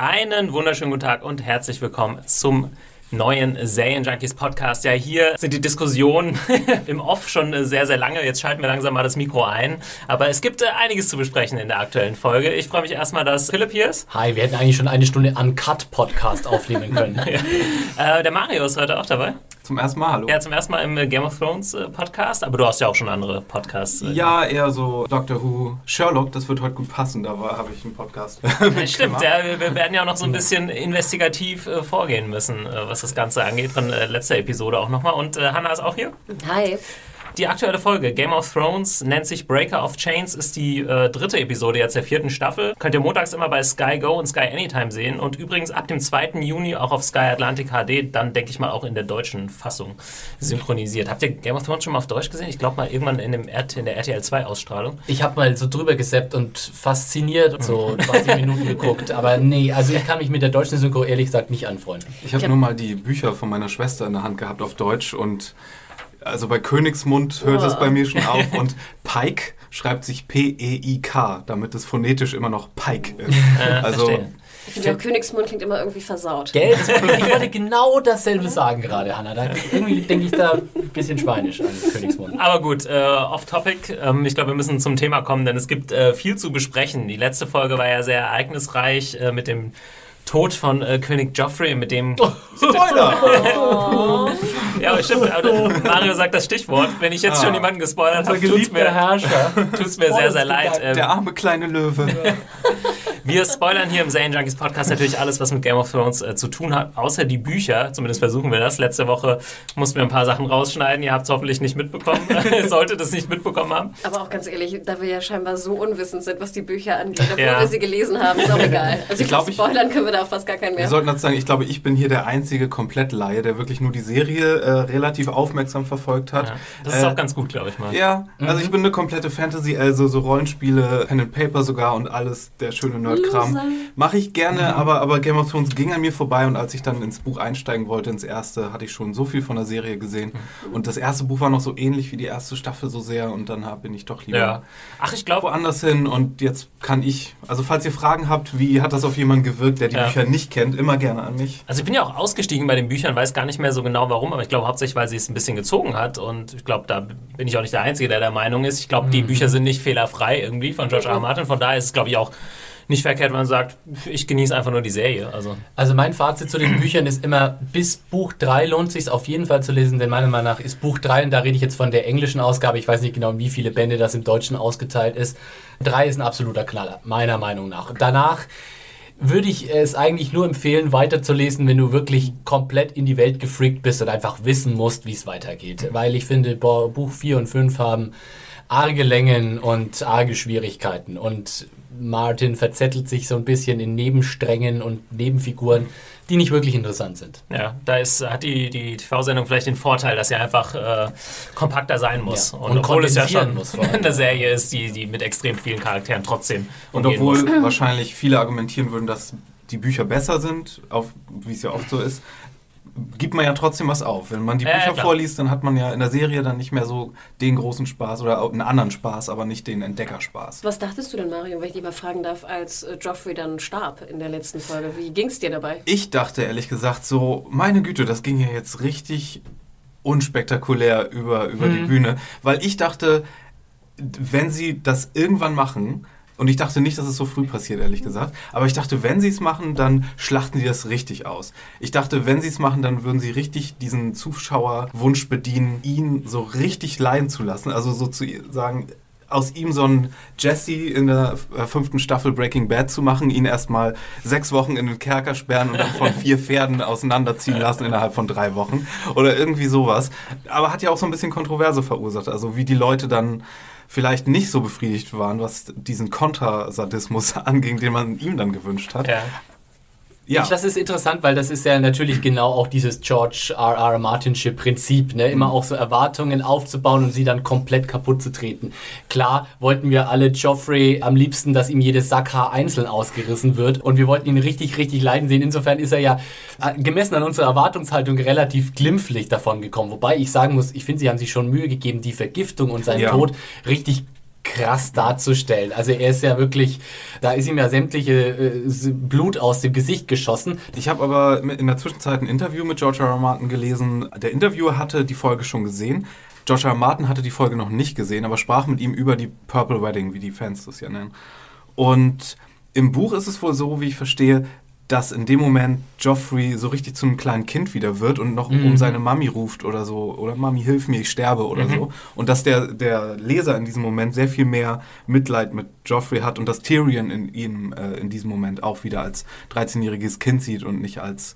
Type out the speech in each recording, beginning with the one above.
Einen wunderschönen guten Tag und herzlich willkommen zum neuen Serienjunkies Podcast. Ja, hier sind die Diskussionen im Off schon sehr, sehr lange. Jetzt schalten wir langsam mal das Mikro ein. Aber es gibt äh, einiges zu besprechen in der aktuellen Folge. Ich freue mich erstmal, dass Philipp hier ist. Hi, wir hätten eigentlich schon eine Stunde Uncut-Podcast aufnehmen können. ja. äh, der Mario ist heute auch dabei. Zum ersten Mal, hallo. Ja, zum ersten Mal im äh, Game of Thrones äh, Podcast, aber du hast ja auch schon andere Podcasts. Äh, ja, eher so Doctor Who, Sherlock, das wird heute gut passen, da habe ich einen Podcast. Stimmt, ja, wir, wir, werden ja auch noch so ein bisschen investigativ äh, vorgehen müssen, äh, was das Ganze angeht, von äh, letzter Episode auch nochmal. Und Hannah ist auch hier. Hi. Die aktuelle Folge Game of Thrones nennt sich Breaker of Chains, ist die äh, dritte Episode jetzt der vierten Staffel. Könnt ihr montags immer bei Sky Go und Sky Anytime sehen und übrigens ab dem 2. Juni auch auf Sky Atlantic HD, dann denke ich mal auch in der deutschen Fassung synchronisiert. Habt ihr Game of Thrones schon mal auf Deutsch gesehen? Ich glaube mal irgendwann in, dem RT, in der RTL 2 Ausstrahlung. Ich habe mal so drüber gesappt und fasziniert so 20 Minuten geguckt, aber nee, also ich kann mich mit der deutschen Synchro ehrlich gesagt nicht anfreunden. Ich habe nur mal die Bücher von meiner Schwester in der Hand gehabt auf Deutsch und also bei Königsmund hört es bei mir schon auf und Pike schreibt sich P-E-I-K, damit es phonetisch immer noch Pike ist. also ich finde, der Königsmund klingt immer irgendwie versaut. Gell? ich wollte genau dasselbe sagen gerade, Hanna. Da, irgendwie denke ich da ein bisschen schweinisch an Königsmund. Aber gut, äh, off-topic. Ähm, ich glaube, wir müssen zum Thema kommen, denn es gibt äh, viel zu besprechen. Die letzte Folge war ja sehr ereignisreich äh, mit dem Tod von äh, König Joffrey, mit dem. Oh, Spoiler! Oh. ja, stimmt. Mario sagt das Stichwort. Wenn ich jetzt ah. schon jemanden gespoilert habe, tut's mir, tut's mir sehr, sehr leid. Der ähm, arme kleine Löwe. Wir spoilern hier im Serien Junkies Podcast natürlich alles, was mit Game of Thrones äh, zu tun hat, außer die Bücher. Zumindest versuchen wir das. Letzte Woche mussten wir ein paar Sachen rausschneiden. Ihr habt es hoffentlich nicht mitbekommen. Solltet es nicht mitbekommen haben. Aber auch ganz ehrlich, da wir ja scheinbar so unwissend sind, was die Bücher angeht, obwohl ja. wir sie gelesen haben, ist auch egal. Also ich glaube, spoilern können wir da auch fast gar keinen mehr. Wir sollten dazu sagen, ich glaube, ich bin hier der einzige Komplettlaie, der wirklich nur die Serie äh, relativ aufmerksam verfolgt hat. Ja, das ist äh, auch ganz gut, glaube ich mal. Ja, also mhm. ich bin eine komplette Fantasy, also so Rollenspiele, Pen and Paper sogar und alles der schöne Nerd Kram. Mache ich gerne, mhm. aber, aber Game of Thrones ging an mir vorbei und als ich dann ins Buch einsteigen wollte, ins erste, hatte ich schon so viel von der Serie gesehen. Mhm. Und das erste Buch war noch so ähnlich wie die erste Staffel so sehr und dann bin ich doch lieber ja. Ach, ich glaube woanders hin und jetzt kann ich, also falls ihr Fragen habt, wie hat das auf jemanden gewirkt, der die ja. Bücher nicht kennt, immer gerne an mich. Also ich bin ja auch ausgestiegen bei den Büchern, weiß gar nicht mehr so genau warum, aber ich glaube hauptsächlich, weil sie es ein bisschen gezogen hat und ich glaube, da bin ich auch nicht der Einzige, der der Meinung ist. Ich glaube, mhm. die Bücher sind nicht fehlerfrei irgendwie von George R. R. Martin, von daher ist es glaube ich auch nicht verkehrt, wenn man sagt, ich genieße einfach nur die Serie. Also, also mein Fazit zu den Büchern ist immer, bis Buch 3 lohnt sich auf jeden Fall zu lesen, denn meiner Meinung nach ist Buch 3, und da rede ich jetzt von der englischen Ausgabe, ich weiß nicht genau, wie viele Bände das im Deutschen ausgeteilt ist. 3 ist ein absoluter Knaller, meiner Meinung nach. Danach würde ich es eigentlich nur empfehlen, weiterzulesen, wenn du wirklich komplett in die Welt gefreakt bist und einfach wissen musst, wie es weitergeht. Weil ich finde, Buch 4 und 5 haben arge Längen und arge Schwierigkeiten. Und Martin verzettelt sich so ein bisschen in Nebensträngen und Nebenfiguren, die nicht wirklich interessant sind. Ja, da ist, hat die, die TV-Sendung vielleicht den Vorteil, dass sie einfach äh, kompakter sein muss. Ja, und, und obwohl es ja schon eine Serie ist, die, die mit extrem vielen Charakteren trotzdem. Und obwohl muss. wahrscheinlich viele argumentieren würden, dass die Bücher besser sind, wie es ja oft so ist, gibt man ja trotzdem was auf. Wenn man die Bücher äh, vorliest, dann hat man ja in der Serie dann nicht mehr so den großen Spaß oder einen anderen Spaß, aber nicht den Entdeckerspaß. Was dachtest du denn, Mario, wenn ich dich mal fragen darf, als äh, Joffrey dann starb in der letzten Folge? Wie ging es dir dabei? Ich dachte ehrlich gesagt so, meine Güte, das ging ja jetzt richtig unspektakulär über, über mhm. die Bühne, weil ich dachte, wenn sie das irgendwann machen, und ich dachte nicht, dass es so früh passiert, ehrlich gesagt. Aber ich dachte, wenn sie es machen, dann schlachten sie das richtig aus. Ich dachte, wenn sie es machen, dann würden sie richtig diesen Zuschauerwunsch bedienen, ihn so richtig leiden zu lassen. Also so zu sagen, aus ihm so einen Jesse in der äh, fünften Staffel Breaking Bad zu machen, ihn erstmal sechs Wochen in den Kerker sperren und dann von vier Pferden auseinanderziehen lassen innerhalb von drei Wochen oder irgendwie sowas. Aber hat ja auch so ein bisschen Kontroverse verursacht. Also wie die Leute dann vielleicht nicht so befriedigt waren, was diesen Kontersadismus anging, den man ihm dann gewünscht hat. Ja. Ja. Ich, das ist interessant, weil das ist ja natürlich genau auch dieses George R. R. Martinsche Prinzip, ne? immer auch so Erwartungen aufzubauen und sie dann komplett kaputt zu treten. Klar wollten wir alle Joffrey am liebsten, dass ihm jedes Sackhaar einzeln ausgerissen wird und wir wollten ihn richtig, richtig leiden sehen. Insofern ist er ja äh, gemessen an unserer Erwartungshaltung relativ glimpflich davon gekommen. Wobei ich sagen muss, ich finde, sie haben sich schon Mühe gegeben, die Vergiftung und seinen ja. Tod richtig krass darzustellen. Also er ist ja wirklich, da ist ihm ja sämtliche äh, Blut aus dem Gesicht geschossen. Ich habe aber in der Zwischenzeit ein Interview mit George R. R. Martin gelesen. Der Interviewer hatte die Folge schon gesehen. George R. R. Martin hatte die Folge noch nicht gesehen, aber sprach mit ihm über die Purple Wedding, wie die Fans das ja nennen. Und im Buch ist es wohl so, wie ich verstehe, dass in dem Moment Joffrey so richtig zu einem kleinen Kind wieder wird und noch mhm. um seine Mami ruft oder so, oder Mami, hilf mir, ich sterbe oder mhm. so. Und dass der, der Leser in diesem Moment sehr viel mehr Mitleid mit Joffrey hat und dass Tyrion in ihm äh, in diesem Moment auch wieder als 13-jähriges Kind sieht und nicht als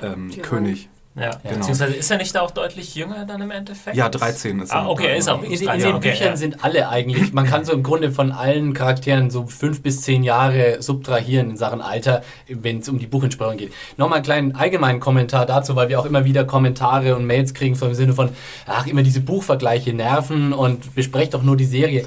ähm, König. Ja, genau. beziehungsweise ist er nicht auch deutlich jünger dann im Endeffekt? Ja, 13 ist er. Ah, okay, er ist auch. In, in, den okay, Büchern ja. sind alle eigentlich, man kann so im Grunde von allen Charakteren so fünf bis zehn Jahre subtrahieren in Sachen Alter, wenn es um die Buchentsprechung geht. Nochmal einen kleinen allgemeinen Kommentar dazu, weil wir auch immer wieder Kommentare und Mails kriegen, so im Sinne von, ach, immer diese Buchvergleiche nerven und besprecht doch nur die Serie.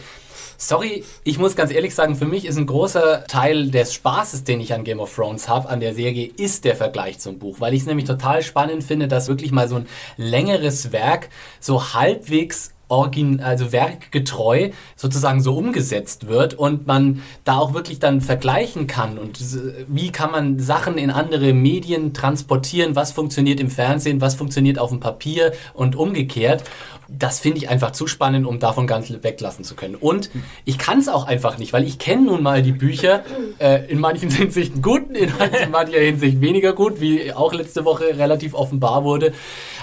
Sorry, ich muss ganz ehrlich sagen, für mich ist ein großer Teil des Spaßes, den ich an Game of Thrones habe, an der Serie, ist der Vergleich zum Buch, weil ich es nämlich total spannend finde, dass wirklich mal so ein längeres Werk so halbwegs origin, also werkgetreu sozusagen so umgesetzt wird und man da auch wirklich dann vergleichen kann und wie kann man Sachen in andere Medien transportieren, was funktioniert im Fernsehen, was funktioniert auf dem Papier und umgekehrt. Das finde ich einfach zu spannend, um davon ganz weglassen zu können. Und ich kann es auch einfach nicht, weil ich kenne nun mal die Bücher äh, in manchen Hinsichten gut, in mancher Hinsicht weniger gut, wie auch letzte Woche relativ offenbar wurde.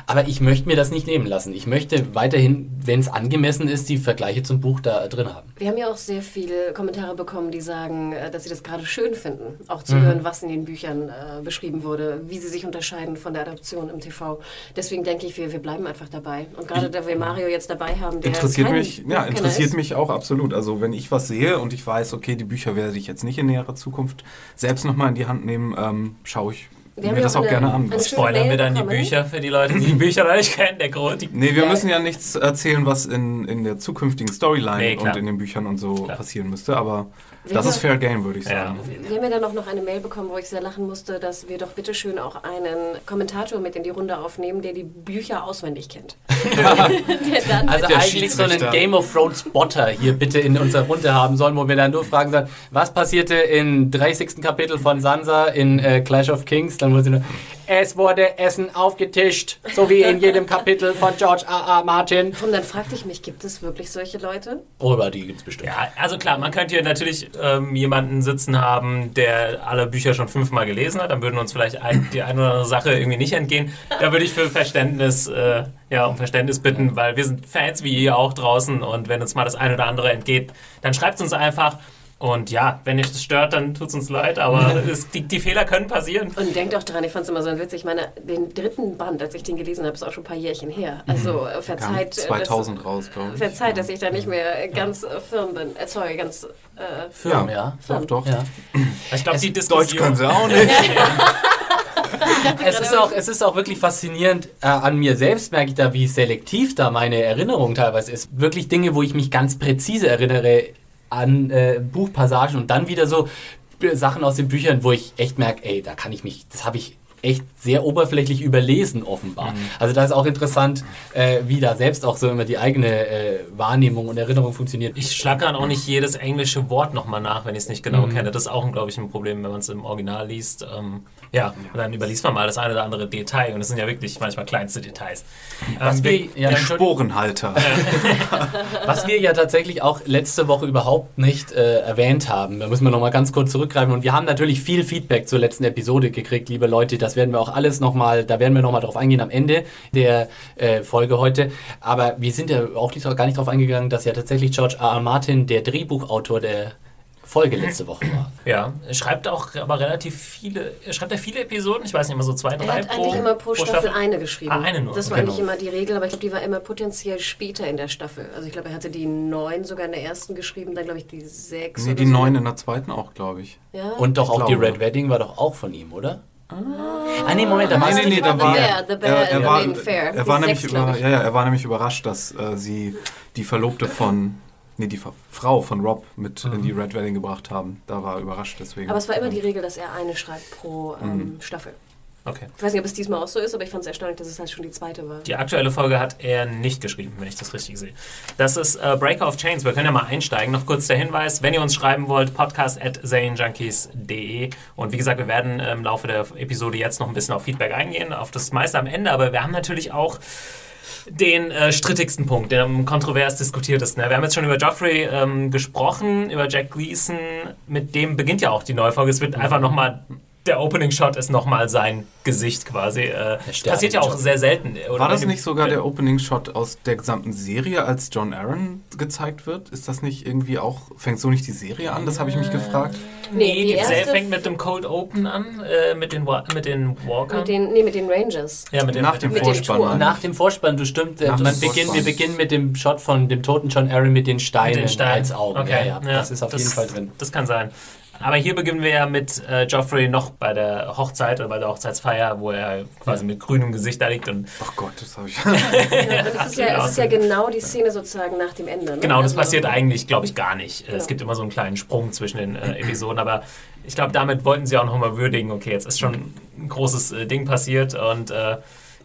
Aber ich möchte mir das nicht nehmen lassen. Ich möchte weiterhin, wenn es angemessen ist, die Vergleiche zum Buch da drin haben. Wir haben ja auch sehr viele Kommentare bekommen, die sagen, äh, dass sie das gerade schön finden, auch zu mhm. hören, was in den Büchern äh, beschrieben wurde, wie sie sich unterscheiden von der Adaption im TV. Deswegen denke ich, wir, wir bleiben einfach dabei. Und gerade da wir Mario jetzt dabei haben, der interessiert kein, mich, ja, interessiert mich auch absolut. Also wenn ich was sehe und ich weiß, okay, die Bücher werde ich jetzt nicht in näherer Zukunft selbst nochmal in die Hand nehmen, ähm, schaue ich wir mir das auch eine, gerne an. Spoilern wir dann die Bücher für die Leute, die die Bücher noch nicht kennen? Der Grund. Nee, wir müssen ja nichts erzählen, was in, in der zukünftigen Storyline nee, und in den Büchern und so klar. passieren müsste, aber wir das ist Fair Game, würde ich sagen. Ja. Wir haben ja dann auch noch eine Mail bekommen, wo ich sehr lachen musste, dass wir doch bitte schön auch einen Kommentator mit in die Runde aufnehmen, der die Bücher auswendig kennt. also eigentlich so einen Game of Thrones Spotter hier bitte in unserer Runde haben sollen, wo wir dann nur fragen sollen, was passierte im 30. Kapitel von Sansa in äh, Clash of Kings? Dann wurde sie nur, es wurde Essen aufgetischt, so wie in jedem Kapitel von George R. R. Martin. Und dann fragte ich mich, gibt es wirklich solche Leute? Oder die gibt es bestimmt. Ja, also klar, man könnte hier natürlich ähm, jemanden sitzen haben, der alle Bücher schon fünfmal gelesen hat. Dann würden uns vielleicht ein, die eine oder andere Sache irgendwie nicht entgehen. Da würde ich für Verständnis, äh, ja, um Verständnis bitten, weil wir sind Fans wie ihr auch draußen und wenn uns mal das eine oder andere entgeht, dann schreibt es uns einfach. Und ja, wenn euch das stört, dann tut es uns leid, aber es, die, die, Fehler können passieren. Und denkt auch dran, ich fand es immer so witzig, ich meine, den dritten Band, als ich den gelesen habe, ist auch schon ein paar Jährchen her. Also mhm. äh, verzeiht... 2000 dass, raus, glaube ich. Verzeiht, dass ich da nicht mehr ganz äh, firm bin. Äh, sorry, ganz... Äh, firm, ja. ja. Firm. Doch, doch. Ja. Ich glaube, die Diskussion... Deutsch können sie auch nicht. es, ist auch, es ist auch wirklich faszinierend. Äh, an mir selbst merke ich da, wie selektiv da meine Erinnerung teilweise ist. Wirklich Dinge, wo ich mich ganz präzise erinnere, an äh, Buchpassagen und dann wieder so Sachen aus den Büchern, wo ich echt merke, ey, da kann ich mich, das habe ich echt sehr oberflächlich überlesen, offenbar. Mhm. Also da ist auch interessant, äh, wie da selbst auch so immer die eigene äh, Wahrnehmung und Erinnerung funktioniert. Ich schlage dann auch nicht jedes englische Wort nochmal nach, wenn ich es nicht genau mhm. kenne. Das ist auch, glaube ich, ein Problem, wenn man es im Original liest. Ähm, ja, und dann überliest man mal das eine oder andere Detail und es sind ja wirklich manchmal kleinste Details. Was ähm, wir, ja, der Sporenhalter. Was wir ja tatsächlich auch letzte Woche überhaupt nicht äh, erwähnt haben, da müssen wir nochmal ganz kurz zurückgreifen und wir haben natürlich viel Feedback zur letzten Episode gekriegt, liebe Leute, das werden wir auch alles nochmal, da werden wir nochmal drauf eingehen am Ende der äh, Folge heute, aber wir sind ja auch nicht, gar nicht drauf eingegangen, dass ja tatsächlich George R. R. Martin, der Drehbuchautor der Folge letzte Woche war. Ja, er schreibt auch aber relativ viele, er schreibt ja viele Episoden, ich weiß nicht, immer so zwei, drei Er hat pro, eigentlich immer pro, Staffel, eine geschrieben. Ah, eine nur. Das war Genau. eigentlich immer die Regel, aber ich glaube, die war immer potenziell später in der Staffel. Also ich glaube, er hatte die neun sogar in der ersten geschrieben, dann glaube ich die sechs. Nee, oder die so. neun in der zweiten auch, glaube ich. Ja? Und doch auch die glaube. Red Wedding war doch auch von ihm, oder? Ah, nee, Moment, da Ah, war nee, nee, da The war Bear, The Bear er, er war, Fair. er war Die nämlich sechs, über, ja, ja, er war nämlich überrascht, dass äh, sie die Verlobte von nee, die Frau von Rob mit in die Red Wedding gebracht haben. Da war er überrascht deswegen. Aber es war immer die Regel, dass er eine schreibt pro ähm, Mhm. Staffel. Okay. Ich weiß nicht, ob es diesmal auch so ist, aber ich fand es erstaunlich, dass es halt schon die zweite war. Die aktuelle Folge hat er nicht geschrieben, wenn ich das richtig sehe. Das ist äh, Breaker of Chains. Wir können ja mal einsteigen. Noch kurz der Hinweis, wenn ihr uns schreiben wollt, podcast at zanejunkies.de. Und wie gesagt, wir werden im Laufe der Episode jetzt noch ein bisschen auf Feedback eingehen, auf das meiste am Ende. Aber wir haben natürlich auch den äh, strittigsten Punkt, der am kontrovers diskutiertesten. Wir haben jetzt schon über Joffrey ähm, gesprochen, über Jack Gleason. Mit dem beginnt ja auch die neue Folge. Es wird einfach nochmal... Der Opening Shot ist nochmal sein Gesicht quasi. Äh, passiert ja auch sehr selten. Oder war das nicht sogar der Opening Shot aus der gesamten Serie, als John Aaron gezeigt wird? Ist das nicht irgendwie auch fängt so nicht die Serie an? Das habe ich mich gefragt. Nee, die die, erste Serie fängt mit dem Cold Open an, äh, mit den, Wa- mit den Walkern. Mit den, nee, mit den Rangers. ja, mit den, Nach mit dem Mit dem Vorspann. Nach dem Vorspann, du stimmt, äh, Nach dem man beginnt, wir beginnen mit dem Shot von dem toten John Aaron mit den Steinen, mit den Steinen. als Augen. Okay, Ja, ja, das ist auf jeden Fall drin. Das kann sein. Aber hier beginnen wir ja mit äh, Joffrey noch bei der Hochzeit oder bei der Hochzeitsfeier, wo er quasi mit grünem Gesicht da liegt und Ach Gott, das habe ich. Ja, es, ist ja, es ist ja genau die Szene sozusagen nach dem Ende. Ne? Genau, das Also- passiert eigentlich, glaube ich, gar nicht. Äh, Es Genau. gibt immer so einen kleinen Sprung zwischen den äh, Episoden, aber ich glaube, damit wollten sie auch nochmal würdigen, okay, jetzt ist schon ein großes äh, Ding passiert und äh,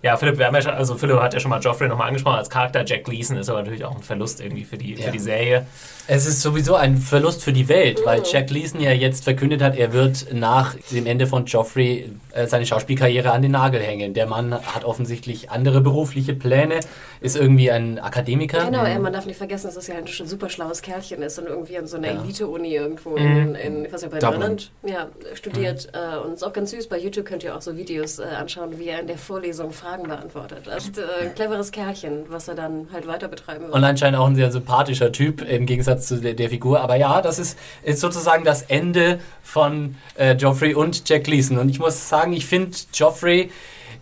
ja, Philipp, wir haben ja schon, also Philipp hat ja schon mal Joffrey nochmal angesprochen als Charakter. Jack Gleason ist aber natürlich auch ein Verlust irgendwie für die, Ja. für die Serie. Es ist sowieso ein Verlust für die Welt, weil Jack Leeson ja jetzt verkündet hat, er wird nach dem Ende von Joffrey seine Schauspielkarriere an den Nagel hängen. Der Mann hat offensichtlich andere berufliche Pläne, ist irgendwie ein Akademiker. Genau, ja, man darf nicht vergessen, dass das ja ein super schlaues Kerlchen ist und irgendwie an so einer Ja. Elite-Uni irgendwo Mhm. in, in, ich weiß nicht, bei Dublin. Irland ja, studiert. Äh, und ist auch ganz süß. Bei YouTube könnt ihr auch so Videos äh, anschauen, wie er in der Vorlesung Fragen beantwortet. Also äh, ein cleveres Kerlchen, was er dann halt weiter betreiben wird. Und anscheinend auch ein sehr sympathischer Typ im Gegensatz zu der, der Figur. Aber ja, das ist, ist sozusagen das Ende von äh, Joffrey und Jack Leeson. Und ich muss sagen, ich finde Joffrey,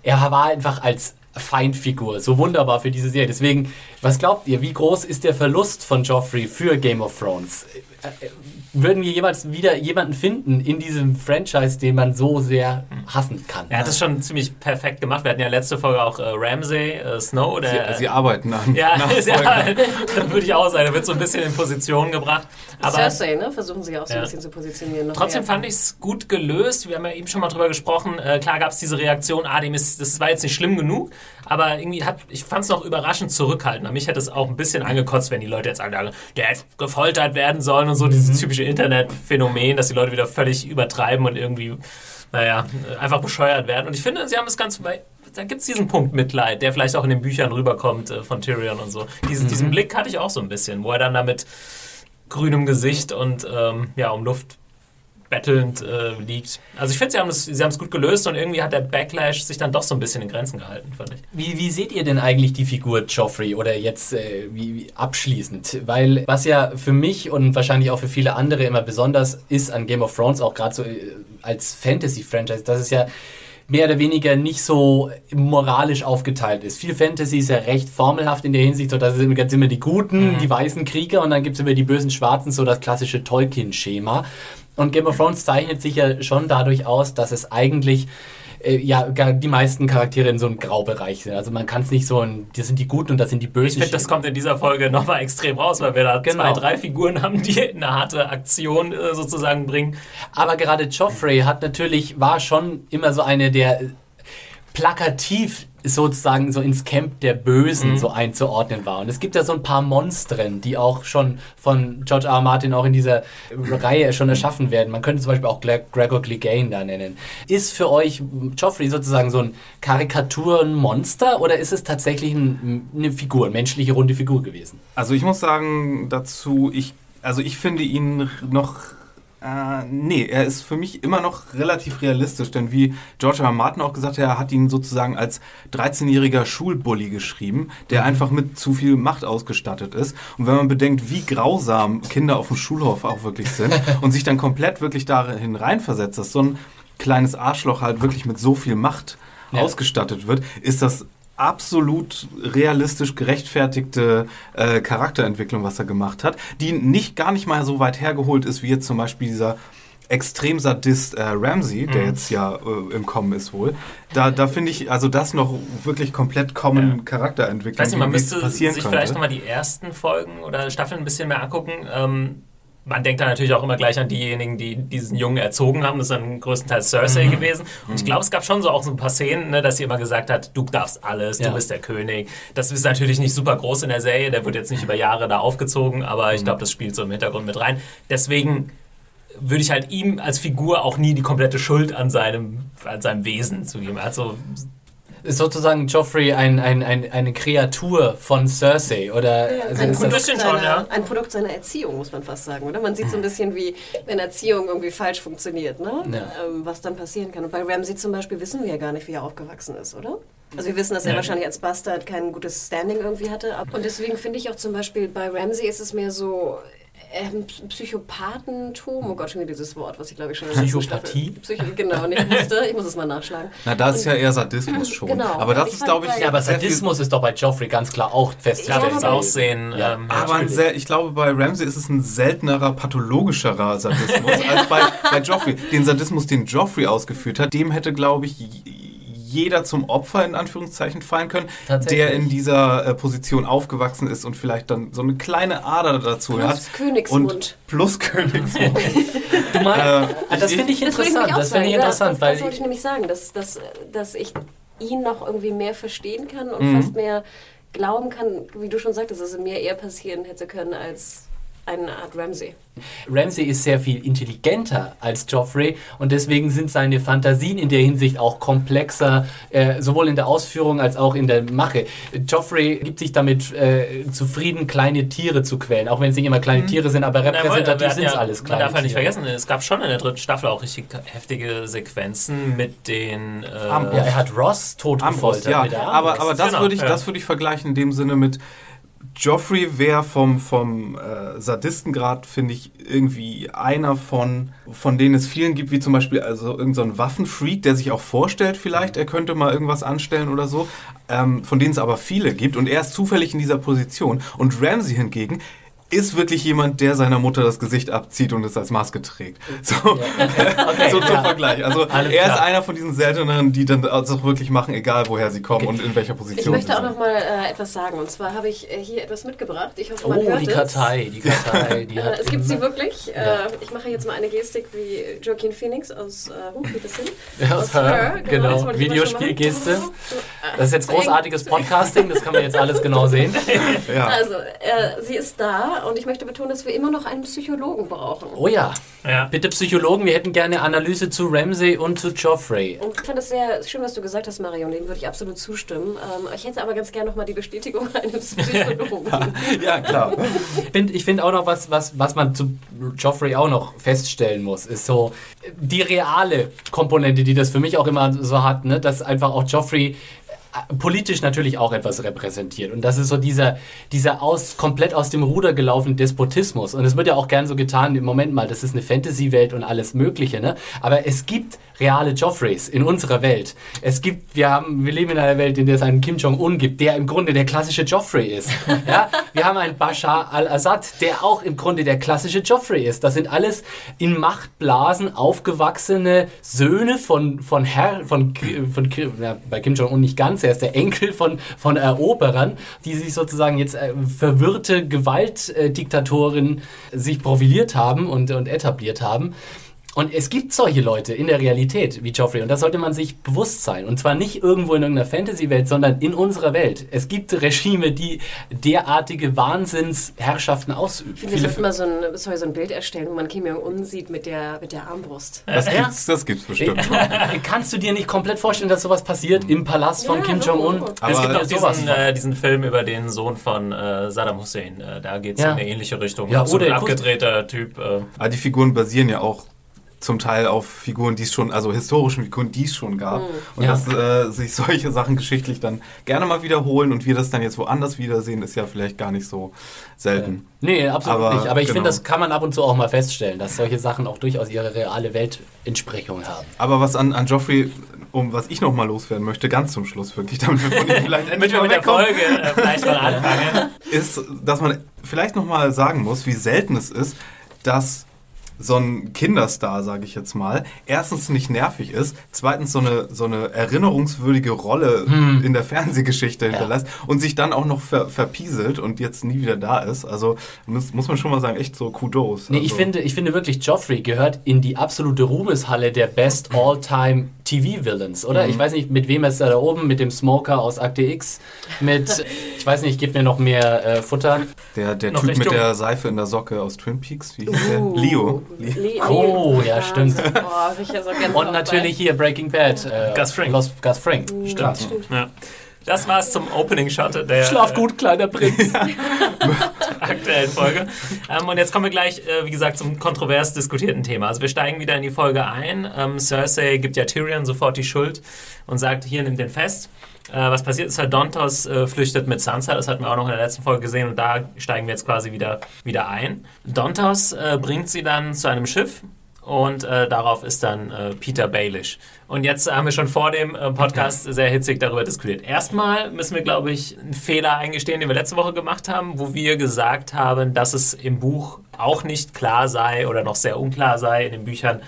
er war einfach als Feindfigur so wunderbar für diese Serie. Deswegen, was glaubt ihr, wie groß ist der Verlust von Joffrey für Game of Thrones? Äh, äh, Würden wir jemals wieder jemanden finden in diesem Franchise, den man so sehr hassen kann? Er hat es schon ziemlich perfekt gemacht. Wir hatten ja letzte Folge auch äh, Ramsay, äh, Snow, der. Sie, sie arbeiten an ja, ja, würde ich auch sagen. Er wird so ein bisschen in Position gebracht. Aber Cersei, ne? Versuchen sie auch so Ja. ein bisschen zu positionieren. noch Trotzdem fand ich es gut gelöst. Wir haben ja eben schon mal drüber gesprochen. Äh, klar gab es diese Reaktion, ah, dem ist, das war jetzt nicht schlimm genug, aber irgendwie hat, ich fand es noch überraschend zurückhaltend. Mich hätte es auch ein bisschen angekotzt, wenn die Leute jetzt sagen, der hätte gefoltert werden sollen und so, dieses typische Internetphänomen, dass die Leute wieder völlig übertreiben und irgendwie, naja, einfach bescheuert werden. Und ich finde, sie haben es ganz, weil da gibt es diesen Punkt Mitleid, der vielleicht auch in den Büchern rüberkommt äh, von Tyrion und so. Diesen, diesen Blick hatte ich auch so ein bisschen, wo er dann damit grünem Gesicht und ähm, ja, um Luft bettelnd äh, liegt. Also ich finde, sie haben es gut gelöst und irgendwie hat der Backlash sich dann doch so ein bisschen in Grenzen gehalten, fand ich. Wie, wie seht ihr denn eigentlich die Figur Joffrey oder jetzt äh, wie, wie abschließend? Weil was ja für mich und wahrscheinlich auch für viele andere immer besonders ist an Game of Thrones, auch gerade so äh, als Fantasy-Franchise, dass es ja mehr oder weniger nicht so moralisch aufgeteilt ist. Viel Fantasy ist ja recht formelhaft in der Hinsicht, so dass es immer, immer die Guten, die weißen Krieger und dann gibt es immer die bösen Schwarzen, so das klassische Tolkien-Schema. Und Game of Thrones zeichnet sich ja schon dadurch aus, dass es eigentlich äh, ja die meisten Charaktere in so einem Graubereich sind. Also man kann es nicht so ein, das sind die Guten und das sind die Ich Bösen. finde, das kommt in dieser Folge nochmal extrem raus, weil wir da Genau. zwei, drei Figuren haben, die eine harte Aktion äh, sozusagen bringen. Aber gerade Joffrey hat natürlich, war schon immer so eine der plakativ sozusagen so ins Camp der Bösen Mhm. so einzuordnen war. Und es gibt ja so ein paar Monstren, die auch schon von George R. R. Martin auch in dieser Reihe schon erschaffen werden. Man könnte zum Beispiel auch Gregor Clegane da nennen. Ist für euch Joffrey sozusagen so ein Karikaturenmonster oder ist es tatsächlich ein, eine Figur, eine menschliche runde Figur gewesen? Also ich muss sagen dazu, ich, also ich finde ihn noch Äh, nee, er ist für mich immer noch relativ realistisch, denn wie George R. R. Martin auch gesagt hat, er hat ihn sozusagen als 13-jähriger Schulbully geschrieben, der Mhm. einfach mit zu viel Macht ausgestattet ist. Und wenn man bedenkt, wie grausam Kinder auf dem Schulhof auch wirklich sind und sich dann komplett wirklich dahin reinversetzt, dass so ein kleines Arschloch halt wirklich mit so viel Macht Ja. ausgestattet wird, ist das absolut realistisch gerechtfertigte äh, Charakterentwicklung, was er gemacht hat, die nicht gar nicht mal so weit hergeholt ist, wie jetzt zum Beispiel dieser Extremsadist äh, Ramsey, Mhm. der jetzt ja äh, im Kommen ist wohl. Da, da finde ich, also das noch wirklich komplett Common Ja. Charakterentwicklung, Ich weiß nicht, man müsste sich könnte. vielleicht nochmal die ersten Folgen oder Staffeln ein bisschen mehr angucken. Ähm, man denkt da natürlich auch immer gleich an diejenigen, die diesen Jungen erzogen haben. Das ist dann größtenteils Cersei gewesen. Und ich glaube, es gab schon so auch so ein paar Szenen, ne, dass sie immer gesagt hat, du darfst alles, Ja. du bist der König. Das ist natürlich nicht super groß in der Serie, der wird jetzt nicht über Jahre da aufgezogen, aber ich glaube, das spielt so im Hintergrund mit rein. Deswegen würde ich halt ihm als Figur auch nie die komplette Schuld an seinem, an seinem Wesen zu geben. Also Ist sozusagen Joffrey ein, ein, ein, eine Kreatur von Cersei? Oder also ein, ist Produkt seiner, schon, ja. ein Produkt seiner Erziehung, muss man fast sagen, oder? Man sieht so ein bisschen, wie wenn Erziehung irgendwie falsch funktioniert, ne? Ja. Ähm, was dann passieren kann. Und bei Ramsey zum Beispiel wissen wir ja gar nicht, wie er aufgewachsen ist, oder? Also wir wissen, dass er Ja. wahrscheinlich als Bastard kein gutes Standing irgendwie hatte. Und deswegen finde ich auch zum Beispiel bei Ramsey ist es mehr so ähm, Psychopathentum. Oh Gott, schon wieder dieses Wort, was ich glaube ich schon in der Psychopathie? Psycho genau, nicht wusste. Ich muss es mal nachschlagen. Na, da ist ja eher Sadismus schon. Genau. Aber das Ich ist, glaube ich, bei- ja, aber Sadismus ist doch bei Joffrey ganz klar auch es Ja, aber- aussehen. Ja. ähm, Aber sehr, ich glaube, bei Ramsey ist es ein seltenerer, pathologischerer Sadismus als bei, bei Joffrey. Den Sadismus, den Joffrey ausgeführt hat, dem hätte, glaube ich, jeder zum Opfer in Anführungszeichen fallen können, der in dieser äh, Position aufgewachsen ist und vielleicht dann so eine kleine Ader dazu Plus hat. Königsmund. Und plus Königsmund. Du meinst, Äh, Ah, das finde ich Das interessant. auch Das finde ich ja, interessant, das, weil das wollte ich nämlich sagen, dass, dass, dass ich ihn noch irgendwie mehr verstehen kann und Mhm. fast mehr glauben kann, wie du schon sagtest, dass es mir eher passieren hätte können als eine Art Ramsey. Ramsey ist sehr viel intelligenter als Joffrey und deswegen sind seine Fantasien in der Hinsicht auch komplexer, äh, sowohl in der Ausführung als auch in der Mache. Joffrey gibt sich damit äh, zufrieden, kleine Tiere zu quälen, auch wenn es nicht immer kleine Tiere sind, aber repräsentativ sind es ja- alles Man kleine darf halt nicht vergessen, es gab schon in der dritten Staffel auch richtig heftige Sequenzen mit den. Äh, Ja, er hat Ross totgefoltert ja. Aber, aber das, Genau, würde ich, ja. das würde ich vergleichen in dem Sinne mit Joffrey wäre vom, vom äh, Sadistengrad, finde ich, irgendwie einer von, von denen es vielen gibt, wie zum Beispiel also irgendein so Waffenfreak, der sich auch vorstellt vielleicht, er könnte mal irgendwas anstellen oder so, ähm, von denen es aber viele gibt und er ist zufällig in dieser Position. Und Ramsey hingegen ist wirklich jemand, der seiner Mutter das Gesicht abzieht und es als Maske trägt. So, so zum ja. Vergleich. Also Alles er ist klar. einer von diesen selteneren, die dann das auch wirklich machen, egal woher sie kommen und in welcher Ich Position möchte sie auch sind. noch mal äh, etwas sagen. Und zwar habe ich äh, hier etwas mitgebracht. Ich hoffe, man Oh, hört die es. Kartei, die Kartei, die Äh, es gibt sie wirklich. Ja. Äh, ich mache jetzt mal eine Gestik wie Joaquin Phoenix aus äh, Wo geht das hin? Ja, aus Her, genau. ich schon Videospielgeste. Das ist jetzt großartiges Podcasting, das kann man jetzt alles genau sehen. Ja. Also, äh, sie ist da und ich möchte betonen, dass wir immer noch einen Psychologen brauchen. Oh ja, ja. bitte Psychologen, wir hätten gerne Analyse zu Ramsey und zu Joffrey. Und ich fand es sehr schön, was du gesagt hast, Marion. Dem würde ich absolut zustimmen. Ähm, ich hätte aber ganz gerne nochmal die Bestätigung eines Psychologen. ja, klar. Ich finde auch noch was, was, was man zu Joffrey auch noch feststellen muss, ist so die reale Komponente, die das für mich auch immer so hat, ne? dass einfach auch Joffrey politisch natürlich auch etwas repräsentiert. Und das ist so dieser, dieser aus, komplett aus dem Ruder gelaufene Despotismus. Und es wird ja auch gern so getan, im Moment mal, das ist eine Fantasy-Welt und alles Mögliche, ne? Aber es gibt reale Joffreys in unserer Welt. Es gibt, wir haben, wir leben in einer Welt, in der es einen Kim Jong-un gibt, der im Grunde der klassische Joffrey ist. Ja? Wir haben einen Bashar al-Assad, der auch im Grunde der klassische Joffrey ist. Das sind alles in Machtblasen aufgewachsene Söhne von, von Herr, von, von, ja, bei Kim Jong-un nicht ganz, er ist der Enkel von, von Eroberern, die sich sozusagen jetzt äh, verwirrte Gewaltdiktatoren sich profiliert haben und, und etabliert haben. Und es gibt solche Leute in der Realität wie Joffrey und das sollte man sich bewusst sein. Und zwar nicht irgendwo in irgendeiner Fantasy-Welt, sondern in unserer Welt. Es gibt Regime, die derartige Wahnsinnsherrschaften ausüben. Ich finde, wir sollten mal so ein, sorry, so ein Bild erstellen, wo man Kim Jong-un sieht mit der, mit der Armbrust. Das Ja. gibt's, das gibt's bestimmt. Kannst du dir nicht komplett vorstellen, dass sowas passiert im Palast von Ja, Kim. Jong-un? Es gibt auch sowas diesen, äh, diesen Film über den Sohn von äh, Saddam Hussein. Äh, da geht es Ja. in eine ähnliche Richtung. Ja, so ein oder- abgedrehter Typ. Äh, Aber Ah, die Figuren basieren ja auch zum Teil auf Figuren, die es schon, also historischen Figuren, die es schon gab. Und Ja. dass äh, sich solche Sachen geschichtlich dann gerne mal wiederholen und wir das dann jetzt woanders wiedersehen, ist ja vielleicht gar nicht so selten. Nee, absolut Aber, nicht. Aber ich genau. finde, das kann man ab und zu auch mal feststellen, dass solche Sachen auch durchaus ihre reale Weltentsprechung haben. Aber was an, an Joffrey, um was ich noch mal loswerden möchte, ganz zum Schluss wirklich, damit wir von ihm vielleicht endlich mal mit der Folge äh, vielleicht mal anfangen. ist, dass man vielleicht noch mal sagen muss, wie selten es ist, dass so ein Kinderstar, sage ich jetzt mal, erstens nicht nervig ist, zweitens so eine, so eine erinnerungswürdige Rolle in der Fernsehgeschichte hinterlässt und sich dann auch noch ver verpieselt und jetzt nie wieder da ist. Also muss, muss man schon mal sagen, echt so Kudos. Nee, also, ich finde, ich finde wirklich, Joffrey gehört in die absolute Ruhmeshalle der Best All-Time TV-Villains, oder? Ich weiß nicht, mit wem er ist er da oben, mit dem Smoker aus Akte X, mit, ich weiß nicht, gib mir noch mehr äh, Futter. Der, der Typ recht mit jung. der Seife in der Socke aus Twin Peaks, wie hieß der? Uh. Leo. Le Oh, ja, stimmt. Boah, ja so Und natürlich hier Breaking Bad. Äh, Gus Fring. Los, Gus Fring. Stimmt. Ja. Das war's zum Opening-Shot der Schlaf gut, kleiner Prinz. aktuellen Folge. Ähm, und jetzt kommen wir gleich, äh, wie gesagt, zum kontrovers diskutierten Thema. Also wir steigen wieder in die Folge ein. Ähm, Cersei gibt ja Tyrion sofort die Schuld und sagt, hier, nimm den fest. Äh, was passiert ist, halt Dontos äh, flüchtet mit Sansa, das hatten wir auch noch in der letzten Folge gesehen und da steigen wir jetzt quasi wieder, wieder ein. Dontos äh, bringt sie dann zu einem Schiff und äh, darauf ist dann äh, Peter Baelish. Und jetzt haben wir schon vor dem äh, Podcast sehr hitzig darüber diskutiert. Erstmal müssen wir, glaube ich, einen Fehler eingestehen, den wir letzte Woche gemacht haben, wo wir gesagt haben, dass es im Buch auch nicht klar sei oder noch sehr unklar sei in den Büchern,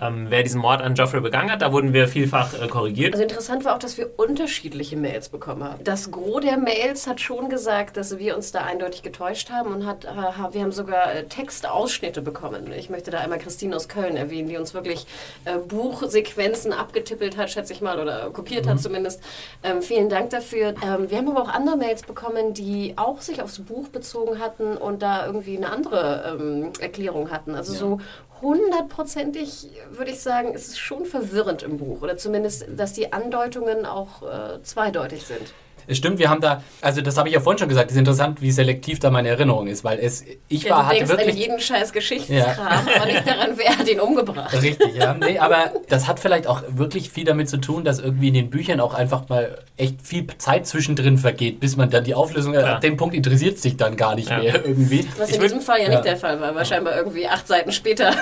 ähm, wer diesen Mord an Joffrey begangen hat. Da wurden wir vielfach äh, korrigiert. Also interessant war auch, dass wir unterschiedliche Mails bekommen haben. Das Gros der Mails hat schon gesagt, dass wir uns da eindeutig getäuscht haben und hat, äh, wir haben sogar äh, Textausschnitte bekommen. Ich möchte da einmal Christine aus Köln erwähnen, die uns wirklich äh, Buchsequenzen abgetippelt hat, schätze ich mal, oder kopiert hat zumindest. Ähm, vielen Dank dafür. Ähm, wir haben aber auch andere Mails bekommen, die auch sich aufs Buch bezogen hatten und da irgendwie eine andere ähm, Erklärung hatten. Also so hundertprozentig würde ich sagen, ist es schon verwirrend im Buch. Oder zumindest, dass die Andeutungen auch äh, zweideutig sind. Es stimmt, wir haben da, also das habe ich ja vorhin schon gesagt, es ist interessant, wie selektiv da meine Erinnerung ist, weil es, ich Ja, war, du hatte denkst an wirklich... jeden scheiß Geschichtskram, aber nicht daran, wer hat ihn umgebracht. Richtig, ja. Nee, aber das hat vielleicht auch wirklich viel damit zu tun, dass irgendwie in den Büchern auch einfach mal echt viel Zeit zwischendrin vergeht, bis man dann die Auflösung, Ja. ab dem Punkt interessiert es sich dann gar nicht Ja. mehr irgendwie. Was Ich in würd- diesem Fall ja, ja. nicht der Fall war, war scheinbar irgendwie acht Seiten später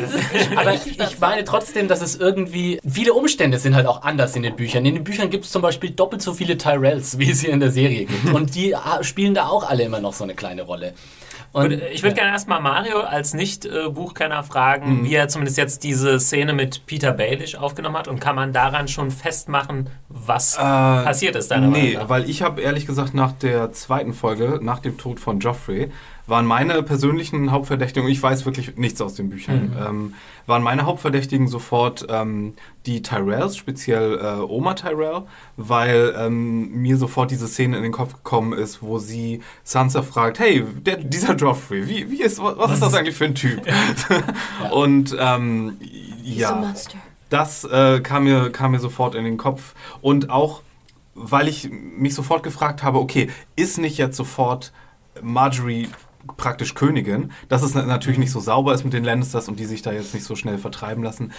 dieses Gespräch. Aber ich meine trotzdem, dass es irgendwie, viele Umstände sind halt auch anders in den Büchern. In den Büchern gibt es zum Beispiel doppelt so viele Tyrells, wie es hier in der Serie gibt. Und die ah, spielen da auch alle immer noch so eine kleine Rolle. Und, ich würde gerne erstmal Mario als Nicht-Buchkenner fragen, wie er zumindest jetzt diese Szene mit Peter Baelish aufgenommen hat und kann man daran schon festmachen, was passiert ist deiner Nee, Meinung nach? weil ich habe ehrlich gesagt nach der zweiten Folge, nach dem Tod von Joffrey, waren meine persönlichen Hauptverdächtigen, und ich weiß wirklich nichts aus den Büchern, ähm, waren meine Hauptverdächtigen sofort ähm, die Tyrells, speziell äh, Oma Tyrell, weil ähm, mir sofort diese Szene in den Kopf gekommen ist, wo sie Sansa fragt, hey, der, dieser Joffrey, wie, wie ist, was, was ist das eigentlich für ein Typ? und ähm, ja, das äh, kam, mir, kam mir sofort in den Kopf. Und auch, weil ich mich sofort gefragt habe, okay, ist nicht jetzt sofort Marjorie praktisch Königin, dass es na- natürlich nicht so sauber ist mit den Lannisters und die sich da jetzt nicht so schnell vertreiben lassen,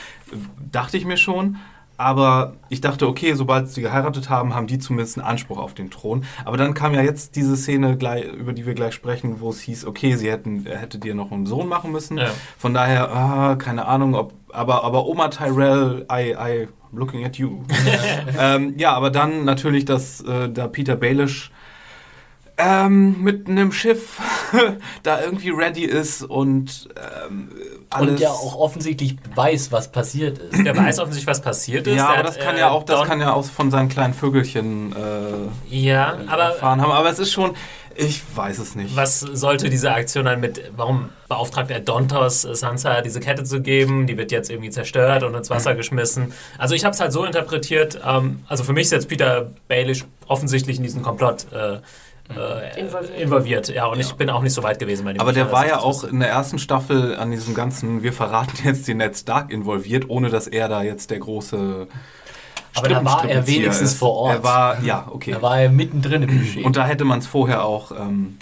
dachte ich mir schon. Aber ich dachte, okay, sobald sie geheiratet haben, haben die zumindest einen Anspruch auf den Thron. Aber dann kam ja jetzt diese Szene, gleich, über die wir gleich sprechen, wo es hieß, okay, sie hätten, er hätte dir noch einen Sohn machen müssen. Ja. Von daher, ah, keine Ahnung, ob, aber, aber Oma Tyrell, I, I, looking at you. ähm, ja, aber dann natürlich, dass äh, da Peter Baelish ähm, mit einem Schiff da irgendwie ready ist und ähm, alles. und ja auch offensichtlich weiß, was passiert ist. Der weiß offensichtlich, was passiert ist. ja, Der aber hat, das kann äh, ja auch, das Don- kann ja auch von seinen kleinen Vögelchen äh, Ja, aber erfahren haben. Aber es ist schon, Ich weiß es nicht. Was sollte diese Aktion dann mit, warum beauftragt er Dontos, Sansa diese Kette zu geben? Die wird jetzt irgendwie zerstört und ins Wasser geschmissen. Also ich habe es halt so interpretiert, ähm, also für mich ist jetzt Peter Baelish offensichtlich in diesen Komplott äh, äh, Involviert. involviert. Ja, und ich bin auch nicht so weit gewesen bei dem Aber der war ja auch in der ersten Staffel an diesem ganzen, wir verraten jetzt den Ned Stark involviert, ohne dass er da jetzt der große Aber da war er wenigstens ist. vor Ort. Er war, ja, okay. Da war er mittendrin im Budget. Und da hätte man es vorher auch ähm,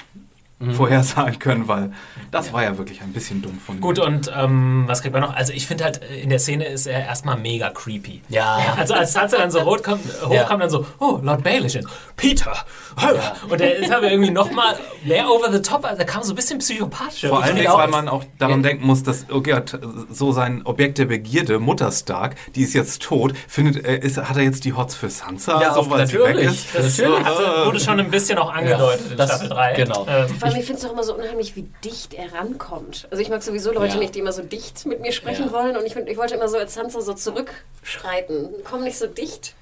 Mhm. vorhersagen können, weil das war ja wirklich ein bisschen dumm von Gut, mir. und ähm, was kriegt man noch? Also ich finde halt, äh, in der Szene ist er erstmal mega creepy. Ja. Also als Sansa dann so rot kommt, hochkommt, Ja. dann so, oh, Lord Baelish, und Peter. oh. Und der ist aber irgendwie nochmal mehr over the top, also der kam so ein bisschen psychopathisch. Vor allem, weil man auch daran denken muss, dass oh Gott, so sein Objekt der Begierde, Mutter Stark, die ist jetzt tot, findet, äh, ist, hat er jetzt die Hots für Sansa? Ja, so, sie natürlich. weg ist? Das Natürlich. hatte, wurde schon ein bisschen auch angedeutet in das- Staffel 3. genau. Ähm, allem, ich finde es auch immer so unheimlich, wie dicht er rankommt. Also ich mag sowieso Leute Ja. nicht, die immer so dicht mit mir sprechen Ja. wollen. Und ich, find, ich wollte immer so als Sansa so zurückschreiten. Komm nicht so dicht.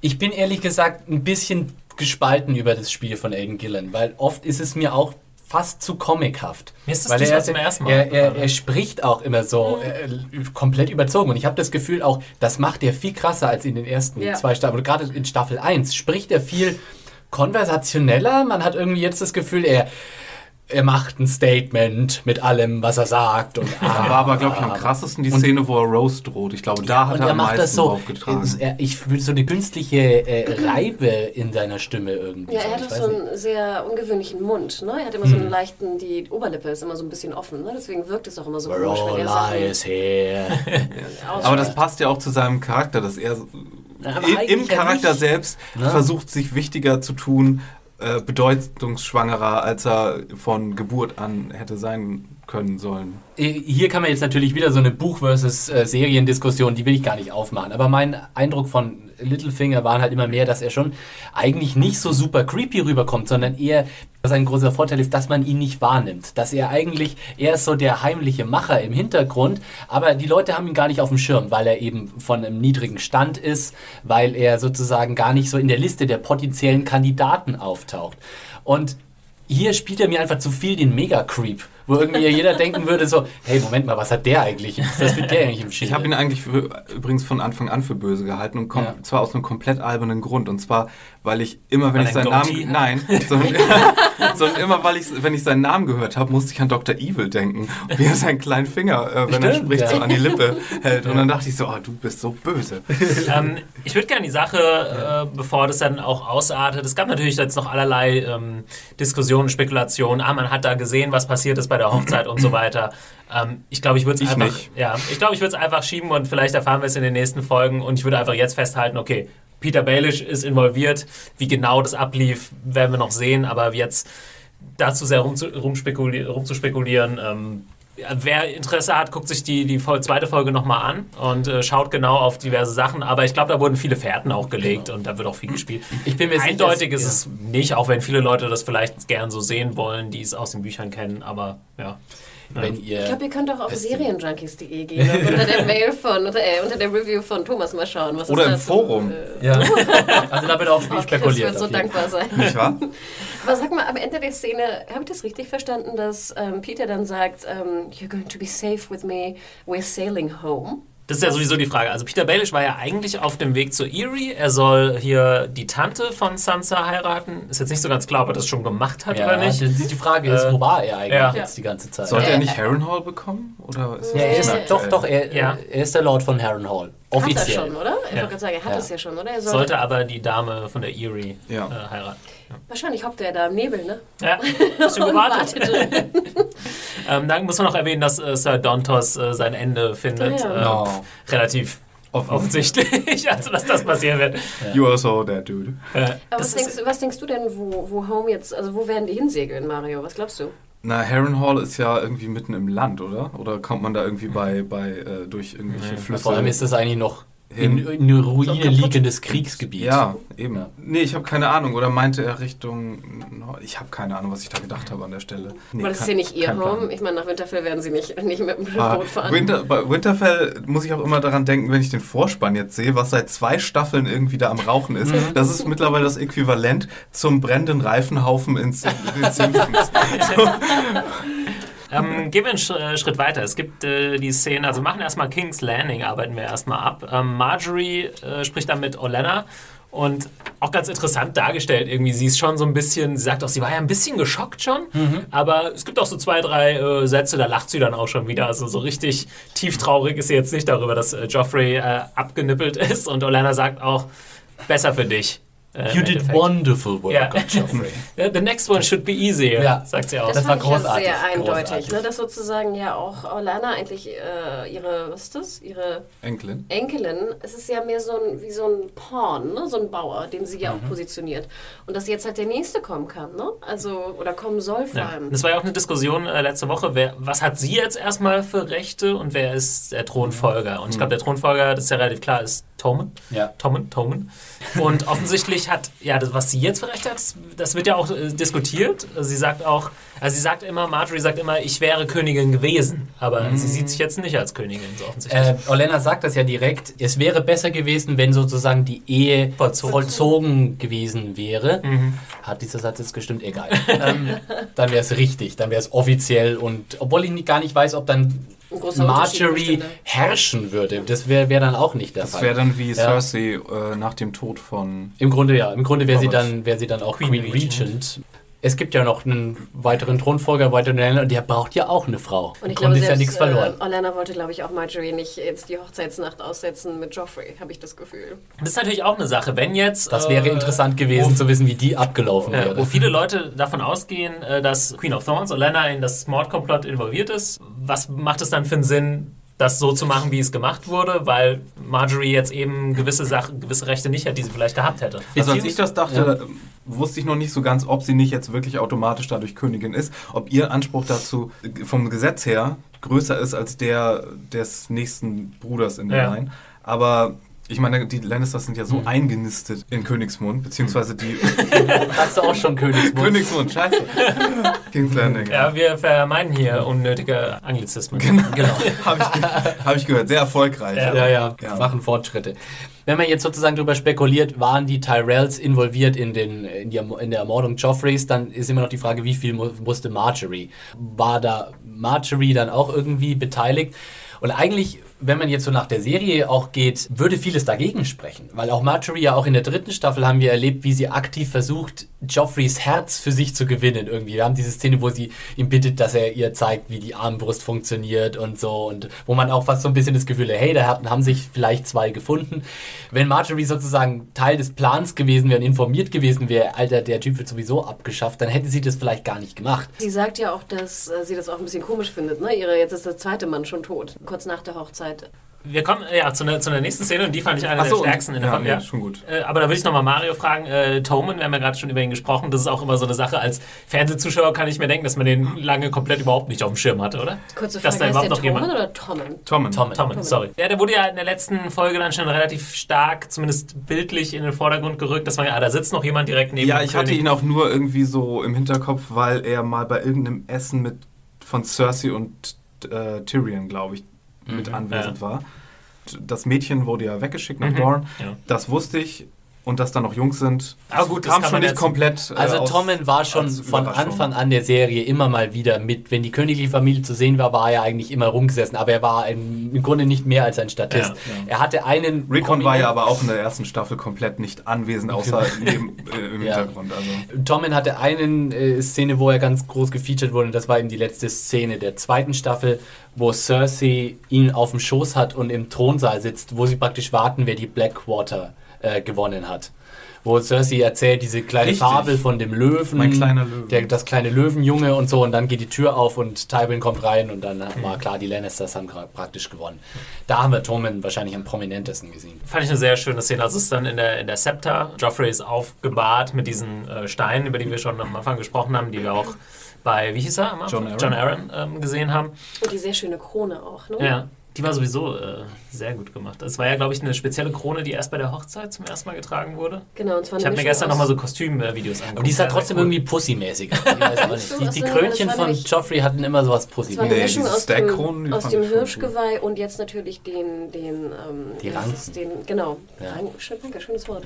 Ich bin ehrlich gesagt ein bisschen gespalten über das Spiel von Aiden Gillen, weil oft ist es mir auch fast zu comichaft. Mir ist das weil er, zum ersten Mal er, er, er spricht auch immer so äh, komplett überzogen und ich habe das Gefühl auch, das macht er viel krasser als in den ersten Ja. zwei Staffeln. Gerade in Staffel 1 spricht er viel konversationeller. Man hat irgendwie jetzt das Gefühl, er er macht ein Statement mit allem, was er sagt. Und, Da war aber, glaube ich, am krassesten die Szene, wo er Rose droht. Ich glaube, da hat und er er am macht das meisten so. aufgetragen. er- Ich fühle so eine künstliche äh, Reibe in seiner Stimme irgendwie. Ja, so. er hat auch so nicht. einen sehr ungewöhnlichen Mund. Ne? Er hat immer so einen leichten, die Oberlippe ist immer so ein bisschen offen. Ne? Deswegen wirkt es auch immer so We're komisch, wenn all er Sachen here. Aber das passt ja auch zu seinem Charakter, dass er im ja Charakter nicht. selbst Ne? versucht, sich wichtiger zu tun, äh, bedeutungsschwangerer, als er von Geburt an hätte sein können sollen. Äh, Hier kann man jetzt natürlich wieder so eine Buch- versus äh, Seriendiskussion, die will ich gar nicht aufmachen. Aber mein Eindruck von Littlefinger war halt immer mehr, dass er schon eigentlich nicht so super creepy rüberkommt, sondern eher, sein großer Vorteil ist, dass man ihn nicht wahrnimmt. Dass er eigentlich, er ist so der heimliche Macher im Hintergrund, aber die Leute haben ihn gar nicht auf dem Schirm, weil er eben von einem niedrigen Stand ist, weil er sozusagen gar nicht so in der Liste der potenziellen Kandidaten auftaucht. Und hier spielt er mir einfach zu viel den Mega-Creep, wo irgendwie jeder denken würde so, hey, Moment mal, was hat der eigentlich? Was wird der eigentlich im Schild? Ich habe ihn eigentlich für, übrigens von Anfang an für böse gehalten und kom Ja. zwar aus einem komplett albernen Grund. Und zwar, weil ich immer, wenn Weil ich er seinen ein Goatee Namen. Nein, sondern, sondern immer, weil ich, wenn ich seinen Namen gehört habe, musste ich an Dr. Evil denken. Wie er seinen kleinen Finger, äh, wenn er Stimmt, spricht, ja. so an die Lippe hält. Und dann dachte ich so, ah, du bist so böse. ähm, ich würde gerne die Sache, äh, bevor das dann auch ausartet, es gab natürlich jetzt noch allerlei ähm, Diskussionen, Spekulationen, ah, man hat da gesehen, was passiert ist bei der Hochzeit und so weiter. Ähm, ich glaube, ich würde es einfach, nicht. ja, ich glaube, ich würde es einfach schieben und vielleicht erfahren wir es in den nächsten Folgen und ich würde einfach jetzt festhalten, okay, Peter Baelish ist involviert, wie genau das ablief, werden wir noch sehen, aber jetzt dazu sehr rumzuspekulieren, ähm, Wer Interesse hat, guckt sich die, die zweite Folge nochmal an und äh, schaut genau auf diverse Sachen. Aber ich glaube, da wurden viele Fährten auch gelegt und da wird auch viel gespielt. Ich bin mir sicher, Eindeutig dass- ist es nicht, auch wenn viele Leute das vielleicht gern so sehen wollen, die es aus den Büchern kennen. Aber ja. Wenn ihr, Ich glaube, ihr könnt auch auf serienjunkies.de gehen und unter der Mail von, unter, äh, unter der Review von Thomas mal schauen. Was Oder ist im Forum. Äh, ja. Also da wird auch viel oh, spekuliert. wird so auf jeden dankbar sein. Nicht wahr? Aber sag mal, am Ende der Szene, habe ich das richtig verstanden, dass ähm, Peter dann sagt, ähm, You're going to be safe with me, we're sailing home? Das ist ja sowieso die Frage. Also Peter Baelish war ja eigentlich auf dem Weg zu Erie. Er soll hier die Tante von Sansa heiraten. Ist jetzt nicht so ganz klar, ob er das schon gemacht hat Ja, oder nicht. Die, die Frage ist, Äh, wo war er eigentlich ja. jetzt die ganze Zeit? Sollte Äh, er nicht Harrenhal bekommen? Oder ist ja, er ist, doch, doch, er, Ja. er ist der Lord von Harrenhal. Hat er Offiziell. schon, oder? Ich Ja. wollte gerade sagen, er hat Ja. es ja schon, oder? Er sollte, Sollte aber die Dame von der Erie Ja. äh, heiraten. Wahrscheinlich hockt er da im Nebel, ne? Ja, bisschen Und gewartet. wartet. Ähm, dann muss man noch erwähnen, dass äh, Sir Dontos äh, sein Ende findet. Ja. Äh, No. Relativ Offen. offensichtlich, also dass das passieren wird. You are so that dude. Äh, Aber was denkst, du- was denkst du denn, wo, wo Home jetzt, also wo werden die hinsegeln, Mario? Was glaubst du? Na, Harrenhal ist ja irgendwie mitten im Land, oder? Oder kommt man da irgendwie bei, bei äh, durch irgendwelche Flüsse? Vor allem ist das eigentlich noch In, in Ruinen liegendes Kriegsgebiet. Ja, eben. Ja. Nee, ich habe keine Ahnung. Oder meinte er Richtung. Ich habe keine Ahnung, was ich da gedacht habe an der Stelle. Nee, Aber das ist kein- ja nicht ihr Plan. Home. Ich meine, nach Winterfell werden sie nicht, nicht mit dem Ah, Boot fahren. Winter, bei Winterfell muss ich auch immer daran denken, wenn ich den Vorspann jetzt sehe, was seit zwei Staffeln irgendwie da am Rauchen ist. Mhm. Das ist mittlerweile das Äquivalent zum brennenden Reifenhaufen in, in Simpsons. So, Ähm, gehen wir einen Sch äh, Schritt weiter. Es gibt äh, die Szene, also wir machen erstmal King's Landing, arbeiten wir erstmal ab. Ähm, Marjorie äh, spricht dann mit Olenna und auch ganz interessant dargestellt irgendwie. Sie ist schon so ein bisschen, sie sagt auch, sie war ja ein bisschen geschockt schon, aber es gibt auch so zwei, drei äh, Sätze, da lacht sie dann auch schon wieder. Also so richtig tief traurig ist sie jetzt nicht darüber, dass äh, Joffrey äh, abgenippelt ist und Olenna sagt auch, besser für dich. Äh, You did wonderful work, Ja. Joffrey. Yeah, The next one should be easier, Ja. sagt sie auch. Das, Das war fand ich ja großartig, sehr eindeutig, großartig. ne, dass sozusagen ja auch Orlana eigentlich äh, ihre, was ist das, ihre Enkelin. Enkelin, es ist ja mehr so ein, wie so ein Pawn, ne? so ein Bauer, den sie ja Mhm. auch positioniert. Und dass jetzt halt der Nächste kommen kann, ne? Also, oder kommen soll vor Ja. allem. Das war ja auch eine Diskussion äh, letzte Woche. Wer, was hat sie jetzt erstmal für Rechte und wer ist der Thronfolger? Und ich glaube, der Thronfolger, das ist ja relativ klar, ist Tommen. Ja. Tommen, Tommen. Und offensichtlich hat, ja, das, was sie jetzt Rechte hat, das- wird ja auch äh, diskutiert. Sie sagt auch, also sie sagt immer, Marjorie sagt immer, ich wäre Königin gewesen. Aber sie sieht sich jetzt nicht als Königin, so offensichtlich. Äh, Olena sagt das ja direkt. Es wäre besser gewesen, wenn sozusagen die Ehe Vollzogen. vollzogen, gewesen wäre. Hat dieser Satz jetzt gestimmt? Egal. ähm, dann wäre es richtig, dann wäre es offiziell und obwohl ich nicht- gar nicht weiß, ob dann Marjorie finde. herrschen würde. Das wäre wär dann auch nicht der Das Fall. wäre dann wie Ja. Cersei äh, nach dem Tod von. Im Grunde ja. Im Grunde wäre sie dann, wäre sie dann auch Queen Queen, Regent. Regent. Es gibt ja noch einen weiteren Thronfolger, weiteren Länder und der braucht ja auch eine Frau. Und ich glaube, Grunde ist ja selbst nichts verloren. äh, Orlana wollte, glaube ich, auch Marjorie nicht jetzt die Hochzeitsnacht aussetzen mit Joffrey, habe ich das Gefühl. das ist natürlich auch eine Sache. Wenn jetzt. Das wäre äh, interessant gewesen zu wissen, wie die abgelaufen Ja, wäre. wo viele Leute davon ausgehen, äh, dass Queen of Thorns, Olenna, in das Mordkomplott involviert ist. Was macht es dann für einen Sinn, das so zu machen, wie es gemacht wurde? Weil Marjorie jetzt eben gewisse Sachen, gewisse Rechte nicht hat, die sie vielleicht gehabt hätte. Also als ich das dachte, Ja. wusste ich noch nicht so ganz, ob sie nicht jetzt wirklich automatisch dadurch Königin ist, ob ihr Anspruch dazu äh, vom Gesetz her größer ist als der des nächsten Bruders in der Ja. Line. Aber ich meine, die Lannisters sind ja so eingenistet in Königsmund, beziehungsweise die Sagst du auch schon Königsmund? Königsmund, scheiße. King's Landing. Ja, wir vermeiden hier unnötige Anglizismen. Genau. Habe ich, ge hab ich gehört. Sehr erfolgreich. Ja. Ja, ja, Ja. machen Fortschritte. Wenn man jetzt sozusagen darüber spekuliert, waren die Tyrells involviert in, den, in, die, in der Ermordung Joffreys, dann ist immer noch die Frage, wie viel mu musste Marjorie? War da Marjorie dann auch irgendwie beteiligt? Und eigentlich, wenn man jetzt so nach der Serie auch geht, würde vieles dagegen sprechen. Weil auch Marjorie ja auch in der dritten Staffel haben wir erlebt, wie sie aktiv versucht, Joffreys Herz für sich zu gewinnen irgendwie. Wir haben diese Szene, wo sie ihm bittet, dass er ihr zeigt, wie die Armbrust funktioniert und so. Und wo man auch fast so ein bisschen das Gefühl hat, hey, da haben sich vielleicht zwei gefunden. Wenn Marjorie sozusagen Teil des Plans gewesen wäre und informiert gewesen wäre, Alter, der Typ wird sowieso abgeschafft, dann hätte sie das vielleicht gar nicht gemacht. Sie sagt ja auch, dass äh, sie das auch ein bisschen komisch findet. Ne? Ihre, jetzt ist der zweite Mann schon tot, kurz nach der Hochzeit. Wir kommen ja zu einer, zu einer nächsten Szene und die fand ich eine so, der stärksten in der ja, Folge. nee, schon gut. Äh, aber da würde ich nochmal Mario fragen. Äh, Toman, wir haben ja gerade schon über ihn gesprochen. Das ist auch immer so eine Sache. Als Fernsehzuschauer kann ich mir denken, dass man den lange komplett überhaupt nicht auf dem Schirm hatte, oder? Kurze Dass Frage, da heißt überhaupt der noch Tommen jemand- oder Tommen? Tommen. Tommen. Tommen, sorry. Ja, der wurde ja in der letzten Folge dann schon relativ stark, zumindest bildlich in den Vordergrund gerückt, dass man ja, ah, da sitzt noch jemand direkt neben Ja, ich hatte ihn auch nur irgendwie so im Hinterkopf, weil er mal bei irgendeinem Essen mit von Cersei und äh, Tyrion, glaube ich, mit anwesend ja. war. Das Mädchen wurde ja weggeschickt nach Mhm, Dorne. ja. Das wusste ich. Und dass da noch Jungs sind, Ah, gut, das kam schon nicht komplett. äh, Also Tommen war schon von. Anfang an der Serie immer mal wieder mit. Wenn die königliche Familie zu sehen war, war er eigentlich immer rumgesessen. Aber er war ein, im Grunde nicht mehr als ein Statist. Ja, Er hatte einen. Rickon war ja aber auch in der ersten Staffel komplett nicht anwesend, außer neben, äh, im Ja. Hintergrund. Also. Tommen hatte eine äh, Szene, wo er ganz groß gefeatured wurde, und das war eben die letzte Szene der zweiten Staffel, wo Cersei ihn auf dem Schoß hat und im Thronsaal sitzt, wo sie praktisch warten, wer die Blackwater äh, gewonnen hat. Wo Cersei erzählt diese kleine Richtig. Fabel von dem Löwen, Mein kleiner Löwe. Der, das kleine Löwenjunge und so, und dann geht die Tür auf und Tywin kommt rein und dann war klar, die Lannisters haben praktisch gewonnen. Da haben wir Tommen wahrscheinlich am prominentesten gesehen. Fand ich eine sehr schöne Szene. Also es ist dann in der, in der Scepter. Joffrey ist aufgebahrt mit diesen äh, Steinen, über die wir schon am Anfang gesprochen haben, die wir auch bei, wie hieß er? John Aaron. John Aaron ähm, gesehen haben. Und die sehr schöne Krone auch, ne? Ja. Die war sowieso äh, sehr gut gemacht. Das war ja, glaube ich, eine spezielle Krone, die erst bei der Hochzeit zum ersten Mal getragen wurde. Genau, und zwar Ich habe mir gestern nochmal so Kostümvideos angeguckt. Aber die ist halt trotzdem cool. irgendwie Pussy-mäßig. Die, die Krönchen von Joffrey hatten immer sowas Das war eine Pussy-mäßig. Nee, Mischung aus dem, aus dem Hirschgeweih und jetzt natürlich den, den, ähm, Die es, den genau, Ja. Rang, schön, danke, schönes Wort.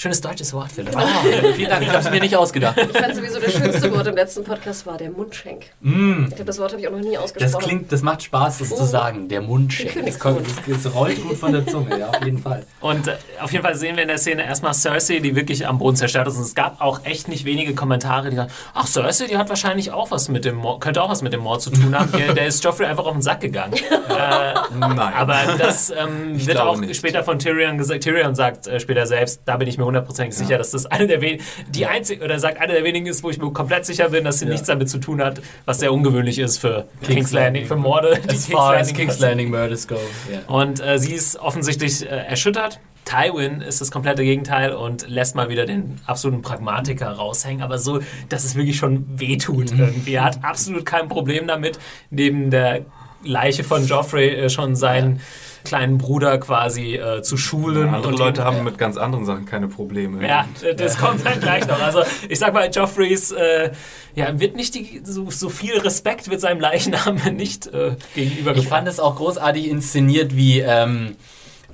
Schönes deutsches Wort, Philipp. Ah, vielen Dank, ich habe es mir nicht ausgedacht. Ich fand sowieso das schönste Wort im letzten Podcast war der Mundschenk. Ich glaube, das Wort habe ich auch noch nie ausgesprochen. Das klingt, das macht Spaß, das zu sagen. Der Mundschenk. Das, kommt, das, das rollt gut von der Zunge, ja, auf jeden Fall. Und äh, auf jeden Fall sehen wir in der Szene erstmal Cersei, die wirklich am Boden zerstört ist. Und es gab auch echt nicht wenige Kommentare, die sagen, ach, Cersei, die hat wahrscheinlich auch was mit dem Mord, könnte auch was mit dem Mord zu tun haben. Der, der ist Joffrey einfach auf den Sack gegangen. Nein. Aber das ähm, wird auch nicht. später von Tyrion gesagt. Tyrion sagt äh, später selbst, da bin ich mir hundertprozentig sicher, dass das eine der wenigen, die einzige, oder sagt eine der wenigen ist, wo ich mir komplett sicher bin, dass sie nichts damit zu tun hat, was sehr ungewöhnlich ist für King's, Landing, für Morde, die As far as Landing King's passieren. Landing Murders go. Ja. Und äh, sie ist offensichtlich äh, erschüttert. Tywin ist das komplette Gegenteil und lässt mal wieder den absoluten Pragmatiker raushängen, aber so, dass es wirklich schon wehtut irgendwie. Er hat absolut kein Problem damit, neben der Leiche von Joffrey äh, schon seinen kleinen Bruder quasi äh, zu schulen. Andere und Leute ihn- haben mit ganz anderen Sachen keine Probleme. ja, das kommt dann gleich noch. Also ich sag mal, Joffreys äh, ja, wird nicht die, so, so viel Respekt wird seinem Leichnam nicht äh, gegenüber Ich fand es auch großartig inszeniert, wie ähm,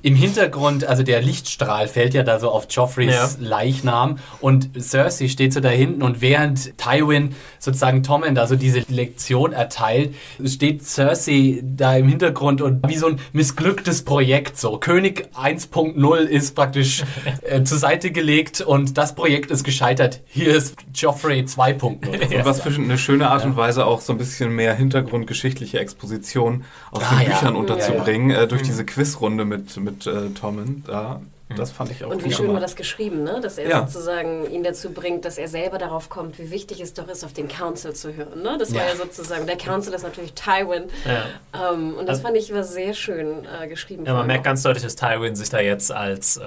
im Hintergrund, also der Lichtstrahl fällt ja da so auf Joffreys Leichnam und Cersei steht so da hinten und während Tywin sozusagen Tommen da so diese Lektion erteilt, steht Cersei da im Hintergrund und wie so ein missglücktes Projekt so. König 1.0 ist praktisch äh, zur Seite gelegt und das Projekt ist gescheitert. Hier ist Joffrey 2.0. Und was für eine schöne Art und Weise auch so ein bisschen mehr hintergrundgeschichtliche Exposition aus Ah, den ja. Büchern Ja, unterzubringen, Äh, durch diese Quizrunde mit, mit äh, Tommen. Da, das fand ich auch Und wie schön war das geschrieben, ne? dass er Ja. sozusagen ihn dazu bringt, dass er selber darauf kommt, wie wichtig es doch ist, auf den Council zu hören. Ne? Das war Ja. ja sozusagen, der Council ist natürlich Tywin. Ja. Ähm, und das fand ich war sehr schön äh, geschrieben. Ja, man merkt ganz deutlich, dass Tywin sich da jetzt als, äh,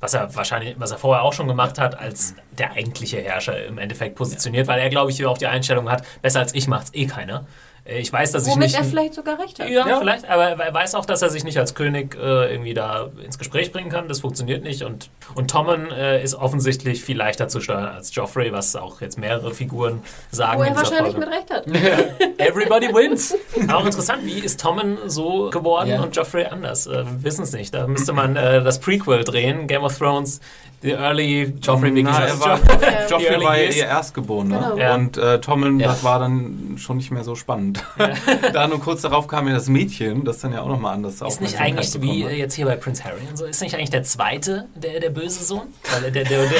was er wahrscheinlich, was er vorher auch schon gemacht hat, als der eigentliche Herrscher im Endeffekt positioniert, weil er, glaube ich, auch die Einstellung hat, besser als ich macht's eh keiner. Äh, Ich weiß, dass ich Womit nicht. er vielleicht sogar recht hat. ja, vielleicht, aber er weiß auch, dass er sich nicht als König äh, irgendwie da ins Gespräch bringen kann. Das funktioniert nicht. Und, und Tommen äh, ist offensichtlich viel leichter zu steuern als Joffrey, was auch jetzt mehrere Figuren sagen. Wo er wahrscheinlich Folge. mit recht hat. Everybody wins. Auch interessant, wie ist Tommen so geworden Ja. und Joffrey anders? Äh, wir wissen es nicht. Da müsste man äh, das Prequel drehen, Game of Thrones, The Early Joffrey wirklich. er war, Joffrey Early war ja ihr Erstgeborener Genau. Ja. und äh, Tommen, Ja. das war dann schon nicht mehr so spannend. da nur kurz darauf kam ja das Mädchen, das dann ja auch nochmal anders Ist nicht eigentlich wie bekommen äh, hat. jetzt hier bei Prince Harry und so, ist nicht eigentlich der zweite der, der böse Sohn? Weil der, der, der, der,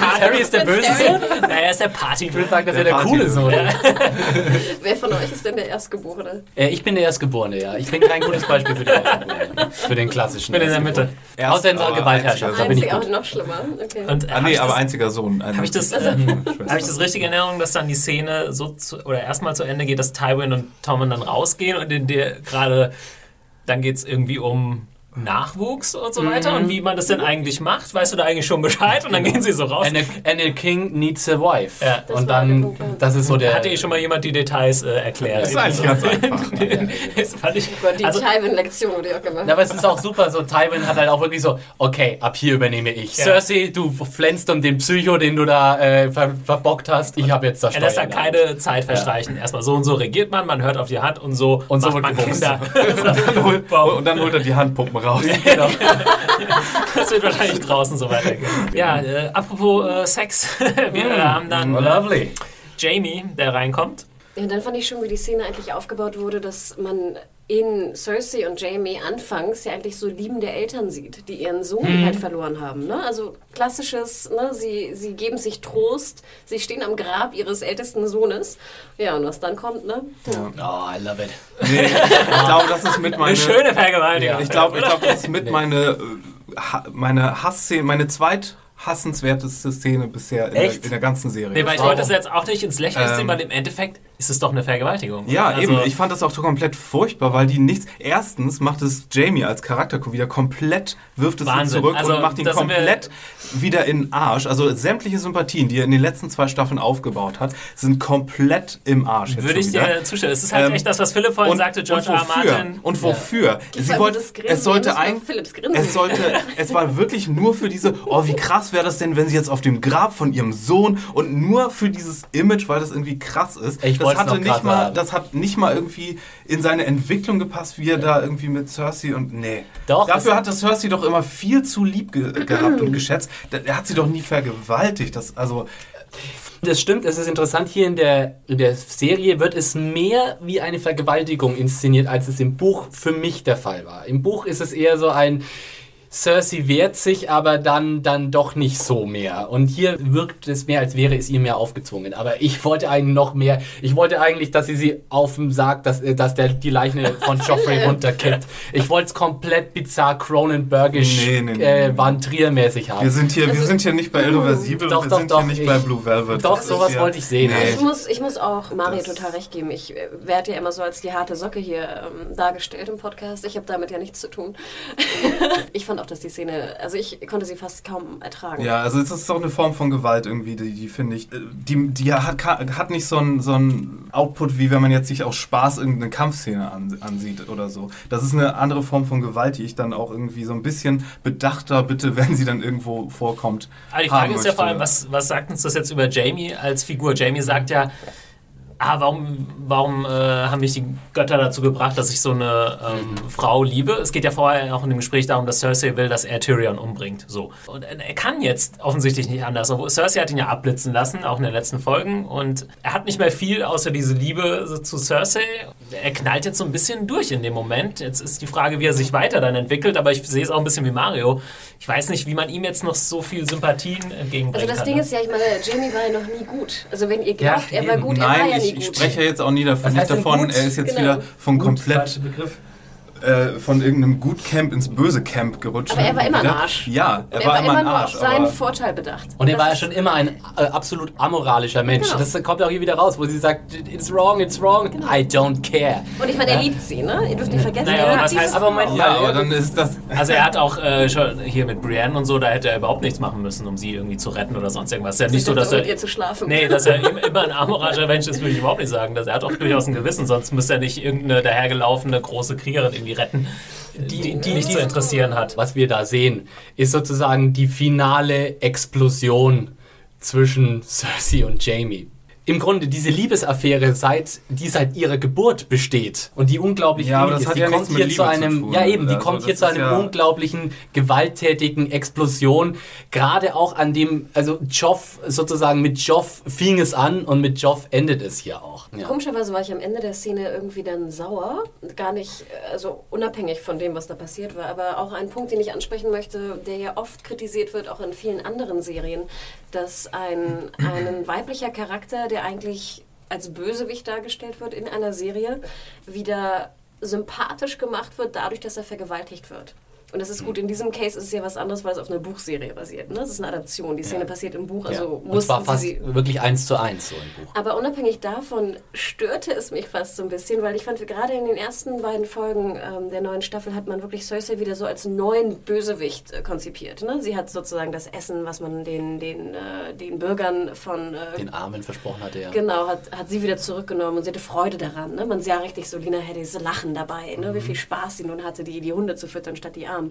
Harry ist der böse Sohn. naja, er ist der Party. Ich würde sagen, dass er Der der coole Sohn ist. Wer von euch ist denn der Erstgeborene? Äh, ich bin der Erstgeborene, ja. Ich bin kein gutes Beispiel für den. Für den klassischen. Ich bin in der Mitte. Außer in Sachen Gewaltherrschaft. Da bin ich Auch gut. noch schlimmer. Okay. Und Ah, hab nee, aber das- einziger Sohn. Habe ich, das, äh, hab ich das richtig in Erinnerung, dass dann die Szene so zu, oder erstmal zu Ende geht, dass Tywin und Tommen dann rausgehen und in der gerade dann geht es irgendwie um Nachwuchs und so weiter und wie man das denn eigentlich macht, weißt du da eigentlich schon Bescheid und dann gehen sie so raus. And a, and a king needs a wife. Ja. Das Und dann, ja. das ist so der. Hatte eh schon mal jemand die Details äh, erklärt. Das ist eigentlich ganz einfach. das fand ich, Gott, die also, Tywin-Lektion wurde ja auch gemacht. Na, aber es ist auch super, so Tywin hat halt auch wirklich so, okay, ab hier übernehme ich. Ja. Cersei, du flänzt um den Psycho, den du da äh, ver verbockt hast. Ich habe jetzt das er lässt da keine Zeit verstreichen. Erstmal so und so regiert man, man hört auf die Hand und so Und so macht wird man. Kinder. Und dann holt er die Handpumpen raus. Genau. Das wird wahrscheinlich draußen so weitergehen. Ja, äh, apropos äh, Sex. Wir äh, haben dann Oh, äh, lovely. Jamie, der reinkommt. Ja, dann fand ich schon, wie die Szene eigentlich aufgebaut wurde, dass man in Cersei und Jamie anfangs ja eigentlich so liebende Eltern sieht, die ihren Sohn halt verloren haben. Ne? Also klassisches, ne? sie, sie geben sich Trost, sie stehen am Grab ihres ältesten Sohnes. Ja, und was dann kommt, ne? Oh, I love it. Nee, ich glaube, das ist mit meine. Eine schöne Vergewaltigung. Ich glaube, ich glaub, das ist mit meine, äh, meine Hassszene, meine zweithassenswerteste Szene bisher in der, in der ganzen Serie. Nee, weil ich wollte das jetzt auch nicht ins Lächerliche ziehen, Ähm. weil im Endeffekt ist es doch eine Vergewaltigung. Ja, Also, eben. Ich fand das auch komplett furchtbar, weil die nichts. Erstens macht es Jamie als Charakter wieder komplett, wirft es ihn Wahnsinn. zurück Also, und macht ihn komplett wieder in den Arsch. Also sämtliche Sympathien, die er in den letzten zwei Staffeln aufgebaut hat, sind komplett im Arsch. jetzt Würde ich wieder. dir zustimmen. Es ist halt Ähm, echt das, was Philipp vorhin und, sagte, George und R. R. wofür? Martin. Und wofür? Vor Sie wollte, es sollte ein, es sollte, es war wirklich nur für diese, oh, wie krass wäre das denn, wenn sie jetzt auf dem Grab von ihrem Sohn und nur für dieses Image, weil das irgendwie krass ist. Ich das hatte nicht mal, sagen. das hat nicht mal irgendwie in seine Entwicklung gepasst, wie er da irgendwie mit Cersei und nee. Doch, Dafür es- hat das Cersei doch immer viel zu lieb ge gehabt und geschätzt. Er hat sie doch nie vergewaltigt. Das, also, Das stimmt, es ist interessant, hier in der, in der Serie wird es mehr wie eine Vergewaltigung inszeniert, als es im Buch für mich der Fall war. Im Buch ist es eher so ein Cersei wehrt sich, aber dann, dann doch nicht so mehr. Und hier wirkt es mehr, als wäre es ihr mehr aufgezwungen. Aber ich wollte eigentlich noch mehr. Ich wollte eigentlich, dass sie sie auf dem Sarg, dass, äh, dass der die Leiche von Joffrey runterkippt. Ich wollte es komplett bizarr Cronenbergisch, Nee, nee, nee, äh. Van Trier-mäßig haben. wir sind hier, wir sind hier nicht bei Irreversibel, Doch, wir doch, sind doch, hier nicht ich- bei Blue Velvet. Doch, Das sowas wollte ich sehen. Nee. Ich muss, ich muss auch Mario Das- total recht geben. Ich äh, werde ja immer so als die harte Socke hier ähm, dargestellt im Podcast. Ich habe damit ja nichts zu tun. ich fand auch, dass die Szene, also ich konnte sie fast kaum ertragen. Ja, also es ist doch eine Form von Gewalt irgendwie, die, die finde ich, äh, die, die hat, hat nicht so einen so einen Output, wie wenn man jetzt sich aus Spaß irgendeine Kampfszene an, ansieht oder so. Das ist eine andere Form von Gewalt, die ich dann auch irgendwie so ein bisschen bedachter bitte, wenn sie dann irgendwo vorkommt. Aber die Frage haben ist ja vor allem, was, was sagt uns das jetzt über Jamie als Figur? Jamie sagt ja, ah, warum, warum äh, haben mich die Götter dazu gebracht, dass ich so eine ähm, Frau liebe? Es geht ja vorher auch in dem Gespräch darum, dass Cersei will, dass er Tyrion umbringt. So. Und er kann jetzt offensichtlich nicht anders. Obwohl Cersei hat ihn ja abblitzen lassen, auch in den letzten Folgen. Und er hat nicht mehr viel außer diese Liebe zu Cersei. Er knallt jetzt so ein bisschen durch in dem Moment. Jetzt ist die Frage, wie er sich weiter dann entwickelt. Aber ich sehe es auch ein bisschen wie Mario. Ich weiß nicht, wie man ihm jetzt noch so viel Sympathien entgegenbringen Also das kann. Ding ne? ist ja, ich meine, Jamie war ja noch nie gut. Also wenn ihr glaubt, Ja, er war gut, er war Nein, ja nie ich, gut. ich spreche ja jetzt auch nie davon, nicht davon, gut? er ist jetzt Genau. wieder von Gut, komplett Begriff. Äh, von irgendeinem Gutcamp ins böse Camp gerutscht. Aber er war immer ein. Arsch. Ja, er, er war, war immer ein nur Arsch. auf seinen Vorteil bedacht. Und er war ja schon immer ein äh, absolut amoralischer Mensch. Genau. Das kommt auch hier wieder raus, wo sie sagt, it's wrong, it's wrong, I don't care. Und ich meine, er liebt sie, ne? Ihr dürft nicht vergessen, Naja, er diese heißt- Aber Moment ja, mal, aber dann ist das. Also er hat auch äh, schon hier mit Brienne und so, da hätte er überhaupt nichts machen müssen, um sie irgendwie zu retten oder sonst irgendwas. Ist ja nicht so, dass mit er... ihr zu schlafen. Nee, dass er im- immer ein amoralischer Mensch ist, würde ich überhaupt nicht sagen. Das, er hat auch durchaus ein Gewissen, sonst müsste er nicht irgendeine dahergelaufene große Kriegerin irgendwie retten, die, die nichts zu interessieren hat. was wir da sehen, ist sozusagen die finale Explosion zwischen Cersei und Jamie. Im Grunde diese Liebesaffäre, seit, die seit ihrer Geburt besteht und die unglaublich Ja, ist, die ja kommt hier zu zu einem, tun. ja eben, die Also kommt hier zu einem ja- unglaublichen gewalttätigen Explosion. Gerade auch an dem, also Joff sozusagen mit Joff fing es an und mit Joff endet es hier auch. Ja. Komischerweise war ich am Ende der Szene irgendwie dann sauer. Gar nicht, also unabhängig von dem, was da passiert war. Aber auch ein Punkt, den ich ansprechen möchte, der ja oft kritisiert wird, auch in vielen anderen Serien, dass ein, ein weiblicher Charakter, der eigentlich als Bösewicht dargestellt wird in einer Serie, wieder sympathisch gemacht wird, dadurch, dass er vergewaltigt wird. Und das ist gut. In diesem Case ist es ja was anderes, weil es auf einer Buchserie basiert. Ne? Das ist eine Adaption. Die Szene passiert im Buch, also ja. Und mussten zwar fast sie wirklich eins zu eins so im Buch. aber unabhängig davon störte es mich fast so ein bisschen, weil ich fand, gerade in den ersten beiden Folgen ähm, der neuen Staffel hat man wirklich Cersei wieder so als neuen Bösewicht äh, konzipiert. Ne? Sie hat sozusagen das Essen, was man den, den, äh, den Bürgern von... Äh, Den Armen versprochen hatte, ja. Genau, hat, hat sie wieder zurückgenommen und sie hatte Freude daran. Ne? Man sah richtig so, Lina hätte dieses Lachen dabei, ne? wie viel Spaß sie nun hatte, die, die Hunde zu füttern statt die Armen.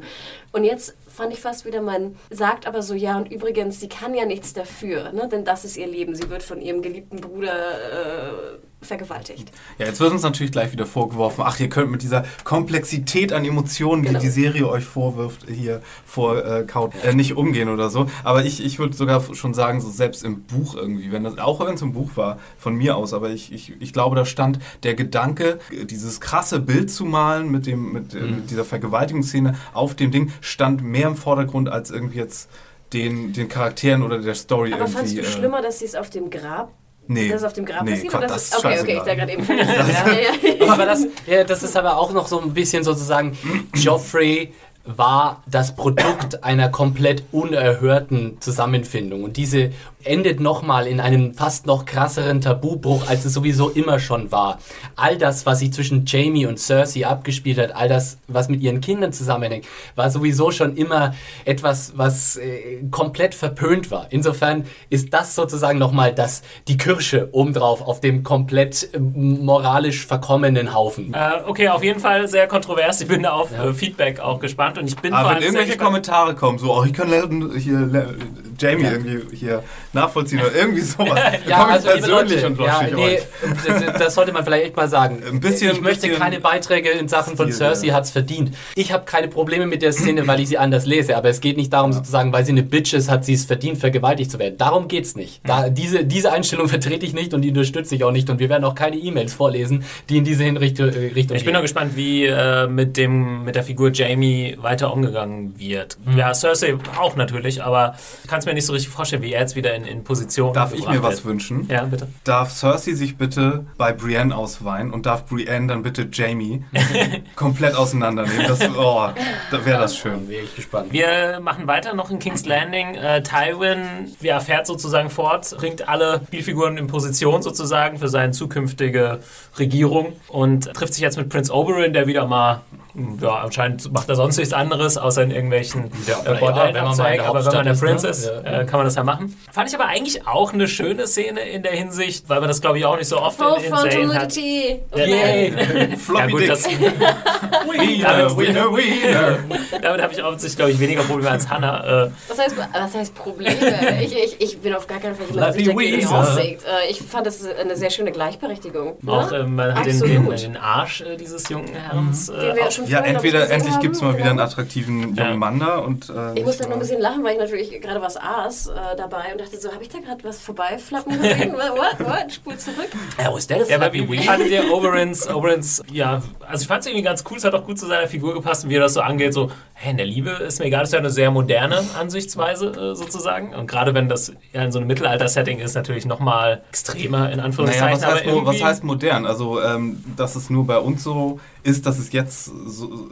Und jetzt fand ich fast wieder, man sagt aber so, ja und übrigens, sie kann ja nichts dafür, ne? denn das ist ihr Leben. Sie wird von ihrem geliebten Bruder äh, vergewaltigt. Ja, jetzt wird uns natürlich gleich wieder vorgeworfen, ach, ihr könnt mit dieser Komplexität an Emotionen, Genau. die die Serie euch vorwirft, hier vorkaut, äh, nicht umgehen oder so. Aber ich, ich würde sogar schon sagen, so selbst im Buch irgendwie, wenn das, auch wenn es im Buch war, von mir aus, aber ich, ich, ich glaube, da stand der Gedanke, dieses krasse Bild zu malen mit, dem, mit, äh, Mhm. mit dieser Vergewaltigungsszene auf dem Ding, stand mehr im Vordergrund als irgendwie jetzt den, den Charakteren oder der Story Aber irgendwie. fandst du äh, schlimmer, dass sie es auf dem Grab, Nee. dass es auf dem Grab Nee, passiert? Gott, oder das ist okay, okay, ich da gerade eben ja, ja. aber das, ja, das ist aber auch noch so ein bisschen sozusagen Joffrey war das Produkt einer komplett unerhörten Zusammenfindung. Und diese endet nochmal in einem fast noch krasseren Tabubruch, als es sowieso immer schon war. All das, was sich zwischen Jamie und Cersei abgespielt hat, all das, was mit ihren Kindern zusammenhängt, war sowieso schon immer etwas, was äh, komplett verpönt war. Insofern ist das sozusagen nochmal das, die Kirsche obendrauf auf dem komplett äh, moralisch verkommenen Haufen. Äh, okay, auf jeden Fall sehr kontrovers. Ich bin da auf äh, Feedback auch gespannt und ich bin vor Aber allem wenn sehr irgendwelche Kommentare kommen, so, oh, ich kann hier Jamie irgendwie hier nachvollziehen oder irgendwie sowas, Ja, also persönlich Leute, und ja, nee, das sollte man vielleicht echt mal sagen. Ein bisschen- ich möchte bisschen keine Beiträge in Sachen von Stil, Cersei ja. hat's verdient. Ich habe keine Probleme mit der Szene, weil ich sie anders lese, aber es geht nicht darum sozusagen, weil sie eine Bitch ist, hat sie es verdient, vergewaltigt zu werden. Darum geht's nicht. Da, diese, diese Einstellung vertrete ich nicht und die unterstütze ich auch nicht und wir werden auch keine E-Mails vorlesen, die in diese Hinrichtung äh, Richtung Ich bin noch gespannt, wie äh, mit, dem, mit der Figur Jamie weiter umgegangen wird. Mhm. Ja, Cersei auch natürlich, aber ich kann es mir nicht so richtig vorstellen, wie er jetzt wieder in, in Position Darf ich mir was wird. wünschen? Ja, bitte. Darf Cersei sich bitte bei Brienne ausweinen und darf Brienne dann bitte Jamie komplett auseinandernehmen? Das, oh, da wäre das schön. Wäre ich gespannt. Wir machen weiter noch in King's Landing. Äh, Tywin ja, fährt sozusagen fort, bringt alle Spielfiguren in Position sozusagen für seine zukünftige Regierung und trifft sich jetzt mit Prince Oberyn, der wieder mal, ja, anscheinend macht er sonst nichts anderes, außer in irgendwelchen Ja, äh, ja, Bordellen wenn man mal in abzeigen. der Aber wenn man der Hauptstadt Prince ist, ist, ne? Ja. äh, kann man das ja machen. Fand ich aber eigentlich auch eine schöne Szene in der Hinsicht, weil man das, glaube ich, auch nicht so oft Oh, in, in Serien hat. Yay. Ja Floppy gut, Dick. das, Wiener, Wiener, Wiener. damit habe ich offensichtlich, glaube ich, weniger Probleme als Hannah. Äh, Was heißt, was heißt Probleme? ich, ich, ich bin auf gar keinen Fall Weezer. aussagt. Äh, Ich fand das eine sehr schöne Gleichberechtigung. Auch ne? man hat den, den, den Arsch äh, dieses jungen Herrens. Äh, Den wir auch- schon Ja, noch entweder endlich gibt es mal wieder einen attraktiven jungen. Mann da und. Äh, Ich musste nur ein bisschen lachen, weil ich natürlich gerade was aß äh, dabei und dachte so, habe ich da gerade was vorbeiflappen gesehen? what, what? Spul zurück. Ja, wo ist der Ja, aber wie, wie fandet ihr Oberins, Oberins, ja, also ich fand es irgendwie ganz cool, es hat auch gut zu seiner Figur gepasst und wie er das so angeht, so, hey, in der Liebe ist mir egal, das ist ja eine sehr moderne Ansichtsweise äh, sozusagen und gerade wenn das ja in so einem Mittelalter-Setting ist, natürlich nochmal extremer in Naja, Anführungszeichen, was heißt, was heißt modern? Also, ähm, dass es nur bei uns so ist, dass es jetzt so,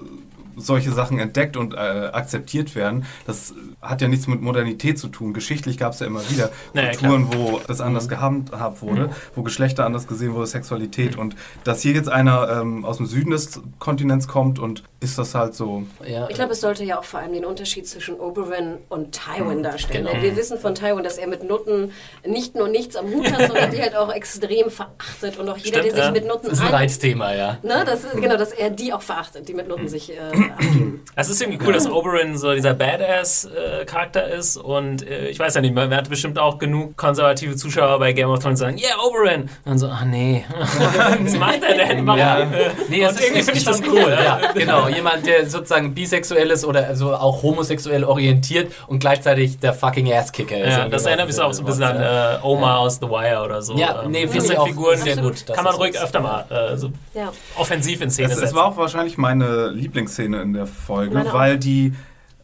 solche Sachen entdeckt und äh, akzeptiert werden, das hat ja nichts mit Modernität zu tun. Geschichtlich gab es ja immer wieder Naja, Kulturen, wo das anders gehandhabt wurde, wo Geschlechter anders gesehen wurde, Sexualität. Und dass hier jetzt einer ähm, aus dem Süden des Kontinents kommt und ist das halt so. Ja. Ich glaube, es sollte ja auch vor allem den Unterschied zwischen Oberyn und Tywin darstellen. genau. Wir wissen von Tywin, dass er mit Nutten nicht nur nichts am Hut hat, sondern die halt auch extrem verachtet. Und auch jeder, Stimmt, der sich ja. mit Nutten Das ist ein. Reizthema, ja. Ne, das ist, genau, dass er die auch verachtet, die mit Nutten sich äh. Es ist irgendwie cool, dass Oberyn so dieser Badass-Charakter ist und äh, ich weiß ja nicht, man hat bestimmt auch genug konservative Zuschauer bei Game of Thrones, die sagen, yeah, Oberyn! Und dann so, ah nee, was macht er denn? Ja. Äh, Nee, und irgendwie ist, finde ich das schon cool. Ja, genau. Jemand, der sozusagen bisexuell ist oder also auch homosexuell orientiert und gleichzeitig der fucking Asskicker ist. Ja, das erinnert mich auch so ein bisschen an äh, Oma aus The Wire oder so. Ja, Ähm, nee, das finde sind ich auch Figuren, sehr die gut, kann man das ruhig öfter mal äh, so Ja. offensiv in Szene setzen. war auch wahrscheinlich meine Lieblingsszene in der Folge, Meine weil die,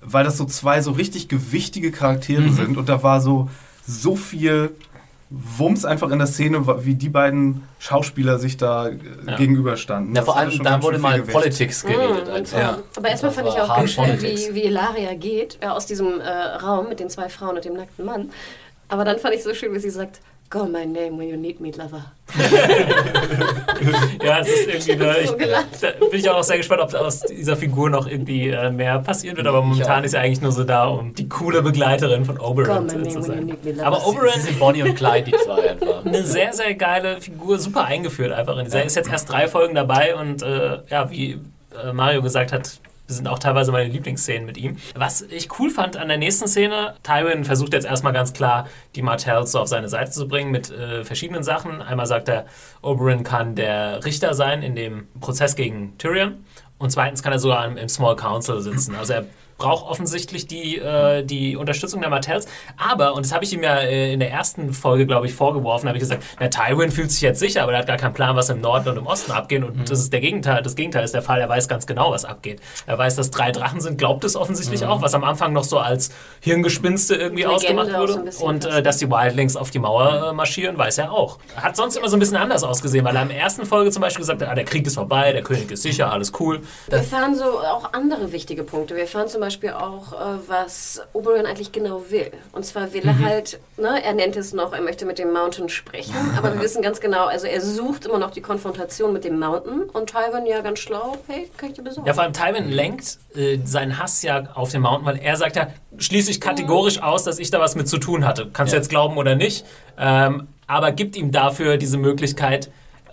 weil das so zwei so richtig gewichtige Charaktere Mhm. sind und da war so so viel Wumms einfach in der Szene, wie die beiden Schauspieler sich da äh, Ja. gegenüberstanden. Ja, vor allem, da wurde mal Gewicht. Politics geredet. Mhm, einfach. Ja. Aber erstmal fand ich auch ganz schön, Politics. wie, wie Ilaria geht, äh, aus diesem äh, Raum mit den zwei Frauen und dem nackten Mann. Aber dann fand ich so schön, wie sie sagt, Call my name when you need me, lover. Ja, es ist irgendwie, ne, ich, da bin ich auch sehr gespannt, ob aus dieser Figur noch irgendwie äh, mehr passieren wird, aber momentan ist er eigentlich nur so da, um die coole Begleiterin von my zu sein. Aber Sie Oberyn, sind Bonnie und Clyde, die zwei einfach. eine sehr, sehr geile Figur, super eingeführt einfach. In dieser, ist jetzt erst drei Folgen dabei und äh, ja, wie äh, Mario gesagt hat, sind auch teilweise meine Lieblingsszenen mit ihm. Was ich cool fand an der nächsten Szene, Tywin versucht jetzt erstmal ganz klar, die Martells so auf seine Seite zu bringen mit äh, verschiedenen Sachen. Einmal sagt er, Oberyn kann der Richter sein in dem Prozess gegen Tyrion. Und zweitens kann er sogar im, Small Council sitzen. Also er braucht offensichtlich die, äh, die Unterstützung der Martells. Aber, und das habe ich ihm ja äh, in der ersten Folge, glaube ich, vorgeworfen, habe ich gesagt, na, Tywin fühlt sich jetzt sicher, aber er hat gar keinen Plan, was im Norden und im Osten abgeht. Und das ist der Gegenteil, das Gegenteil ist der Fall. Er weiß ganz genau, was abgeht. Er weiß, dass drei Drachen sind, glaubt es offensichtlich auch, was am Anfang noch so als Hirngespinste irgendwie Legende ausgemacht wurde. so und äh, dass die Wildlings auf die Mauer äh, marschieren, weiß er auch. Hat sonst immer so ein bisschen anders ausgesehen, weil er in der ersten Folge zum Beispiel gesagt hat, ah, der Krieg ist vorbei, der König ist sicher, alles cool. Wir erfahren so auch andere wichtige Punkte. Wir erfahren zum Beispiel auch, äh, was Oberyn eigentlich genau will. Und zwar will er halt, ne, er nennt es noch, er möchte mit dem Mountain sprechen, aber wir wissen ganz genau, also er sucht immer noch die Konfrontation mit dem Mountain und Tywin ja ganz schlau, hey, kann ich dir besorgen. Ja, vor allem Tywin lenkt äh, seinen Hass ja auf den Mountain, weil er sagt ja, schließe ich kategorisch aus, dass ich da was mit zu tun hatte. Kannst du Ja. jetzt glauben oder nicht. Ähm, aber gibt ihm dafür diese Möglichkeit.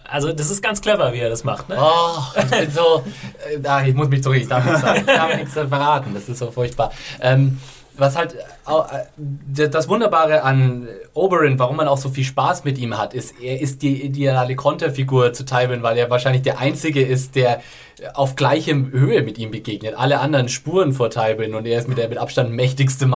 Also, das ist ganz clever, wie er das macht. Ne? Oh, ich bin so. Äh, ah, ich muss mich zurück, ich darf nichts. Ich darf nichts verraten, das ist so furchtbar. Ähm, was halt äh, das Wunderbare an Oberyn, warum man auch so viel Spaß mit ihm hat, ist, er ist die ideale Konterfigur zu Tywin, weil er wahrscheinlich der Einzige ist, der auf gleichem Höhe mit ihm begegnet. Alle anderen spuren vor Tywin und er ist mit der mit Abstand mächtigste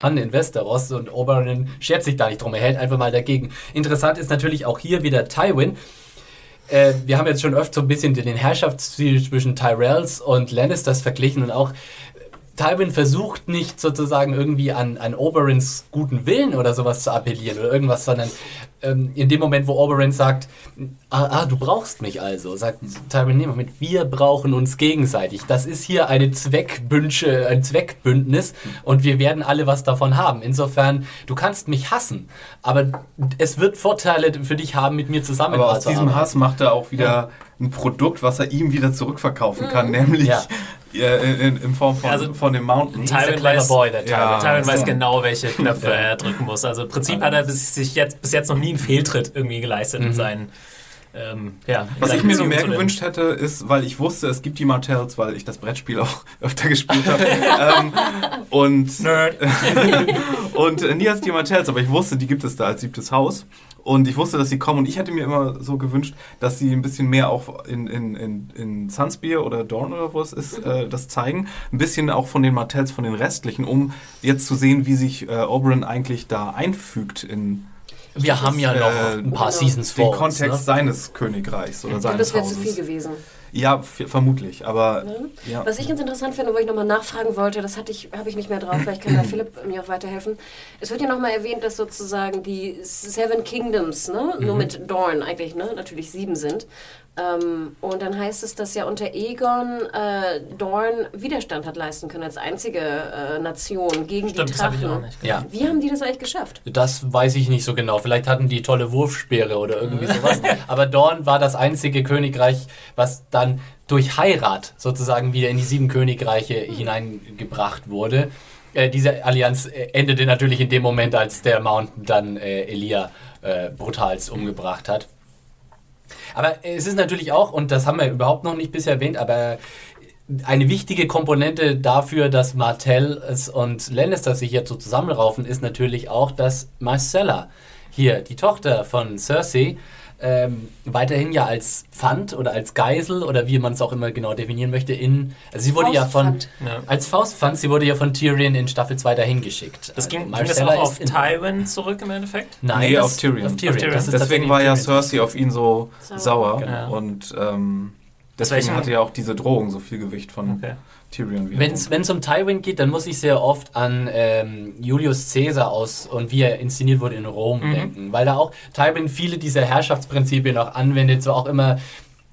Mann in Westeros und Oberyn schert sich da nicht drum, er hält einfach mal dagegen. Interessant ist natürlich auch hier wieder Tywin. Äh, wir haben jetzt schon öfter so ein bisschen den Herrschaftsstil zwischen Tyrells und Lannisters verglichen und auch Tywin versucht nicht sozusagen irgendwie an, an Oberyns guten Willen oder sowas zu appellieren oder irgendwas, sondern ähm, in dem Moment, wo Oberyn sagt, ah, ah, du brauchst mich also, sagt Tywin, nee, Moment, wir brauchen uns gegenseitig. Das ist hier eine Zweckbünsche, ein Zweckbündnis und wir werden alle was davon haben. Insofern, du kannst mich hassen, aber es wird Vorteile für dich haben, mit mir Aber aus diesem Hass macht er auch wieder ein Produkt, was er ihm wieder zurückverkaufen kann, nämlich Ja. äh, in, in Form von, Also, von dem Mountain. Clever weiß, boy, der Tywin. Ja. Tywin weiß genau, welche Knöpfe er drücken muss. Also im Prinzip hat er bis, sich jetzt, bis jetzt noch nie einen Fehltritt irgendwie geleistet in seinen. Ähm, ja, Was ich mir so mehr gewünscht hätte, ist, weil ich wusste, es gibt die Martells, weil ich das Brettspiel auch öfter gespielt habe. ähm, und Nerd. und äh, nie als die Martells, aber ich wusste, die gibt es da als siebtes Haus. Und ich wusste, dass sie kommen. Und ich hätte mir immer so gewünscht, dass sie ein bisschen mehr auch in, in, in, in Sunspear oder Dawn oder wo es ist, äh, das zeigen. Ein bisschen auch von den Martells, von den restlichen, um jetzt zu sehen, wie sich äh, Oberyn eigentlich da einfügt in Wir haben ja noch äh, ein paar genau. Seasons den vor uns. Kontext Ne? seines Königreichs oder seines das wäre zu viel gewesen. Ja, vermutlich, aber ja. Was ich ganz interessant finde, wo ich nochmal nachfragen wollte, das hatte ich, habe ich nicht mehr drauf, vielleicht kann da Philipp mir auch weiterhelfen. Es wird ja nochmal erwähnt, dass sozusagen die Seven Kingdoms, ne, nur mit Dorn eigentlich, ne, natürlich sieben sind. Ähm, und dann heißt es, dass ja unter Egon äh, Dorn Widerstand hat leisten können als einzige äh, Nation gegen Stimmt, die das habe ich auch Drachen. nicht. Ja. Wie haben die das eigentlich geschafft? Das weiß ich nicht so genau. Vielleicht hatten die tolle Wurfspeere oder irgendwie sowas. Aber Dorn war das einzige Königreich, was dann durch Heirat sozusagen wieder in die sieben Königreiche hineingebracht wurde. Äh, diese Allianz äh, endete natürlich in dem Moment, als der Mountain dann äh, Elia äh, brutals umgebracht hat. Aber es ist natürlich auch, und das haben wir überhaupt noch nicht bisher erwähnt, aber eine wichtige Komponente dafür, dass Martell und Lannister sich jetzt so zusammenraufen, ist natürlich auch, dass Marcella hier, die Tochter von Cersei, ähm, weiterhin ja als Pfand oder als Geisel oder wie man es auch immer genau definieren möchte, in. Also sie wurde ja von. Ja. Als Faustpfand, sie wurde ja von Tyrion in Staffel 2 dahin geschickt. Das ging, Also ging das auch auf Tywin zurück im Endeffekt? Nein, Nee, das- auf Tyrion. Auf Tyrion. Auf Tyrion. Deswegen war ja. Cersei auf ihn so Sauer. sauer. Genau. Und ähm, deswegen hatte ja auch diese Drohung so viel Gewicht von Okay. Tyrion wieder. Wenn es um Tywin geht, dann muss ich sehr oft an ähm, Julius Caesar aus und wie er inszeniert wurde in Rom denken. Weil da auch Tywin viele dieser Herrschaftsprinzipien auch anwendet, so auch immer.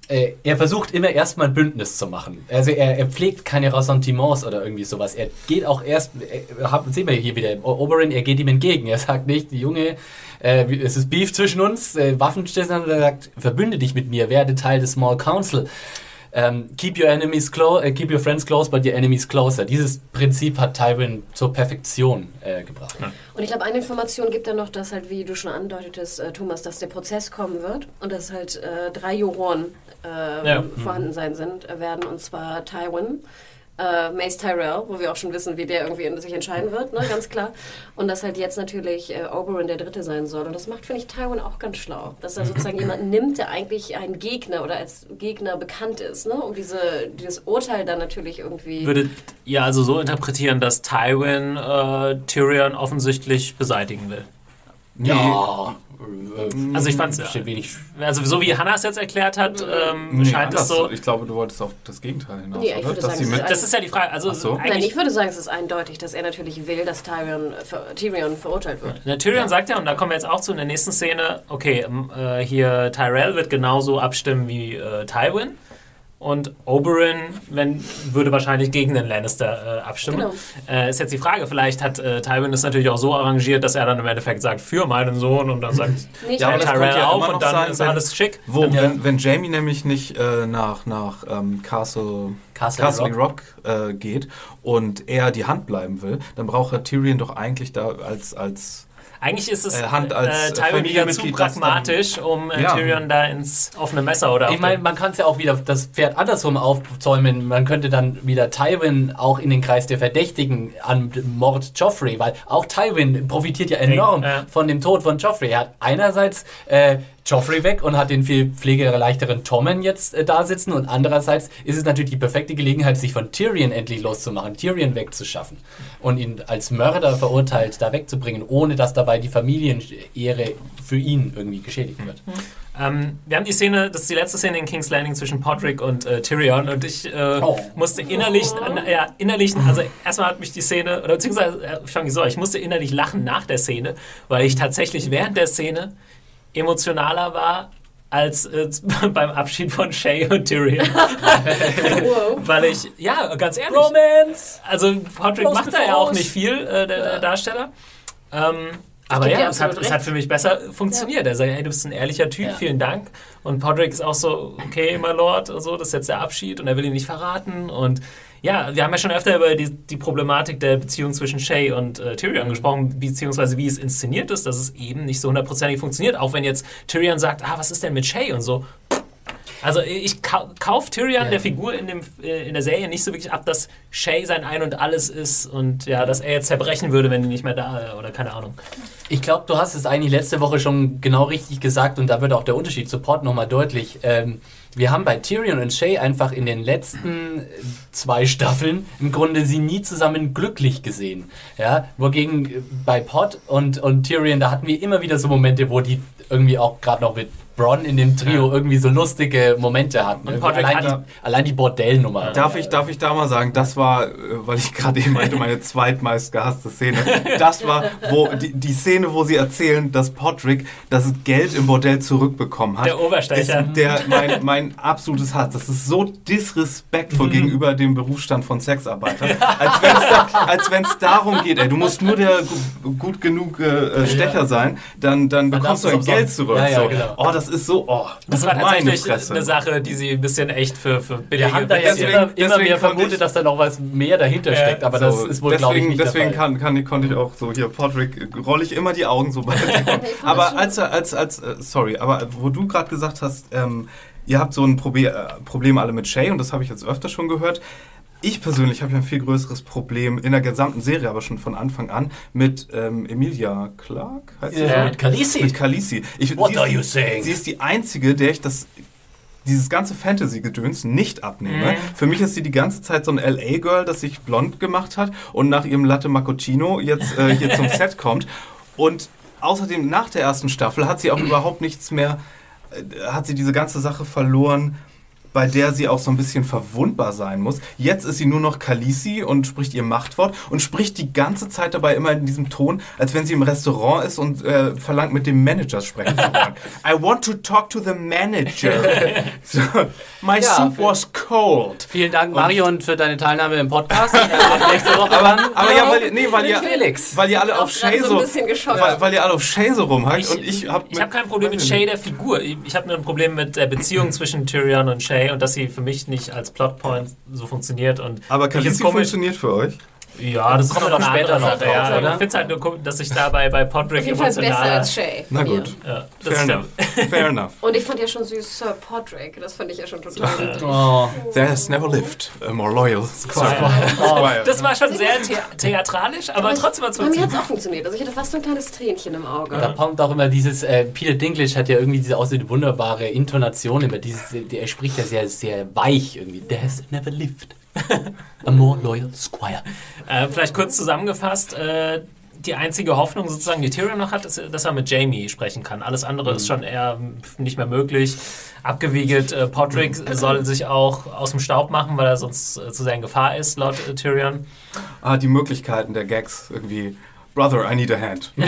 Äh, er versucht immer erstmal ein Bündnis zu machen. Also er, er pflegt keine Ressentiments oder irgendwie sowas. Er geht auch erst, äh, hab, sehen wir hier wieder, Oberyn, er geht ihm entgegen. Er sagt nicht, Junge, äh, es ist Beef zwischen uns, äh, Waffenstillstand, er sagt, verbünde dich mit mir, werde Teil des Small Council. Ähm, keep your enemies close, äh, keep your friends close, but your enemies closer. Dieses Prinzip hat Tywin zur Perfektion äh, gebracht. Und ich glaube, eine Information gibt er noch, dass halt, wie du schon andeutetest, äh, Thomas, dass der Prozess kommen wird und dass halt äh, drei Juroren äh, Ja. vorhanden sein sind, äh, werden, und zwar Tywin, äh, Mace Tyrell, wo wir auch schon wissen, wie der irgendwie sich entscheiden wird, ne, ganz klar. Und dass halt jetzt natürlich äh, Oberyn der Dritte sein soll. Und das macht, finde ich, Tywin auch ganz schlau. Dass er sozusagen jemanden nimmt, der eigentlich ein Gegner oder als Gegner bekannt ist, ne, um diese, dieses Urteil dann natürlich irgendwie... Würdet ihr also so interpretieren, dass Tywin äh, Tyrion offensichtlich beseitigen will? Ja. Also ich fand's, Steht wenig. also so wie Hannah es jetzt erklärt hat, ähm, Nee, scheint es so. Ich glaube, du wolltest auf das Gegenteil hinaus, Nee, ich oder? sagen, sie es mit ist Das ist ja die Frage. Also so. Nein, ich würde sagen, es ist eindeutig, dass er natürlich will, dass Tyrion, ver Tyrion verurteilt wird. Na, Tyrion sagt ja, und da kommen wir jetzt auch zu in der nächsten Szene, okay, äh, hier Tyrell wird genauso abstimmen wie äh, Tywin. Und Oberyn wenn, würde wahrscheinlich gegen den Lannister äh, abstimmen. Genau. Äh, ist jetzt die Frage, vielleicht hat äh, Tywin es natürlich auch so arrangiert, dass er dann im Endeffekt sagt, für meinen Sohn und dann sagt Nicht Ja, das Tyrell ja auch immer und dann sein, ist wenn- alles schick. Wo, Ja. wenn, wenn Jamie nämlich nicht äh, nach, nach ähm, Castle, Castle Rock, äh, geht und er die Hand bleiben will, dann braucht er Tyrion doch eigentlich da als, als Eigentlich ist es Äh, Hand als, äh, äh, Tywin wieder zu pragmatisch, um äh, Ja. Tyrion da ins offene Messer oder Ich meine, man kann es ja auch wieder das Pferd andersrum aufzäumen. Man könnte dann wieder Tywin auch in den Kreis der Verdächtigen an Mord Joffrey, weil auch Tywin profitiert ja enorm Ja. von dem Tod von Joffrey. Er hat einerseits äh, Joffrey weg und hat den viel pflegeleichteren Tommen jetzt äh, da sitzen und andererseits ist es natürlich die perfekte Gelegenheit, sich von Tyrion endlich loszumachen, Tyrion wegzuschaffen und ihn als Mörder verurteilt da wegzubringen, ohne dass dabei die Familienehre für ihn irgendwie geschädigt wird. Ähm, wir haben die Szene, das ist die letzte Szene in King's Landing zwischen Podrick und äh, Tyrion und ich äh, Oh. musste innerlich, an, ja, innerlich, also erstmal hat mich die Szene, oder beziehungsweise, äh, ich fange so, ich musste innerlich lachen nach der Szene, weil ich tatsächlich während der Szene emotionaler war als äh, beim Abschied von Shay und Tyrion. Wow. weil ich, ja, ganz ehrlich, Romance! also Podrick Close macht da ja auch nicht viel, äh, der, der Darsteller. Ähm, aber ja, es hat, es hat für mich besser funktioniert. Er sagt, hey, du bist ein ehrlicher Typ, Ja. vielen Dank. Und Podrick ist auch so, okay, my Lord, und so, das ist jetzt der Abschied und er will ihn nicht verraten. Und ja, wir haben ja schon öfter über die, die Problematik der Beziehung zwischen Shay und äh, Mhm. Tyrion gesprochen, beziehungsweise wie es inszeniert ist, dass es eben nicht so hundertprozentig funktioniert. Auch wenn jetzt Tyrion sagt, ah, was ist denn mit Shay und so. Also ich kau kauf Tyrion Ja. der Figur in, dem, äh, in der Serie nicht so wirklich ab, dass Shay sein Ein und Alles ist und ja, dass er jetzt zerbrechen würde, wenn die nicht mehr da äh, oder keine Ahnung. Ich glaube, du hast es eigentlich letzte Woche schon genau richtig gesagt und da wird auch der Unterschied zu Port nochmal deutlich. Ähm, wir haben bei Tyrion und Shay einfach in den letzten äh, zwei Staffeln im Grunde sie nie zusammen glücklich gesehen. Ja, wogegen äh, bei Pot und, und Tyrion, da hatten wir immer wieder so Momente, wo die irgendwie auch gerade noch mit Bronn in dem Trio irgendwie so lustige Momente hatten. Allein, die, allein die Bordellnummer. Darf ich, darf ich da mal sagen, das war, äh, weil ich gerade eben meinte, meine zweitmeist gehasste Szene. Das war wo die, die Szene, wo sie erzählen, dass Podrick das Geld im Bordell zurückbekommen hat. Der Oberstecher. Ist der, mein, mein absolutes Hass. Das ist so disrespektvoll gegenüber dem Berufsstand von Sexarbeitern. Als wenn es darum geht, ey, du musst nur der gu- gut genug äh, Stecher sein, dann, dann bekommst du darfst dein du Geld zurück. Ja, ja, so. genau. Oh, das ist so, oh, Das war meine tatsächlich Fresse. eine Sache, die sie ein bisschen echt für, für billige Wir haben da jetzt Deswegen- immer, immer deswegen mehr vermutet, ich- dass da noch was mehr dahinter steckt, aber das So, ist wohl, glaube ich, deswegen, nicht deswegen der Fall. kann, kann, konnte ich auch so hier Podrick rolle ich immer die Augen so bei. aber als als als äh, sorry, aber wo du gerade gesagt hast, ähm, ihr habt so ein Probe äh, Problem alle mit Shay und das habe ich jetzt öfter schon gehört. Ich persönlich habe ja ein viel größeres Problem in der gesamten Serie, aber schon von Anfang an mit ähm, Emilia Clark. Heißt sie Ja, so? mit Khaleesi. Mit Khaleesi. Ich, What sie are you saying? Sie ist die einzige, der ich das dieses ganze Fantasy-Gedöns nicht abnehme. Mhm. Für mich ist sie die ganze Zeit so ein LA-Girl, das sich blond gemacht hat und nach ihrem Latte Macchiato jetzt äh, hier zum Set kommt. Und außerdem nach der ersten Staffel hat sie auch überhaupt nichts mehr, äh, hat sie diese ganze Sache verloren, bei der sie auch so ein bisschen verwundbar sein muss. Jetzt ist sie nur noch Khaleesi und spricht ihr Machtwort und spricht die ganze Zeit dabei immer in diesem Ton, als wenn sie im Restaurant ist und äh, verlangt, mit dem Manager sprechen zu wollen. I want to talk to the manager. so, my Ja, soup was cold. Vielen Dank, Marion, für deine Teilnahme im Podcast. Äh, nächste Woche Aber, dann. aber ja, weil, nee, weil ihr, Felix. weil ihr alle auf Shay so weil, weil ihr alle auf Shay so rumhackt Ich, und ich habe ich hab kein Problem mit Shay der Figur. Ich, ich habe nur ein Problem mit der Beziehung zwischen Tyrion und Shay und dass sie für mich nicht als Plotpoint so funktioniert. Und Aber Khaleesi funktioniert für euch? Ja, das ist wir noch später noch drauf, ja, oder? Ich finde es halt nur cool, dass ich dabei bei Podrick Auf jeden Fall besser als Shay. Na gut. Ja, das Fair enough. Fair enough. Und ich fand ja schon süß Sir Podrick. Das fand ich ja schon total niedlich. Oh. There has never lived a more loyal Squire. das war schon sehr the theatralisch, aber trotzdem hat Bei mir hat es es auch funktioniert. Also ich hatte fast so ein kleines Tränchen im Auge. Da kommt auch immer dieses, äh, Peter Dinklage hat ja irgendwie diese außerdem wunderbare Intonation, immer dieses, der, er spricht ja sehr, sehr weich irgendwie. There has never lived a more loyal squire. Äh, vielleicht kurz zusammengefasst, äh, die einzige Hoffnung sozusagen, die Tyrion noch hat, ist, dass er mit Jamie sprechen kann. Alles andere ist schon eher nicht mehr möglich. Abgewiegelt, äh, Podrick soll sich auch aus dem Staub machen, weil er sonst äh, zu sehr in Gefahr ist, laut äh, Tyrion. Ah, die Möglichkeiten der Gags irgendwie. Brother, I need a hand.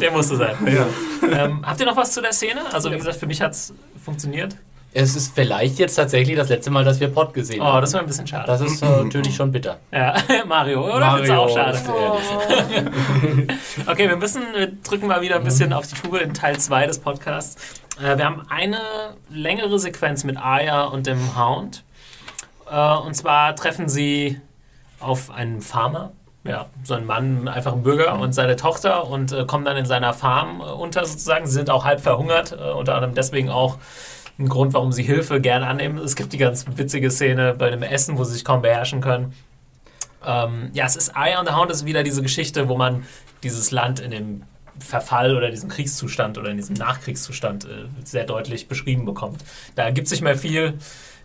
Der musste sein. Ja. Ähm, habt ihr noch was zu der Szene? Also wie gesagt, für mich hat es funktioniert. Es ist vielleicht jetzt tatsächlich das letzte Mal, dass wir Pod gesehen Oh, haben. das war ein bisschen schade. Das ist äh, natürlich schon bitter. Ja, Mario, oder? Findest du auch schade? ist ehrlich. Okay, wir müssen, wir drücken mal wieder ein bisschen auf die Tube in Teil 2 des Podcasts. Äh, wir haben eine längere Sequenz mit Aya und dem Hound. Äh, und zwar treffen sie auf einen Farmer. Ja, so ein Mann, einfach ein Bürger und seine Tochter und äh, kommen dann in seiner Farm äh, unter sozusagen. Sie sind auch halb verhungert, äh, unter anderem deswegen auch ein Grund, warum sie Hilfe gerne annehmen. Es gibt die ganz witzige Szene bei dem Essen, wo sie sich kaum beherrschen können. Ähm, ja, es ist Eye on the Hound, ist wieder diese Geschichte, wo man dieses Land in dem Verfall oder diesem Kriegszustand oder in diesem Nachkriegszustand äh, sehr deutlich beschrieben bekommt. Da gibt es nicht mehr viel.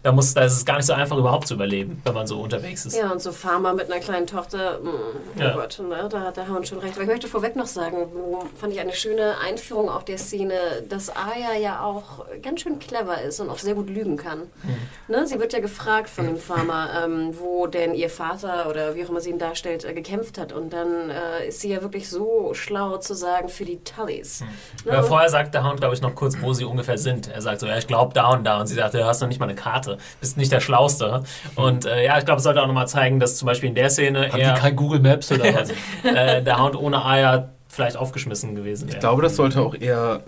Da, muss, da ist es gar nicht so einfach, überhaupt zu überleben, wenn man so unterwegs ist. Ja, und so Farmer mit einer kleinen Tochter, mh, oh Ja. Gott, ne, da hat der Hound schon recht. Aber ich möchte vorweg noch sagen, wo fand ich eine schöne Einführung auch der Szene, dass Aya ja auch ganz schön clever ist und auch sehr gut lügen kann. Ne, sie wird ja gefragt von dem Farmer, ähm, wo denn ihr Vater oder wie auch immer sie ihn darstellt, äh, gekämpft hat. Und dann äh, ist sie ja wirklich so schlau zu sagen für die Tullys. Ne, Äh, und- vorher sagt der Hound, glaube ich, noch kurz, wo sie ungefähr sind. Er sagt so, ja, ich glaube da und da. Und sie sagt, du hast noch nicht mal eine Karte. Bist nicht der Schlauste. Und äh, ja, ich glaube, es sollte auch nochmal zeigen, dass zum Beispiel in der Szene Haben eher die kein Google Maps oder was? äh, der Hound ohne Eier vielleicht aufgeschmissen gewesen wäre. Ich glaube, das sollte auch eher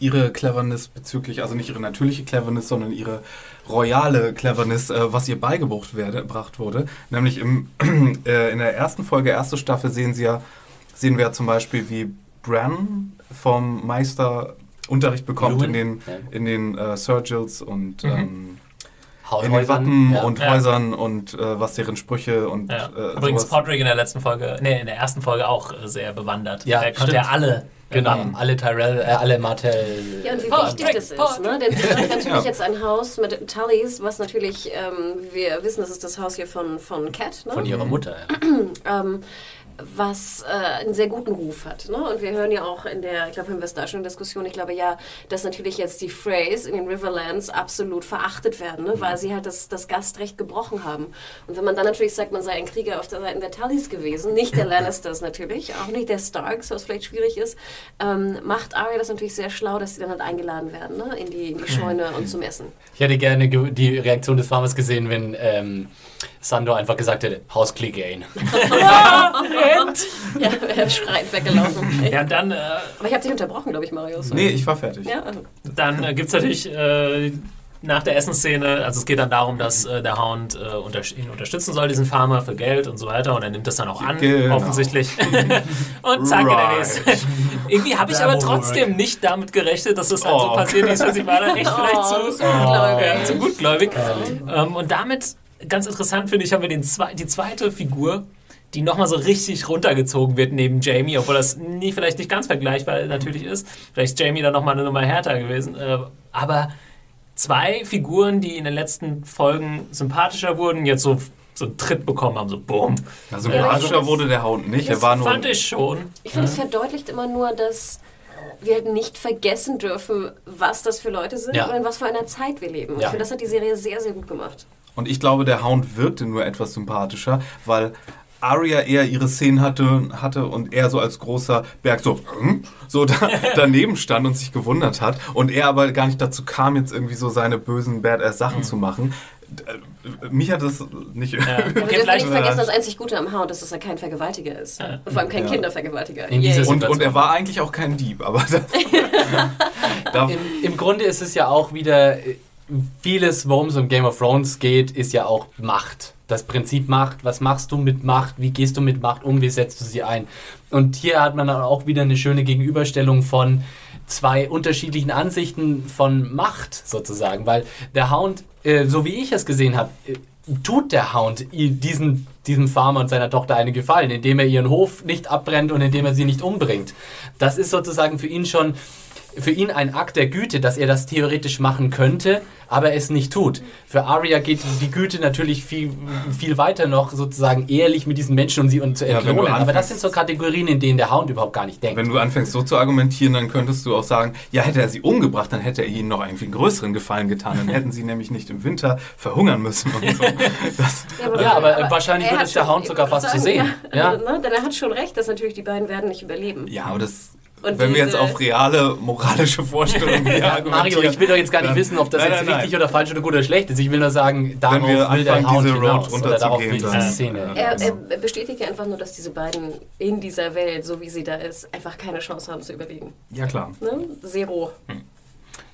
ihre Cleverness bezüglich, also nicht ihre natürliche Cleverness, sondern ihre royale Cleverness, äh, was ihr beigebracht werde, gebracht wurde. Nämlich im, äh, in der ersten Folge, erste Staffel, sehen, sie ja, sehen wir ja zum Beispiel, wie Bran vom Meister Unterricht bekommt in Ewan? den, in den äh, Sergils und ähm, in den Wappen ja. und Ja. Häusern und äh, was deren Sprüche und Ja. äh, Übrigens sowas. Podrick in der letzten Folge, nee, in der ersten Folge auch äh, sehr bewandert. Ja, er konnte ja alle. Genau, erraten. alle Tyrell, äh, alle Martell. Ja, und wie Podrick, wichtig das ist, Podrick. ne? Denn sie hat natürlich Ja. jetzt ein Haus mit Tullys, was natürlich, ähm, wir wissen, das ist das Haus hier von, von Cat, ne? Von ihrer Mutter. Ja. ähm, was äh, einen sehr guten Ruf hat. Ne? Und wir hören ja auch in der, ich glaube, haben wir es da schon in der Diskussion, ich glaube ja, dass natürlich jetzt die Freys in den Riverlands absolut verachtet werden, ne? weil sie halt das, das Gastrecht gebrochen haben. Und wenn man dann natürlich sagt, man sei ein Krieger auf der Seite der Tullys gewesen, nicht der Lannisters natürlich, auch nicht der Starks, was vielleicht schwierig ist, ähm, macht Arya das natürlich sehr schlau, dass sie dann halt eingeladen werden ne? in, die, in die Scheune und zum Essen. Ich hätte gerne ge- die Reaktion des Farmers gesehen, wenn ähm, Sandor einfach gesagt hätte, Haus Clegane. Ja, er schreit weggelaufen. Ja, dann, äh, Aber ich habe dich unterbrochen, glaube ich, Marius. Nee, ich war fertig. Ja, also. dann äh, gibt es natürlich äh, nach der Essensszene, also es geht dann darum, dass äh, der Hound äh, unter ihn unterstützen soll, diesen Farmer für Geld und so weiter. Und er nimmt das dann auch an, Genau. offensichtlich. und zack, Right. ist er Irgendwie habe ich aber trotzdem nicht damit gerechnet, dass das dann so Oh. passiert ist. Ich war dann echt vielleicht Oh, zu, so gutgläubig. ja, zu gutgläubig. Ähm, und damit, ganz interessant finde ich, haben wir den zwe die zweite Figur, die nochmal so richtig runtergezogen wird neben Jamie, obwohl das nie, vielleicht nicht ganz vergleichbar natürlich ist. Vielleicht ist Jamie dann nochmal eine Nummer härter gewesen. Äh, aber zwei Figuren, die in den letzten Folgen sympathischer wurden, jetzt so, so einen Tritt bekommen haben, so boom. Also Ja, sympathischer das- wurde der Hound nicht. das Er war nur Fand ich schon. Ich finde, es verdeutlicht immer nur, dass wir halt nicht vergessen dürfen, was das für Leute sind Ja. und in was für einer Zeit wir leben. Und Ja. Ich finde, das hat die Serie sehr, sehr gut gemacht. Und ich glaube, der Hound wirkte nur etwas sympathischer, weil Arya eher ihre Szenen hatte, hatte und er so als großer Berg so, hm? so da, daneben stand und sich gewundert hat. Und er aber gar nicht dazu kam, jetzt irgendwie so seine bösen Badass-Sachen zu machen. Äh, Mich hat das nicht. Ja, wir Okay, dürfen vielleicht- nicht vergessen, das einzig Gute am Hound ist, dass er kein Vergewaltiger ist. Und vor allem kein Ja. Kindervergewaltiger. Yay. und, und er war eigentlich auch kein Dieb, aber das, da, Im, Im Grunde ist es ja auch wieder, äh, vieles, worum es um Game of Thrones geht, ist ja auch Macht. Das Prinzip Macht. Was machst du mit Macht? Wie gehst du mit Macht um? Wie setzt du sie ein? Und hier hat man dann auch wieder eine schöne Gegenüberstellung von zwei unterschiedlichen Ansichten von Macht sozusagen, weil der Hound, äh, so wie ich es gesehen habe, äh, tut der Hound diesen, diesem Farmer und seiner Tochter einen Gefallen, indem er ihren Hof nicht abbrennt und indem er sie nicht umbringt. Das ist sozusagen für ihn schon für ihn ein Akt der Güte, dass er das theoretisch machen könnte, aber es nicht tut. Für Arya geht die Güte natürlich viel, viel weiter noch sozusagen ehrlich mit diesen Menschen und sie und zu Ja, entlohnen. aber das sind so Kategorien, in denen der Hound überhaupt gar nicht denkt. Wenn du anfängst so zu argumentieren, dann könntest du auch sagen, ja, hätte er sie umgebracht, dann hätte er ihnen noch irgendwie einen größeren Gefallen getan. Dann hätten sie nämlich nicht im Winter verhungern müssen und so. Das, Ja, aber, äh, wahrscheinlich er würde es der Hound sogar fast sagen, sehen. Ja. Ne, denn er hat schon recht, dass natürlich die beiden werden nicht überleben. ja, aber das, Und wenn wir jetzt auf reale moralische Vorstellungen hier Mario, ich will doch jetzt gar nicht wissen, ob das Nein, jetzt nein, richtig nein. oder falsch oder gut oder schlecht ist. Ich will nur sagen, darauf wir will der Hound diese Road runterzugehen, Szene. Er, er bestätigt ja einfach nur, dass diese beiden in dieser Welt, so wie sie da ist, einfach keine Chance haben zu überleben. Ja, klar. Ne? Zero.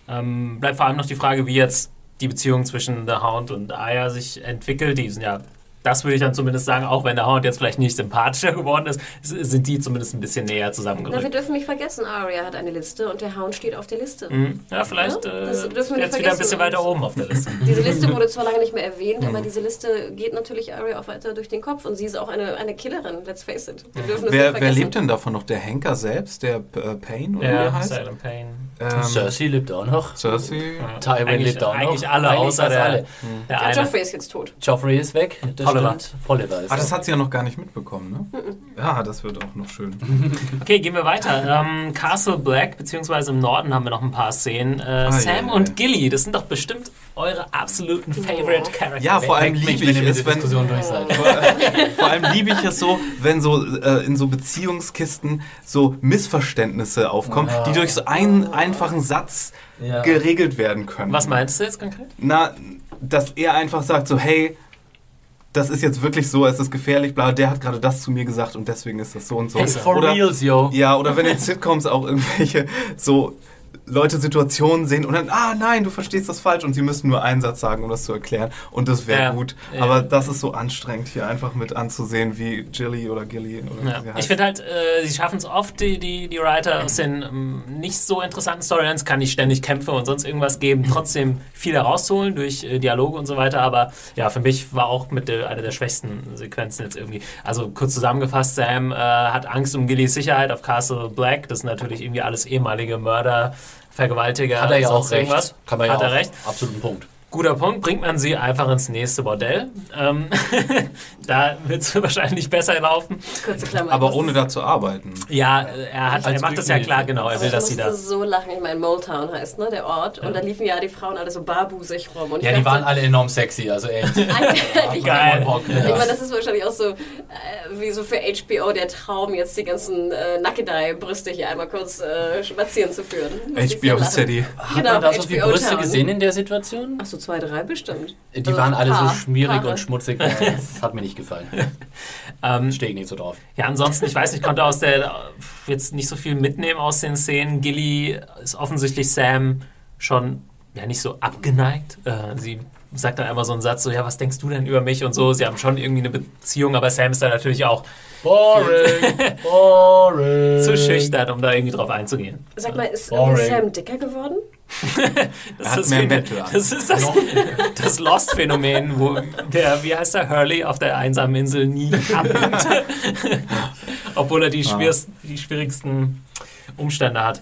Ähm, bleibt vor allem noch die Frage, wie jetzt die Beziehung zwischen The Hound und Aya sich entwickelt. Die sind ja, das würde ich dann zumindest sagen, auch wenn der Hound jetzt vielleicht nicht sympathischer geworden ist, sind die zumindest ein bisschen näher Na, wir zusammengerückt. dürfen nicht vergessen, Arya hat eine Liste und der Hound steht auf der Liste. Mhm. Ja, vielleicht Ja, äh, das dürfen wir jetzt wieder ein bisschen weiter oben auf der Liste. Diese Liste wurde zwar lange nicht mehr erwähnt, Mhm. aber diese Liste geht natürlich Arya auch weiter durch den Kopf und sie ist auch eine, eine Killerin, let's face it. Wir dürfen das nicht Wer, wer vergessen. lebt denn davon noch? Der Henker selbst, der äh, Payne oder wie Ja, er heißt? Silent Pain. Ähm, Cersei lebt auch noch. Cersei. Tywin Eigentlich, lebt auch noch. eigentlich alle, Eigentlich außer der, alle. der Ja, eine. Joffrey ist jetzt tot. Joffrey ist weg. Das Oliver. stimmt. Oliver ist Ah, das hat sie ja noch gar nicht mitbekommen, ne? Ja, das wird auch noch schön. Okay, gehen wir weiter. Ähm, Castle Black, beziehungsweise im Norden haben wir noch ein paar Szenen. Äh, Ah, Sam ja, und ja. Gilly, das sind doch bestimmt eure absoluten Favorite Characters. Ja, vor allem liebe ich wenn es, wenn, Diskussion durch seid. Vor allem liebe ich es so, wenn so äh, in so Beziehungskisten so Missverständnisse aufkommen, die durch so einen einfachen Satz Ja. geregelt werden können. Was meinst du jetzt konkret? Na, dass er einfach sagt so, hey, das ist jetzt wirklich so, es ist gefährlich, bla, der hat gerade das zu mir gesagt und deswegen ist das so und so. Hey, for oder, reals, yo. Ja, oder wenn in Sitcoms auch irgendwelche so Leute Situationen sehen und dann, ah nein, du verstehst das falsch und sie müssen nur einen Satz sagen, um das zu erklären und das wäre Ja, gut. ja. Aber das ist so anstrengend hier einfach mit anzusehen, wie Gilly oder Gilly oder Ja. Ich finde halt, äh, sie schaffen es oft, die, die, die Writer aus den ähm, nicht so interessanten Storylines, kann nicht ständig Kämpfe und sonst irgendwas geben, trotzdem viel herauszuholen durch äh, Dialoge und so weiter. Aber ja, für mich war auch mit der, einer der schwächsten Sequenzen jetzt irgendwie. Also kurz zusammengefasst, Sam äh, hat Angst um Gillys Sicherheit auf Castle Black. Das sind natürlich irgendwie alles ehemalige Mörder. Vergewaltiger, Hat er ja auch recht. irgendwas. Kann man ja Hat er auch. recht. Absoluten Punkt. Guter Punkt, bringt man sie einfach ins nächste Bordell. Ähm, da wird es wahrscheinlich besser laufen. Kurze Klammer. Aber ohne da zu arbeiten. Ja, äh, er, hat, er macht das ja klar, genau. Er will, ich dass sie da. so lachen. Ich meine, Motown heißt ne, der Ort. Und da liefen ja die Frauen alle so barbusig rum. Und ich Ja, die waren alle enorm sexy, also echt. ich Geil. meine, das ist wahrscheinlich auch so äh, wie so für HBO der Traum, jetzt die ganzen äh, Nackedei-Brüste hier einmal kurz äh, spazieren zu führen. Ich HBO. Steady. Hat Genau, man da so viele Brüste Town. gesehen in der Situation? Ach so, zwei, drei bestimmt. Die Also waren alle so schmierig Paare. und schmutzig. Das hat mir nicht gefallen. Ähm, Stehe ich nicht so drauf. ja, ansonsten, ich weiß nicht, ich konnte aus der jetzt nicht so viel mitnehmen aus den Szenen. Gilly ist offensichtlich Sam schon ja nicht so abgeneigt. Äh, sie sagt dann einmal so einen Satz, so, ja, was denkst du denn über mich und so. Sie haben schon irgendwie eine Beziehung, aber Sam ist da natürlich auch Boring. Boring. zu schüchtern, um da irgendwie drauf einzugehen. Sag mal, ist Boring. Sam dicker geworden? Das hat ist mehr an. Das ist das, das Lost-Phänomen, wo der, wie heißt der, Hurley auf der einsamen Insel nie abnimmt. Obwohl er die, schwierst, die schwierigsten Umstände hat.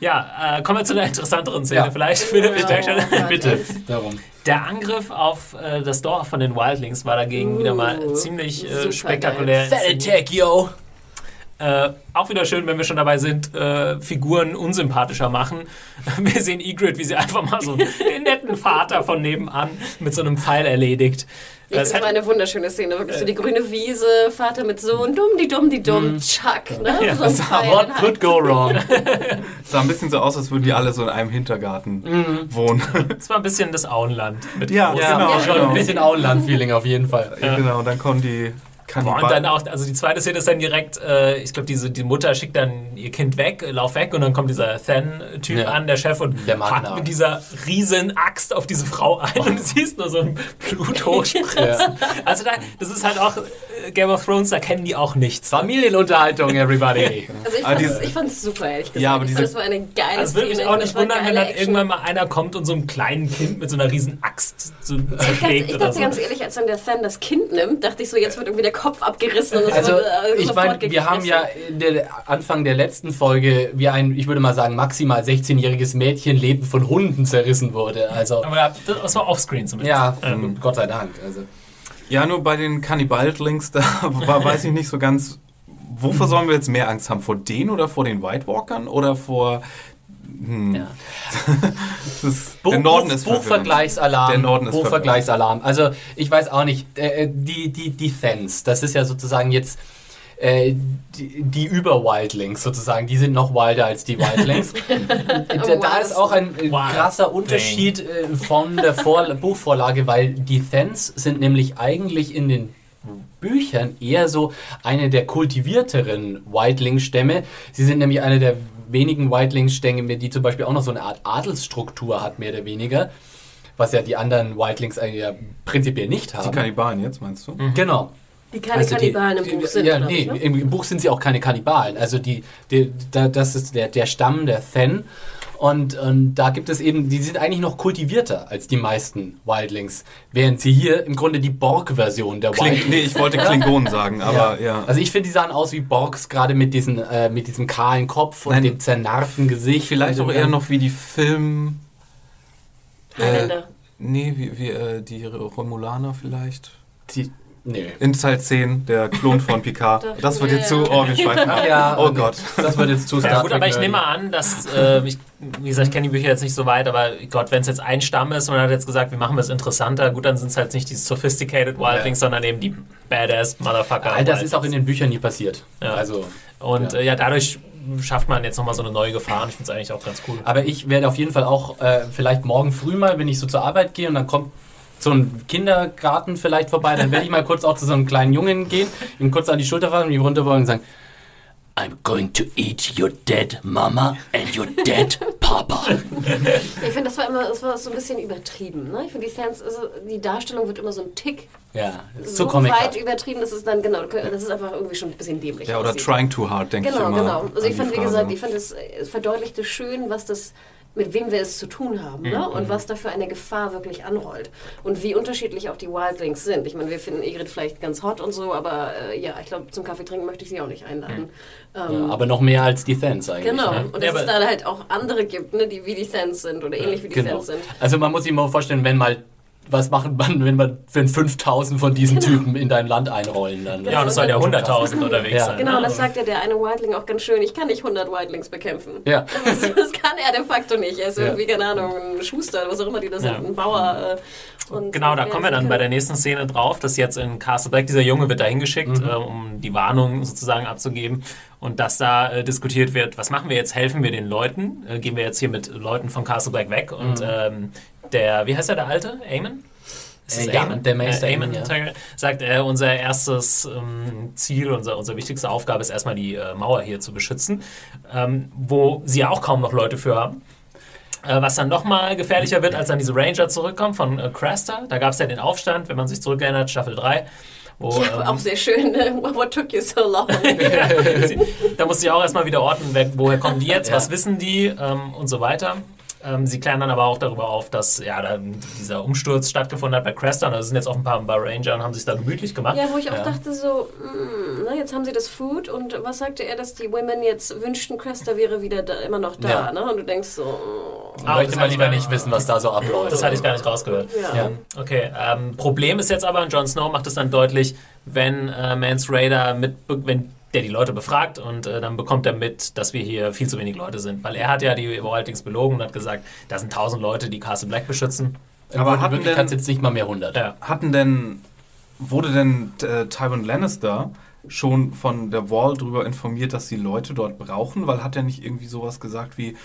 Ja, äh, kommen wir zu einer interessanteren Szene Ja. vielleicht. Philipp, ich merke schon. Oh, Bitte. Darum. Der Angriff auf äh, das Dorf von den Wildlings war dagegen wieder mal Uh, ziemlich äh, spektakulär. Fat Attack, yo. Äh, auch wieder schön, wenn wir schon dabei sind, äh, Figuren unsympathischer machen. Wir sehen Ygritte, wie sie einfach mal so einen netten Vater von nebenan mit so einem Pfeil erledigt. Das das hätte- war eine wunderschöne Szene. Wirklich so die grüne Wiese, Vater mit Sohn, dumm, die dumm, die dumm, Chuck. Ne? Ja, so What could go wrong? sah ein bisschen so aus, als würden die alle so in einem Hintergarten wohnen. Das war ein bisschen das Auenland. Mit Ja, großen- genau, Ja, schon genau. ein bisschen Auenland-Feeling auf jeden Fall. Ja. Genau, und dann kommen die Kannibal- und dann auch, also die zweite Szene ist dann direkt, äh, ich glaube, diese die Mutter schickt dann ihr Kind weg, äh, lauf weg und dann kommt dieser Than-Typ Ja. an, der Chef, und Der hackt mit dieser riesen Axt auf diese Frau ein und du siehst nur so ein Blut hochspritzen. Also da, das ist halt auch Game of Thrones, da kennen die auch nichts. Familienunterhaltung, everybody. Also ich Aber fand's, diese- ich fand's super, ehrlich gesagt. Ja, aber ich diese- fand, es war eine geile Also es würde mich auch ich nicht fand, es wundern, wenn dann Action. irgendwann mal einer kommt und so einem kleinen Kind mit so einer riesen Axt so Ich dachte, zerschlägt ich oder dachte so. ganz ehrlich, als dann der Fan das Kind nimmt, dachte ich so, jetzt wird irgendwie der Kopf abgerissen und es Also, wird äh, ich meine, wir haben ja in der Anfang der letzten Folge, wie ein, ich würde mal sagen, maximal 16-jähriges Mädchenleben von Hunden zerrissen wurde. Also, Aber das war offscreen zumindest. ja, Ähm, Gott sei Dank. Also. Ja, nur bei den Cannibal-Links, da weiß ich nicht so ganz, wovor sollen wir jetzt mehr Angst haben? Vor denen oder vor den White Walkern oder vor... Hm, Ja. ist, Buch, der Norden ist verwirrend. Buchvergleichsalarm. Der Norden ist Buchvergleichsalarm. Also ich weiß auch nicht, äh, die, die, die Fans, das ist ja sozusagen jetzt äh, die, die Über-Wildlings sozusagen, die sind noch wilder als die Wildlings. da, da ist auch ein äh, Wild krasser Unterschied äh, von der Vor Buchvorlage, weil die Thens sind nämlich eigentlich in den Büchern eher so eine der kultivierteren Wildling-Stämme. Sie sind nämlich eine der wenigen Wildling-Stämme, die zum Beispiel auch noch so eine Art Adelsstruktur hat, mehr oder weniger. Was ja die anderen Wildlings eigentlich ja prinzipiell nicht Die haben. Kannibalen jetzt, meinst du? Genau. Die keine Also die- Kannibalen im die- Buch sind. Ja, nee, ich, ne? im, im Buch sind sie auch keine Kannibalen. Also die, die da, das ist der, der Stamm der Then. Und, und da gibt es eben, die sind eigentlich noch kultivierter als die meisten Wildlings. Während sie hier im Grunde die Borg-Version der Kling, Wildlings nee, ich wollte Klingonen sagen, aber ja. Also ich finde, die sahen aus wie Borgs, gerade mit, diesen, äh, mit diesem kahlen Kopf und Nein. dem zernarrten Gesicht. Vielleicht auch eher noch wie die Film... Highlander. Nee, wie, wie äh, die Romulaner vielleicht. Die, nee. In Teil 10, der Klon von Picard. Doch, Das wird ja, jetzt ja. zu... Oh, wir schweifen ab. Ja, Oh und Gott. Das wird jetzt zu Star Ja, gut, aber ich nehme an, dass, äh, ich, wie gesagt, ich kenne die Bücher jetzt nicht so weit, aber Gott, wenn es jetzt ein Stamm ist und man hat jetzt gesagt, wir machen es interessanter, gut, dann sind es halt nicht die sophisticated Wildlings, sondern eben die badass Motherfucker. All das ist auch in den Büchern nie passiert. Ja. Also, Und ja. äh, ja, dadurch schafft man jetzt nochmal so eine neue Gefahr und ich finde es eigentlich auch ganz cool. Aber ich werde auf jeden Fall auch äh, vielleicht morgen früh mal, wenn ich so zur Arbeit gehe und dann kommt so ein Kindergarten vielleicht vorbei, dann werde ich mal kurz auch zu so einem kleinen Jungen gehen, ihm kurz an die Schulter fassen und ihm runterbeugen und sagen, I'm going to eat your dead mama and your dead papa. Ich finde, das war immer das war so ein bisschen übertrieben. Ne? Ich finde, die Fans, also die Darstellung wird immer so ein Tick Ja, so comic weit übertrieben, dass es dann, genau, das ist einfach irgendwie schon ein bisschen dämlich. Ja, oder aussieht. trying too hard, denke ich Genau, immer. genau. Also an ich fand, wie gesagt, ich fand, es, es verdeutlichte schön, was das mit wem wir es zu tun haben ne? Mhm. und was da für eine Gefahr wirklich anrollt und wie unterschiedlich auch die Wildlings sind. Ich meine, wir finden Egrid vielleicht ganz hot und so, aber äh, ja, ich glaube, zum Kaffee trinken möchte ich sie auch nicht einladen. Ähm, Ja, aber noch mehr als die Fans eigentlich. Genau, Ne? und Ja, dass es da halt auch andere gibt, ne, die wie die Fans sind oder ähnlich wie die Genau. Fans sind. Also man muss sich mal vorstellen, wenn mal was machen man, wenn man wenn 5000 von diesen Typen in dein Land einrollen dann. Ja, und es soll ja 100.000 unterwegs Ja. sein. Genau, ne? das sagt ja der eine Wildling auch ganz schön. Ich kann nicht 100 Wildlings bekämpfen. Ja. Das, das kann er de facto nicht. Er ist Ja. irgendwie, keine Ahnung, ein Schuster, was auch immer die da sind, Ja. ein Bauer. Äh, und Genau, da kommen wir dann bei der nächsten Szene drauf, dass jetzt in Castle Black dieser Junge wird da hingeschickt, Mhm. äh, um die Warnung sozusagen abzugeben und dass da äh, diskutiert wird, was machen wir jetzt, helfen wir den Leuten, äh, gehen wir jetzt hier mit Leuten von Castle Black weg und Mhm. ähm, der, wie heißt er, der Alte? Amon? Ist es Äh, ja, der Meister äh, Aemon, Aemon ja. Sagt, äh, unser erstes ähm, Ziel, unser, unsere wichtigste Aufgabe ist erstmal die äh, Mauer hier zu beschützen, ähm, wo sie ja auch kaum noch Leute für haben. Äh, was dann nochmal gefährlicher wird, als dann diese Ranger zurückkommen von äh, Craster. Da gab es ja den Aufstand, wenn man sich zurückerinnert, Staffel 3. Wo, Ja, ähm, auch sehr schön. Ne? What took you so long? da musste ich auch erstmal wieder orten, wer, woher kommen die jetzt, Ja. was wissen die ähm, und so weiter. Ähm, sie klären dann aber auch darüber auf, dass ja, dieser Umsturz stattgefunden hat bei. Und da sind jetzt auch ein paar, Ranger und haben sich da gemütlich gemacht. Ja, wo ich auch Ja. dachte so, hm, na, jetzt haben sie das Food und was sagte er, dass die Women jetzt wünschten, Cresta wäre wieder da, immer noch da, Ja. ne? Und du denkst so, oh. Ich Ah, möchte ich lieber nicht wissen, was da so abläuft. Das hatte ich gar nicht rausgehört. ja. Ja. Okay, ähm, Problem ist jetzt aber, und Jon Snow macht es dann deutlich, wenn äh, Mance Raider mit, wenn der die Leute befragt und äh, dann bekommt er mit, dass wir hier viel zu wenig Leute sind. Weil er hat ja die Wildlings belogen und hat gesagt, da sind tausend Leute, die Castle Black beschützen. Aber in hatten Wirklichkeit sind es nicht mal mehr 100. Ja. Hatten denn, wurde denn äh, Tywin Lannister schon von der Wall darüber informiert, dass sie Leute dort brauchen? Weil hat er nicht irgendwie sowas gesagt wie,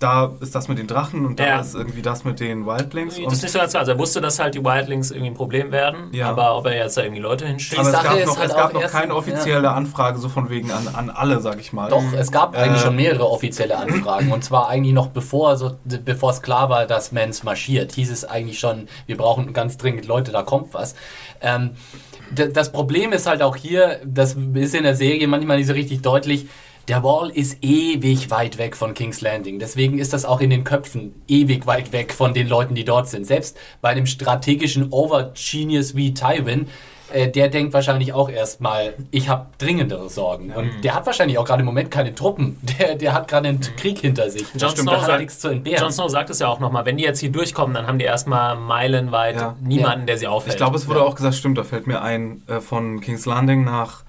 da ist das mit den Drachen und da Ja. ist irgendwie das mit den Wildlings. Das Und, ist nicht so ganz klar. Also er wusste, dass halt die Wildlings irgendwie ein Problem werden, Ja. aber ob er jetzt da irgendwie Leute hinschickt. aber es Sache gab ist noch, halt es gab noch keine offizielle Anfrage so von wegen an, an alle, sag ich mal. Doch, es gab eigentlich Äh, schon mehrere offizielle Anfragen. Und zwar eigentlich noch bevor, so, bevor es klar war, dass Mans marschiert, hieß es eigentlich schon, wir brauchen ganz dringend Leute, da kommt was. Ähm, das Problem ist halt auch hier, das ist in der Serie manchmal nicht so richtig deutlich, der Wall ist ewig weit weg von King's Landing. Deswegen ist das auch in den Köpfen ewig weit weg von den Leuten, die dort sind. Selbst bei einem strategischen Over-Genius wie Tywin, äh, der denkt wahrscheinlich auch erstmal, ich habe dringendere Sorgen. Und der hat wahrscheinlich auch gerade im Moment keine Truppen. Der, der hat gerade einen Krieg hinter sich. Jon Snow sagt- nichts zu entbehren. Jon Snow sagt es ja auch nochmal, wenn die jetzt hier durchkommen, dann haben die erstmal meilenweit Ja. niemanden, der sie aufhält. Ich glaube, es wurde auch gesagt, stimmt, da fällt mir ein, äh, von King's Landing nach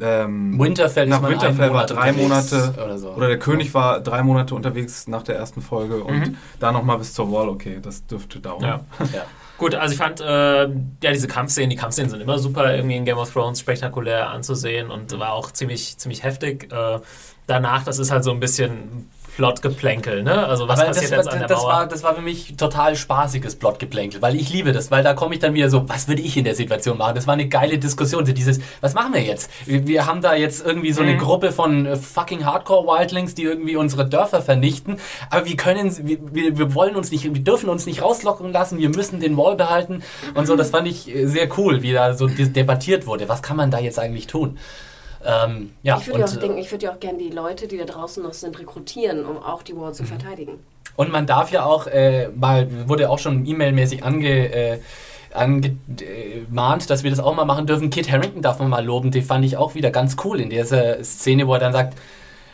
ähm, Winterfell ist nach Winterfell war drei Monate oder so. der König war drei Monate unterwegs nach der ersten Folge und Mhm. da nochmal bis zur Wall, okay, das dürfte dauern. Ja. Ja. Gut, also ich fand, äh, ja, diese Kampfszenen, die Kampfszenen sind immer super irgendwie in Game of Thrones spektakulär anzusehen und war auch ziemlich, ziemlich heftig. Äh, danach, das ist halt so ein bisschen Plotgeplänkel, ne? Also was Aber passiert das, jetzt war, an der das, Mauer? war, das war für mich total spaßiges Plotgeplänkel, weil ich liebe das, weil da komme ich dann wieder so, was würde ich in der Situation machen? Das war eine geile Diskussion, so dieses, was machen wir jetzt? Wir haben da jetzt irgendwie so eine Mhm. Gruppe von äh, fucking Hardcore-Wildlings, die irgendwie unsere Dörfer vernichten, aber wir können, wir, wir, wollen uns nicht, wir dürfen uns nicht rauslocken lassen, wir müssen den Wall behalten und so, das fand ich äh, sehr cool, wie da so debattiert wurde. Was kann man da jetzt eigentlich tun? Ähm, ja, Ich würde ja auch denken, ich würde ja auch gerne die Leute, die da draußen noch sind, rekrutieren, um auch die Wall zu Mhm. verteidigen. Und man darf ja auch äh, mal, wurde auch schon e-mailmäßig ange, äh, angemahnt, dass wir das auch mal machen dürfen. Kit Harrington darf man mal loben, die fand ich auch wieder ganz cool in dieser Szene, wo er dann sagt,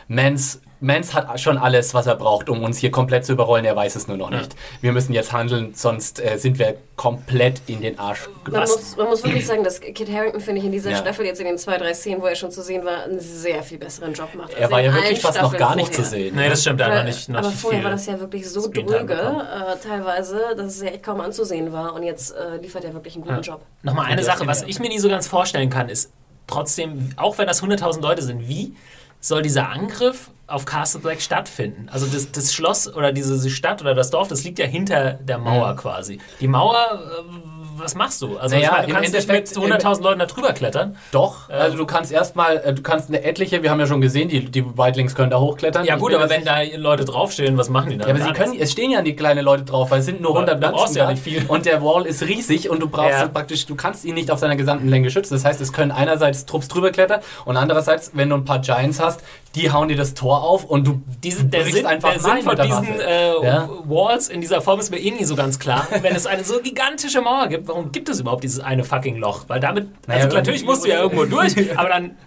Mans, Mans hat schon alles, was er braucht, um uns hier komplett zu überrollen, er weiß es nur noch nicht. Wir müssen jetzt handeln, sonst äh, sind wir komplett in den Arsch. Man Was? muss, man muss wirklich sagen, dass Kit Harrington, finde ich, in dieser Ja. Staffel, jetzt in den zwei, drei Szenen, wo er schon zu sehen war, einen sehr viel besseren Job macht. Er als war ja wirklich fast noch Staffeln gar nicht zu vorher. sehen. Nee, das stimmt, da Weil- noch nicht, noch aber vorher viel war das ja wirklich so dröge, äh, teilweise, dass es ja echt kaum anzusehen war. Und jetzt äh, liefert er wirklich einen guten Job. Nochmal eine Sache, was ich mir nie so ganz vorstellen kann, ist trotzdem, auch wenn das 100.000 Leute sind, wie soll dieser Angriff auf Castle Black stattfinden? Also das, das Schloss oder diese Stadt oder das Dorf, das liegt ja hinter der Mauer quasi. Die Mauer, äh, was machst du? Also Naja, ich meine, du kannst nicht mit Endeffekt- 100.000 Leuten da drüber klettern. Doch, Ähm. also du kannst erstmal, äh, du kannst eine etliche, wir haben ja schon gesehen, die, die Wildlings können da hochklettern. Ja gut, aber wenn da Leute draufstehen, was machen die dann? Ja, aber sie können, es stehen ja die kleinen Leute drauf, weil es sind nur Aber 100 du brauchst ja nicht viel. und der Wall ist riesig und du brauchst Ja. praktisch, du kannst ihn nicht auf seiner gesamten Länge schützen. Das heißt, es können einerseits Trupps drüber klettern und andererseits, wenn du ein paar Giants hast, die hauen dir das Tor auf und du Diese, der Sinn, einfach der Sinn von diesen äh, Ja. Walls in dieser Form ist mir eh nie so ganz klar. Wenn es eine so gigantische Mauer gibt, warum gibt es überhaupt dieses eine fucking Loch? Weil damit, Naja, also natürlich musst du ja irgendwo durch, aber dann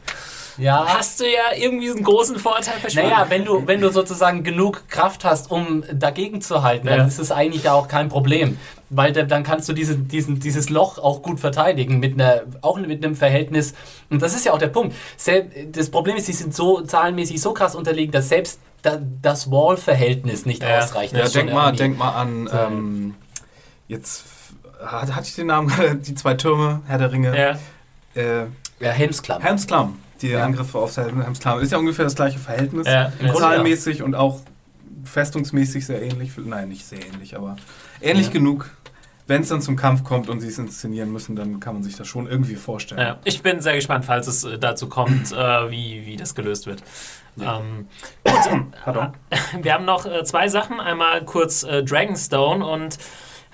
ja, hast du ja irgendwie einen großen Vorteil verschwunden. Naja, wenn du, wenn du sozusagen genug Kraft hast, um dagegen zu halten, Ja. dann ist es eigentlich ja auch kein Problem. Weil da, dann kannst du diese, diesen, dieses Loch auch gut verteidigen, mit einer, auch mit einem Verhältnis. Und das ist ja auch der Punkt. Das Problem ist, sie sind so zahlenmäßig so krass unterlegen, dass selbst da, das Wall-Verhältnis nicht Ja. ausreicht. Ja, denk mal, irgendwie- denk mal an, ähm, jetzt hat, hatte ich den Namen die zwei Türme, Herr der Ringe. ja. Äh, Ja, Helmsklamm. Helms Klamm, die Ja. Angriffe auf Helms Klamm. Ist ja ungefähr das gleiche Verhältnis. Ja, Zahlenmäßig und auch festungsmäßig sehr ähnlich. Nein, nicht sehr ähnlich, aber ähnlich Ja. genug. Wenn es dann zum Kampf kommt und sie es inszenieren müssen, dann kann man sich das schon irgendwie vorstellen. Ja, ich bin sehr gespannt, falls es äh, dazu kommt, äh, wie, wie das gelöst wird. Ähm, Pardon. wir haben noch äh, zwei Sachen. Einmal kurz äh, Dragonstone und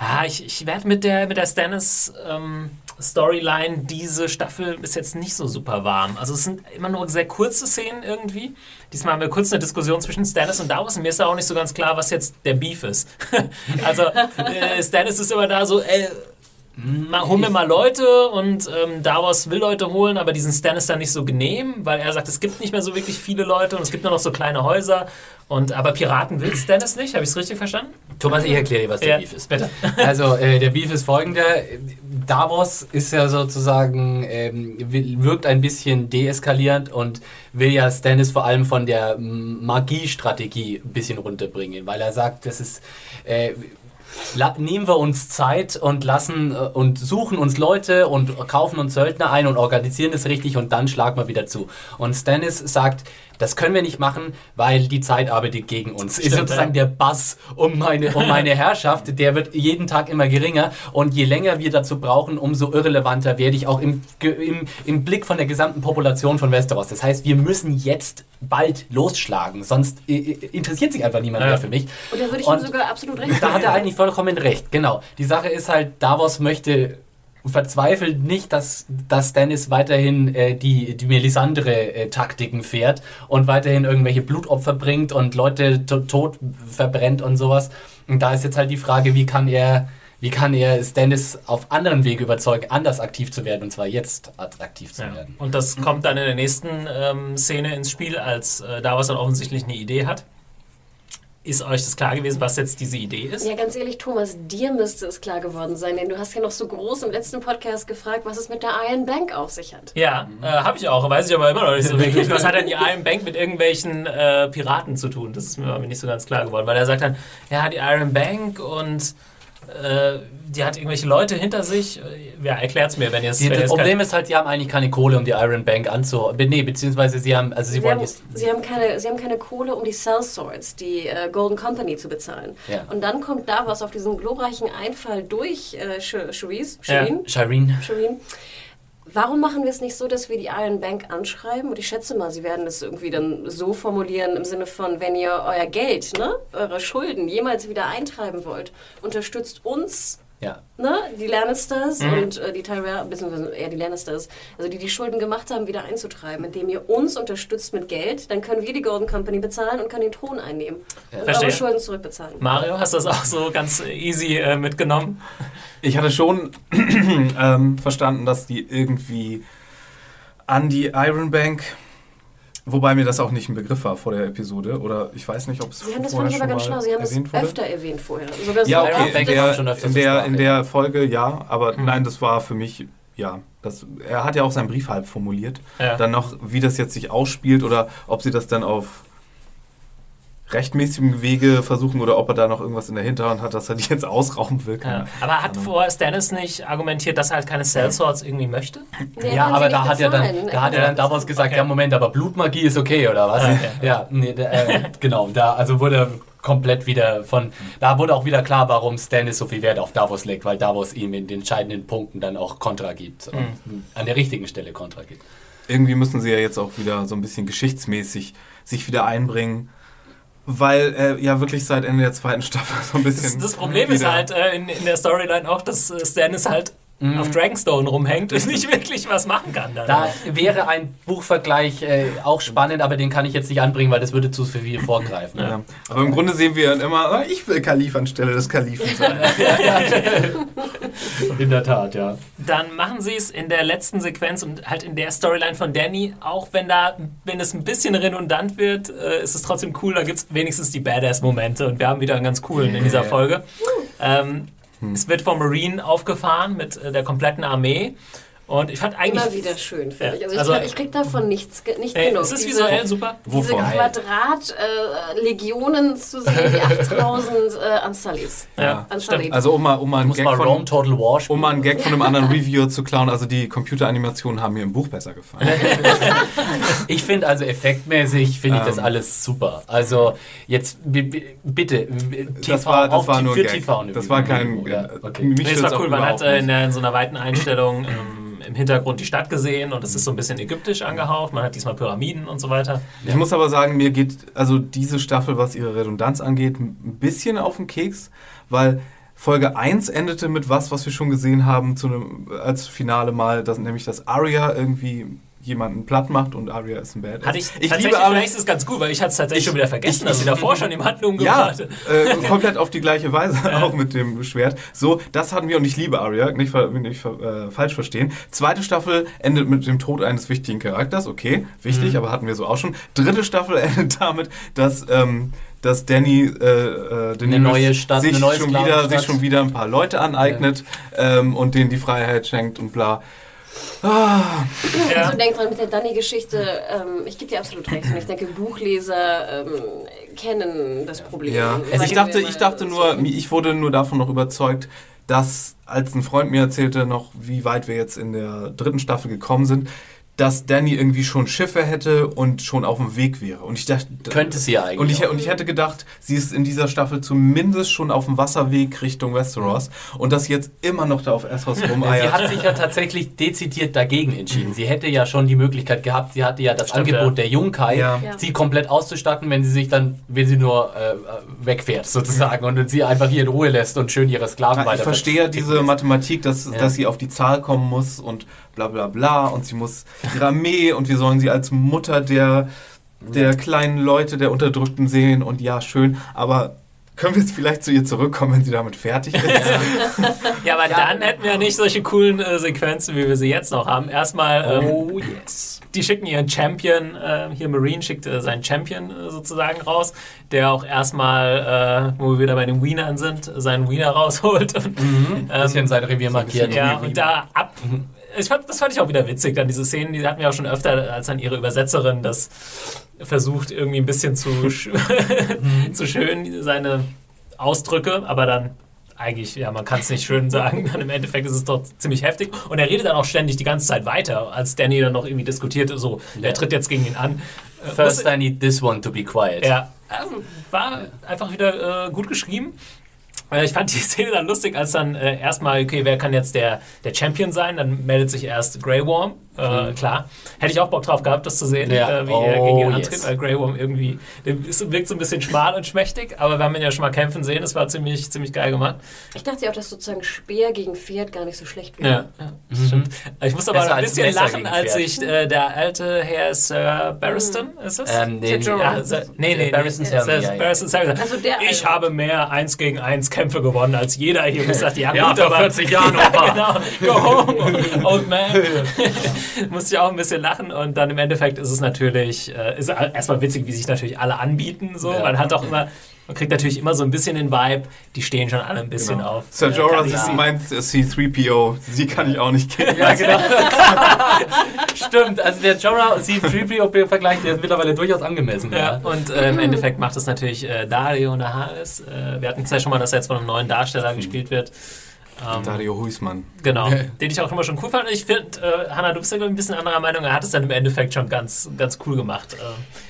ah, ich, ich werde mit der, mit der Stannis ähm, Storyline diese Staffel ist jetzt nicht so super warm. Also es sind immer nur sehr kurze Szenen irgendwie. Diesmal haben wir kurz eine Diskussion zwischen Stannis und Davos und mir ist da auch nicht so ganz klar, was jetzt der Beef ist. also äh, Stannis ist immer da so, ey, hol mir mal Leute und ähm, Davos will Leute holen, aber diesen Stannis dann nicht so genehm, weil er sagt, es gibt nicht mehr so wirklich viele Leute und es gibt nur noch so kleine Häuser. Und, aber Piraten will Stannis nicht, habe ich es richtig verstanden? Thomas, ich erkläre dir, was der Ja, Beef ist. bitte. Also, äh, der Beef ist folgender. Davos ist ja sozusagen, ähm, wirkt ein bisschen deeskalierend und will ja Stannis vor allem von der Magiestrategie ein bisschen runterbringen, weil er sagt, das ist. Äh, La nehmen wir uns Zeit und lassen äh, und suchen uns Leute und kaufen uns Söldner ein und organisieren es richtig und dann schlagen wir wieder zu. Und Stannis sagt, das können wir nicht machen, weil die Zeit arbeitet gegen uns. ist Stimmt, sozusagen der Bass um meine, um meine Herrschaft, der wird jeden Tag immer geringer und je länger wir dazu brauchen, umso irrelevanter werde ich auch im, im, im Blick von der gesamten Population von Westeros. Das heißt, wir müssen jetzt bald losschlagen, sonst äh, äh, interessiert sich einfach niemand Ja. mehr für mich. Und da würde ich Und- ihm sogar absolut recht da hat er eigentlich vollkommen recht, genau. Die Sache ist halt, Davos möchte verzweifelt nicht, dass, dass Dennis weiterhin äh, die, die Melisandre-Taktiken fährt und weiterhin irgendwelche Blutopfer bringt und Leute to tot verbrennt und sowas. Und da ist jetzt halt die Frage, wie kann er, wie kann er Stannis auf anderen Wege überzeugen, anders aktiv zu werden, und zwar jetzt aktiv zu Ja. werden. Und das kommt dann in der nächsten ähm, Szene ins Spiel, als äh, Davos dann offensichtlich eine Idee hat. Ist euch das klar gewesen, was jetzt diese Idee ist? Ja, ganz ehrlich, Thomas, dir müsste es klar geworden sein, denn du hast ja noch so groß im letzten Podcast gefragt, was es mit der Iron Bank auf sich hat. Ja, äh, habe ich auch, weiß ich aber immer noch nicht so wirklich. Was hat denn die Iron Bank mit irgendwelchen äh, Piraten zu tun? Das ist mir aber nicht so ganz klar geworden, weil er sagt dann, ja, die Iron Bank und äh, die hat irgendwelche Leute hinter sich. Ja, erklärt's mir, wenn ihr es das es Problem ist halt, die haben eigentlich keine Kohle, um die Iron Bank anzu... Nee, beziehungsweise sie haben, also sie, Sie wollen haben, jetzt... sie, haben keine, sie haben keine Kohle, um die Sellswords, die äh, Golden Company, zu bezahlen. Ja. Und dann kommt da was auf diesen glorreichen Einfall durch äh, Ja. Shireen, Shireen. Shireen. Warum machen wir es nicht so, dass wir die Iron Bank anschreiben? Und ich schätze mal, sie werden es irgendwie dann so formulieren im Sinne von, wenn ihr euer Geld, ne, eure Schulden jemals wieder eintreiben wollt, unterstützt uns, Ja. ne, die Lannisters Mhm. und äh, die Tyrell, beziehungsweise eher die Lannisters, also die die Schulden gemacht haben, wieder einzutreiben, indem ihr uns unterstützt mit Geld, dann können wir die Golden Company bezahlen und können den Thron einnehmen und Verstehe. eure Schulden zurückbezahlen. Mario, hast du das auch so ganz easy äh, mitgenommen? Ich hatte schon ähm, verstanden, dass die irgendwie an die Iron Bank, wobei mir das auch nicht ein Begriff war vor der Episode, oder ich weiß nicht, ob es Sie haben das vorher fand ich aber schon ganz schlau, mal Sie haben es erwähnt wurde. öfter erwähnt vorher. Sogar Ja, so okay, in der, schon in, der, in der Folge ja, aber Hm. nein, das war für mich, ja, das, er hat ja auch seinen Brief halb formuliert. Ja. Dann noch, wie das jetzt sich ausspielt oder ob sie das dann auf rechtmäßigem Wege versuchen oder ob er da noch irgendwas in der Hinterhand hat, dass er die jetzt ausrauben will. Ja. Aber hat vor Stannis nicht argumentiert, dass er halt keine Sellswords irgendwie möchte? Nee, Ja, aber da hat, er dann, da hat er dann Davos gesagt, Okay. ja Moment, aber Blutmagie ist okay, oder was? Okay. Ja, nee, da, äh, genau, da also wurde komplett wieder von, da wurde auch wieder klar, warum Stannis so viel Wert auf Davos legt, weil Davos ihm in den entscheidenden Punkten dann auch Kontra gibt und Mhm. an der richtigen Stelle Kontra gibt. irgendwie müssen sie ja jetzt auch wieder so ein bisschen geschichtsmäßig sich wieder einbringen, weil er ja wirklich seit Ende der zweiten Staffel so ein Das, bisschen. das Problem ist halt äh, in, in der Storyline auch, dass äh, Stannis halt Mhm. auf Dragonstone rumhängt und nicht wirklich was machen kann. Dann. Da wäre ein Buchvergleich äh, auch spannend, aber den kann ich jetzt nicht anbringen, weil das würde zu viel vorgreifen. Ja. Aber im Grunde sehen wir dann immer, ah, ich will Kalif anstelle des Kalifen sein. In der Tat, ja. Dann machen sie es in der letzten Sequenz und halt in der Storyline von Danny, auch wenn da, wenn es ein bisschen redundant wird, äh, ist es trotzdem cool, da gibt es wenigstens die Badass-Momente und wir haben wieder einen ganz coolen in dieser Folge. Ähm, Es wird vom Marine aufgefahren mit äh, der kompletten Armee und ich fand eigentlich... Immer wieder schön, finde Ja, ich. Also ich, also- krieg, ich krieg davon nichts, ge- nicht Ey, genug. es ist Diese- visuell super. Diese Wovon? Quadrat-Legionen zu sehen, die 8000 äh, Anstalis. Ja, Anstalit. stimmt. Also um mal, um mal einen Gag mal Rome von, Total War spielen. um mal einen Gag von einem anderen Reviewer zu klauen, also die Computeranimationen haben mir im Buch besser gefallen. Ich finde also effektmäßig finde ich das Ähm. alles super. Also jetzt bitte TV, Das war, das auch war nur für Gag. TV Das war kein. Ja, äh, okay. mich Nee, stört's war cool, man hat äh, in, in so einer weiten Einstellung ähm, im Hintergrund die Stadt gesehen und es ist so ein bisschen ägyptisch angehaucht. Man hat diesmal Pyramiden und so weiter. Ich muss aber sagen, mir geht also diese Staffel, was ihre Redundanz angeht, ein bisschen auf den Keks, weil Folge 1 endete mit was, was wir schon gesehen haben einem, als Finale mal, dass, nämlich dass Arya irgendwie jemanden platt macht und Arya ist ein Badass. Hatte ich, ich tatsächlich, liebe vielleicht ist es ganz gut, weil ich hatte es tatsächlich Ich- schon wieder vergessen, ich- dass sie davor schon jemanden umgebracht Ja, hatte. äh, komplett auf die gleiche Weise, auch mit dem Schwert. So, das hatten wir und ich liebe Arya, nicht, nicht äh, falsch verstehen. Zweite Staffel endet mit dem Tod eines wichtigen Charakters, okay, wichtig, aber hatten wir so auch schon. Dritte Staffel endet damit, dass, ähm, dass Danny äh, äh, neue Stadt, sich, schon wieder, sich schon wieder ein paar Leute aneignet ähm, und denen die Freiheit schenkt und bla. Ja. Also denk dran mit der Danny-Geschichte, ähm, ich gebe dir absolut recht. Und ich denke, Buchleser ähm, kennen das Problem. Ja, also ich dachte, ich dachte so. nur, ich wurde nur davon noch überzeugt, dass, als ein Freund mir erzählte noch, wie weit wir jetzt in der dritten Staffel gekommen sind, dass Danny irgendwie schon Schiffe hätte und schon auf dem Weg wäre. Und ich dachte, Könnte sie ja eigentlich. Und ich, auch. und ich hätte gedacht, sie ist in dieser Staffel zumindest schon auf dem Wasserweg Richtung Westeros und dass jetzt immer noch da auf Essos Sie rumeiert. hat sich ja tatsächlich dezidiert dagegen entschieden. Sie hätte ja schon die Möglichkeit gehabt, sie hatte ja das Stimmt, Angebot ja. der Junkai, Ja. Ja. sie komplett auszustatten, wenn sie sich dann, wenn sie nur äh, wegfährt sozusagen und sie einfach hier in Ruhe lässt und schön ihre Sklaven Ja, ich weiter verstehe ja verticken diese. Mathematik, dass, Ja. dass sie auf die Zahl kommen muss und bla bla bla und sie muss ihre Armee und wir sollen sie als Mutter der, der kleinen Leute, der Unterdrückten sehen und ja, schön, aber können wir jetzt vielleicht zu ihr zurückkommen, wenn sie damit fertig ist? Ja, aber dann hätten wir nicht solche coolen äh, Sequenzen, wie wir sie jetzt noch haben. Erstmal, ähm, Oh yes. die schicken ihren Champion, äh, hier Marine schickt äh, seinen Champion äh, sozusagen raus, der auch erstmal, äh, wo wir wieder bei den Wienern sind, seinen Wiener rausholt. Und, Ein bisschen sein Revier markiert. ja, und da ab. Ich fand, das fand ich auch wieder witzig, dann diese Szenen, die hatten wir auch schon öfter, als dann ihre Übersetzerin das versucht, irgendwie ein bisschen zu, sch zu schön, seine Ausdrücke, aber dann eigentlich, ja, man kann es nicht schön sagen, dann im Endeffekt ist es doch ziemlich heftig. Und er redet dann auch ständig die ganze Zeit weiter, als Danny dann noch irgendwie diskutiert, so, er tritt jetzt gegen ihn an. First I need this one to be quiet. ja, ähm, war einfach wieder äh, gut geschrieben. Äh, Ich fand die Szene dann lustig, als dann äh, erstmal, okay, wer kann jetzt der, der Champion sein? Dann meldet sich erst Grey Worm. Äh, Klar. Hätte ich auch Bock drauf gehabt, das zu sehen, Mhm. Ja. äh, wie er gegen ihn Oh, antritt, yes. weil Grey Worm irgendwie, der ist, wirkt so ein bisschen schmal und schmächtig, aber wir haben ihn ja schon mal kämpfen sehen, das war ziemlich, ziemlich geil gemacht. Ich dachte ja auch, dass sozusagen Speer gegen Pferd gar nicht so schlecht wäre. Ja, ja das stimmt. Ich muss aber Mhm. Ein bisschen lachen, als ich äh, der alte Herr Sir Barristan, ist es? Ähm, nee, Sir Ja. Sir- nee, nee, Barristan nee, Sir ja. Barristan. Also der ich habe mehr 1 gegen 1 Kämpfe gewonnen als jeder hier. Ich sagte, ja, Ja, gut, vor aber 40 Jahren, ja, Opa. genau. Go home, old man. Musste ich auch ein bisschen lachen und dann im Endeffekt ist es natürlich, äh, ist erstmal witzig, wie sich natürlich alle anbieten. So. Ja. Man hat auch immer, man kriegt natürlich immer so ein bisschen den Vibe, die stehen schon alle ein bisschen auf. Sir äh, Jorah sie meint C3PO, sie kann ich auch nicht kennen. Ja, genau. Stimmt, also der Jorah C-3PO-Vergleich, der ist mittlerweile durchaus angemessen. Ja, und äh, im Endeffekt macht es natürlich äh, Dario Naharis. Äh, wir hatten es ja schon mal, dass er jetzt von einem neuen Darsteller gespielt wird. Ähm, Dario Huismann. genau, den ich auch immer schon cool fand. Ich finde, äh, Hanna, du bist ja ein bisschen anderer Meinung. Er hat es dann im Endeffekt schon ganz, ganz cool gemacht.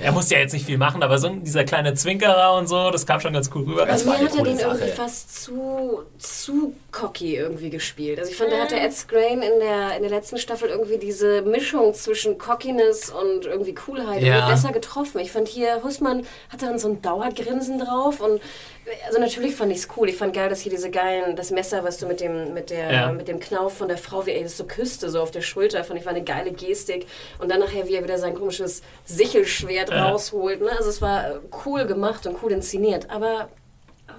Äh, er musste ja jetzt nicht viel machen, aber so dieser kleine Zwinkerer und so, das kam schon ganz cool rüber. Also war mir hat er den Sache. irgendwie fast zu, zu cocky irgendwie gespielt. Also ich fand, da hatte Ed Skrein in der, in der letzten Staffel irgendwie diese Mischung zwischen Cockiness und irgendwie Coolheit Ja. irgendwie besser getroffen. Ich fand hier, Hussmann hatte dann so ein Dauergrinsen drauf und also natürlich fand ich es cool. Ich fand geil, dass hier diese geilen, das Messer, was du mit dem, mit der, Ja. mit dem Knauf von der Frau, wie er das so küsste, so auf der Schulter, fand ich war eine geile Gestik. Und dann nachher, wie er wieder sein komisches Sichelschwert Ja. rausholt. Ne? Also es war äh, cool gemacht und cool inszeniert. Aber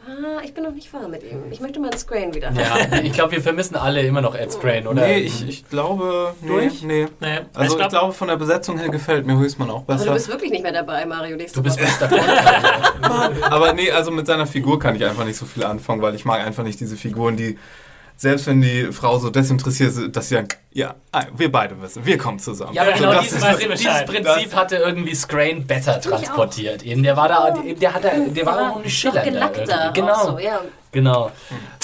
ah, ich bin noch nicht warm mit ihm. Ich möchte mal ins Grain wieder. Ja, ich glaube, wir vermissen alle immer noch Ed Skrein, oder? Nee, ich, ich glaube. Durch? nee. Nee, Also ich, glaub- glaube, von der Besetzung her gefällt mir Huismann auch Also du besser. bist wirklich nicht mehr dabei, Mario. Du bist Woche. Mr. Aber nee, also mit seiner Figur kann ich einfach nicht so viel anfangen, weil ich mag einfach nicht diese Figuren, die, selbst wenn die Frau so desinteressiert ist, dass sie sagen, ja, ah, wir beide wissen, wir kommen zusammen. Ja, aber Ja, genau das dieses, dieses. Prinzip hatte irgendwie Scrain besser transportiert. Eben, der war da, der, hat da, der war Aber auch ein Schiller. gelackter. Genau, so, ja. genau.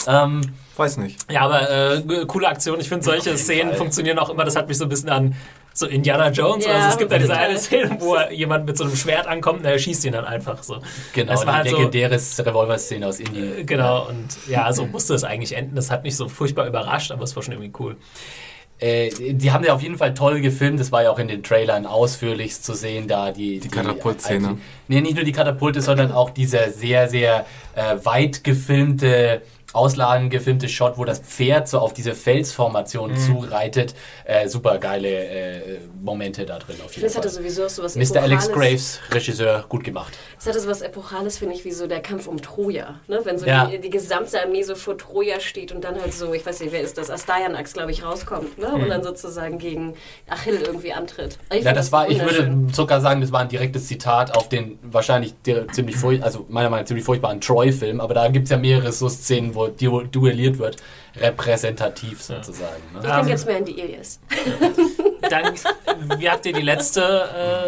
Ähm, Weiß nicht. Ja, aber äh, coole Aktion. Ich finde, solche Szenen Fall. funktionieren auch immer. Das hat mich so ein bisschen an so Indiana Jones. Ja, also es gibt ja diese eine Szene, wo jemand mit so einem Schwert ankommt und er schießt ihn dann einfach so. genau, Es war die halt so- legendäre Revolver-Szene aus Indien. Genau, und ja, so musste es eigentlich enden. Das hat mich so furchtbar überrascht, aber es war schon irgendwie cool. Äh, die haben ja auf jeden Fall toll gefilmt. Das war ja auch in den Trailern ausführlichst zu sehen, da die. Die, Katapultszene. also- Nee, nicht nur die Katapulte, sondern auch dieser sehr, sehr äh, weit gefilmte, ausladend gefilmte Shot, wo das Pferd so auf diese Mhm. Felsformation zureitet. Äh, super geile äh, Momente da drin auf jeden es hatte Fall. sowieso auch sowas Mr. Alex. Graves, Regisseur, gut gemacht. Es hatte sowas Epochales, finde ich, wie so der Kampf um Troja. Ne? Wenn so Ja. die, die gesamte Armee so vor Troja steht und dann halt so, ich weiß nicht, wer ist das, Astaianax, glaube ich, rauskommt. Ne? Und dann sozusagen gegen Achill irgendwie antritt. Ich Ja, find das war, ich würde sogar sagen, das war ein direktes Zitat auf den wahrscheinlich der ziemlich furch also meiner Meinung nach ziemlich furchtbaren Troy-Film, aber da gibt es ja mehrere so Szenen, wo duelliert wird, repräsentativ sozusagen. Ich Ne? denke jetzt mehr an die Ilias. dann, wie habt ihr die letzte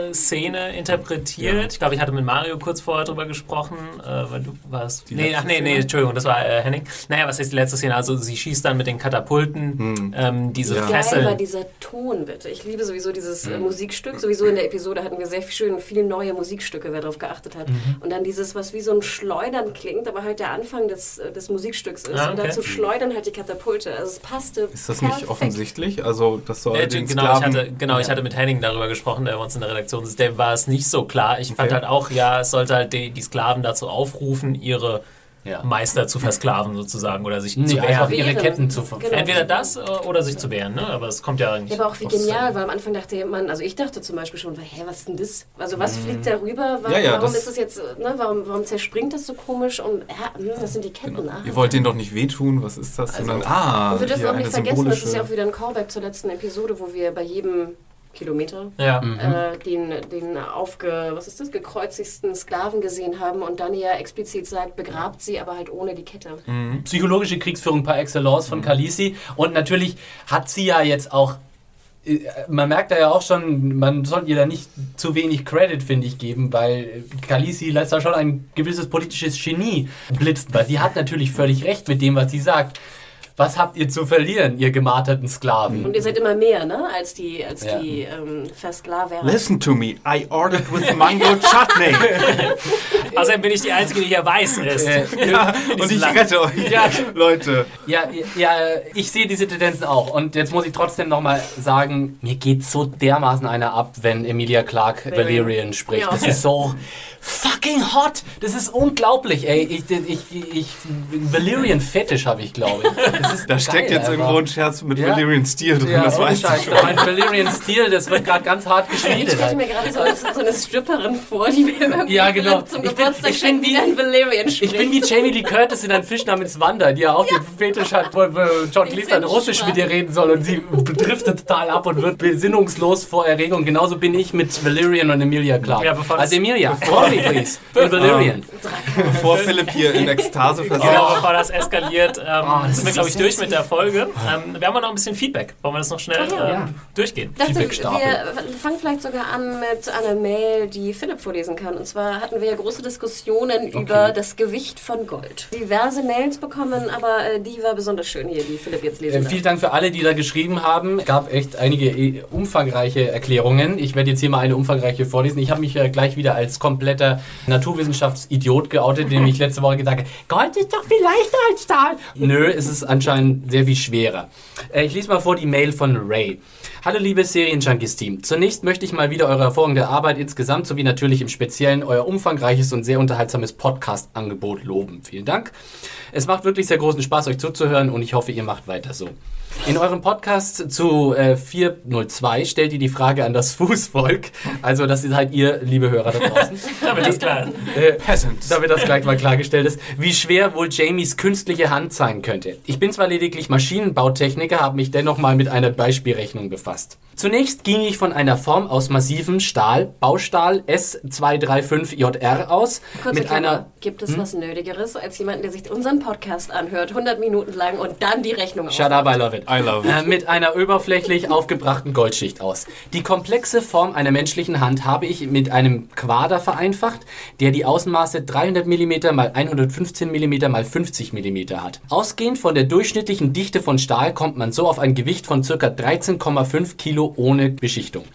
äh, Szene interpretiert? Ich glaube, ich hatte mit Mario kurz vorher drüber gesprochen, äh, weil du warst. Die nee, ach nee, nee? Entschuldigung, das war äh, Henning. Naja, was ist die letzte Szene? Also sie schießt dann mit den Katapulten ähm, diese Ja. Geil war Fesseln. dieser Ton, bitte. Ich liebe sowieso dieses äh, Musikstück. Sowieso in der Episode hatten wir sehr schön viele neue Musikstücke, wer darauf geachtet hat. Mhm. Und dann dieses, was wie so ein Schleudern klingt, aber halt der Anfang des, äh, des Musikstücks ist. Ah, Und okay. dazu schleudern halt die Katapulte. Also es passte. Ist das nicht perfekt. offensichtlich? Also, das soll Äh, den genau, ich hatte, genau, ich hatte mit Henning darüber gesprochen, der bei uns in der Redaktion ist. Dem war es nicht so klar. Ich fand Okay. halt auch, ja, es sollte halt die, die Sklaven dazu aufrufen, ihre Ja. Meister zu versklaven sozusagen oder sich Nee, zu wehren. ihre Wehren. Ketten zu ver Genau. Entweder das äh, oder sich zu wehren, ne? Aber es kommt ja eigentlich. Ja, aber auch wie genial, weil am Anfang dachte man, also ich dachte zum Beispiel schon, hä, was ist denn das? Also was fliegt da rüber? Warum, Ja, ja, warum das- ist es jetzt, ne, warum, warum zerspringt das so komisch? Und ja, hm, das sind die Ketten. Ah. Ihr wollt denen doch nicht wehtun, was ist das? Sondern, ah, Und wir dürfen hier auch nicht eine vergessen, das ist ja auch wieder ein Callback zur letzten Episode, wo wir bei jedem Kilometer Ja. äh, den, den aufge, was ist das, gekreuzigsten Sklaven gesehen haben und dann ja explizit sagt, begrabt sie, aber halt ohne die Kette. psychologische Kriegsführung par excellence von Khaleesi. Und natürlich hat sie ja jetzt auch. äh, Man merkt da ja auch schon, man sollte ihr da nicht zu wenig Credit, finde ich, geben, weil Khaleesi lässt da schon ein gewisses politisches Genie blitzen, weil sie hat natürlich völlig recht mit dem, was sie sagt. Was habt ihr zu verlieren, ihr gemarterten Sklaven? Und ihr seid immer mehr, ne, als die, als Ja. die ähm, Versklaverer. Listen to me, I ordered with mango chutney. Außerdem bin ich die Einzige, die hier weiß ist. Äh, ja, und ich Land. rette euch. Ja. Leute. Ja, ja, ich sehe diese Tendenzen auch. Und jetzt muss ich trotzdem nochmal sagen, mir geht so dermaßen einer ab, wenn Emilia Clark Valerian. Valerian spricht. Ja. Das ist so fucking hot. Das ist unglaublich, ey. Ich, ich, ich, Valerian-Fetisch habe ich, glaube ich. Das ist Da steckt geil jetzt einfach. irgendwo ein Scherz mit Ja. Valyrian Steel drin, ja, das ohne weiß Scheiß. ich schon. Mein Valerian-Stil, das wird gerade ganz hart Ich geschmiedet. stelle halt. mir gerade so, so eine Stripperin vor, die mir irgendwie Ja, genau. zum Ich bin- Geburtstag ich bin schenkt, wie- die dann Valerian spricht. Ich bin wie Jamie Lee Curtis in einem Fisch namens Wanda, die ja auch den Fetisch hat, wo John Cleese dann Russisch mit ihr reden soll und sie driftet total ab und wird besinnungslos vor Erregung. Genauso bin ich mit Valerian und Emilia Clark. Ja, bevor also das- Emilia, call me please. Und Valerian. Bevor Philipp hier in Ekstase Genau, versinkt. bevor das eskaliert, ähm, das sind wir, ist glaube ich, durch mit der Folge. Ähm, wir haben noch ein bisschen Feedback. Wollen wir das noch schnell Ach ja. ähm, Ja. durchgehen? Dachte, wir fangen vielleicht sogar an mit einer Mail, die Philipp vorlesen kann. Und zwar hatten wir ja große Diskussionen über das Gewicht von Gold. Diverse Mails bekommen, aber äh, die war besonders schön hier, die Philipp jetzt Äh, lesen vielen darf. Dank für alle, die da geschrieben haben. Es gab echt einige äh, umfangreiche Erklärungen. Ich werde jetzt hier mal eine umfangreiche vorlesen. Ich habe mich äh, gleich wieder als kompletter Naturwissenschaftsidiot geoutet, indem ich letzte Woche gesagt habe, Gold ist doch viel leichter als Stahl. Nö, es ist anscheinend sehr viel schwerer. Äh, ich lese mal vor die Mail von Ray. Hallo liebes Serienjunkies-Team. Zunächst möchte ich mal wieder eure hervorragende Arbeit insgesamt sowie natürlich im Speziellen euer umfangreiches und sehr unterhaltsames Podcast-Angebot loben. Vielen Dank. Es macht wirklich sehr großen Spaß, euch zuzuhören und ich hoffe, ihr macht weiter so. In eurem Podcast zu äh, 402 stellt ihr die Frage an das Fußvolk, also das seid ihr, liebe Hörer da draußen, Damit das klar ist. äh, damit das gleich mal klargestellt ist, wie schwer wohl Jamies künstliche Hand sein könnte. Ich bin zwar lediglich Maschinenbautechniker, habe mich dennoch mal mit einer Beispielrechnung befasst. Zunächst ging ich von einer Form aus massivem Stahl, Baustahl S235JR aus, Kurze mit Klammer. einer Gibt Hm? es was Nötigeres als jemanden, der sich unseren Podcast anhört, 100 Minuten lang und dann die Rechnung Shut up, I love it. I love it. Äh, mit einer oberflächlich aufgebrachten Goldschicht aus. Die komplexe Form einer menschlichen Hand habe ich mit einem Quader vereinfacht, der die Außenmaße 300 mm mal 115 mm mal 50 mm hat. Ausgehend von der durchschnittlichen Dichte von Stahl kommt man so auf ein Gewicht von ca. 13,5 Kilo ohne Beschichtung.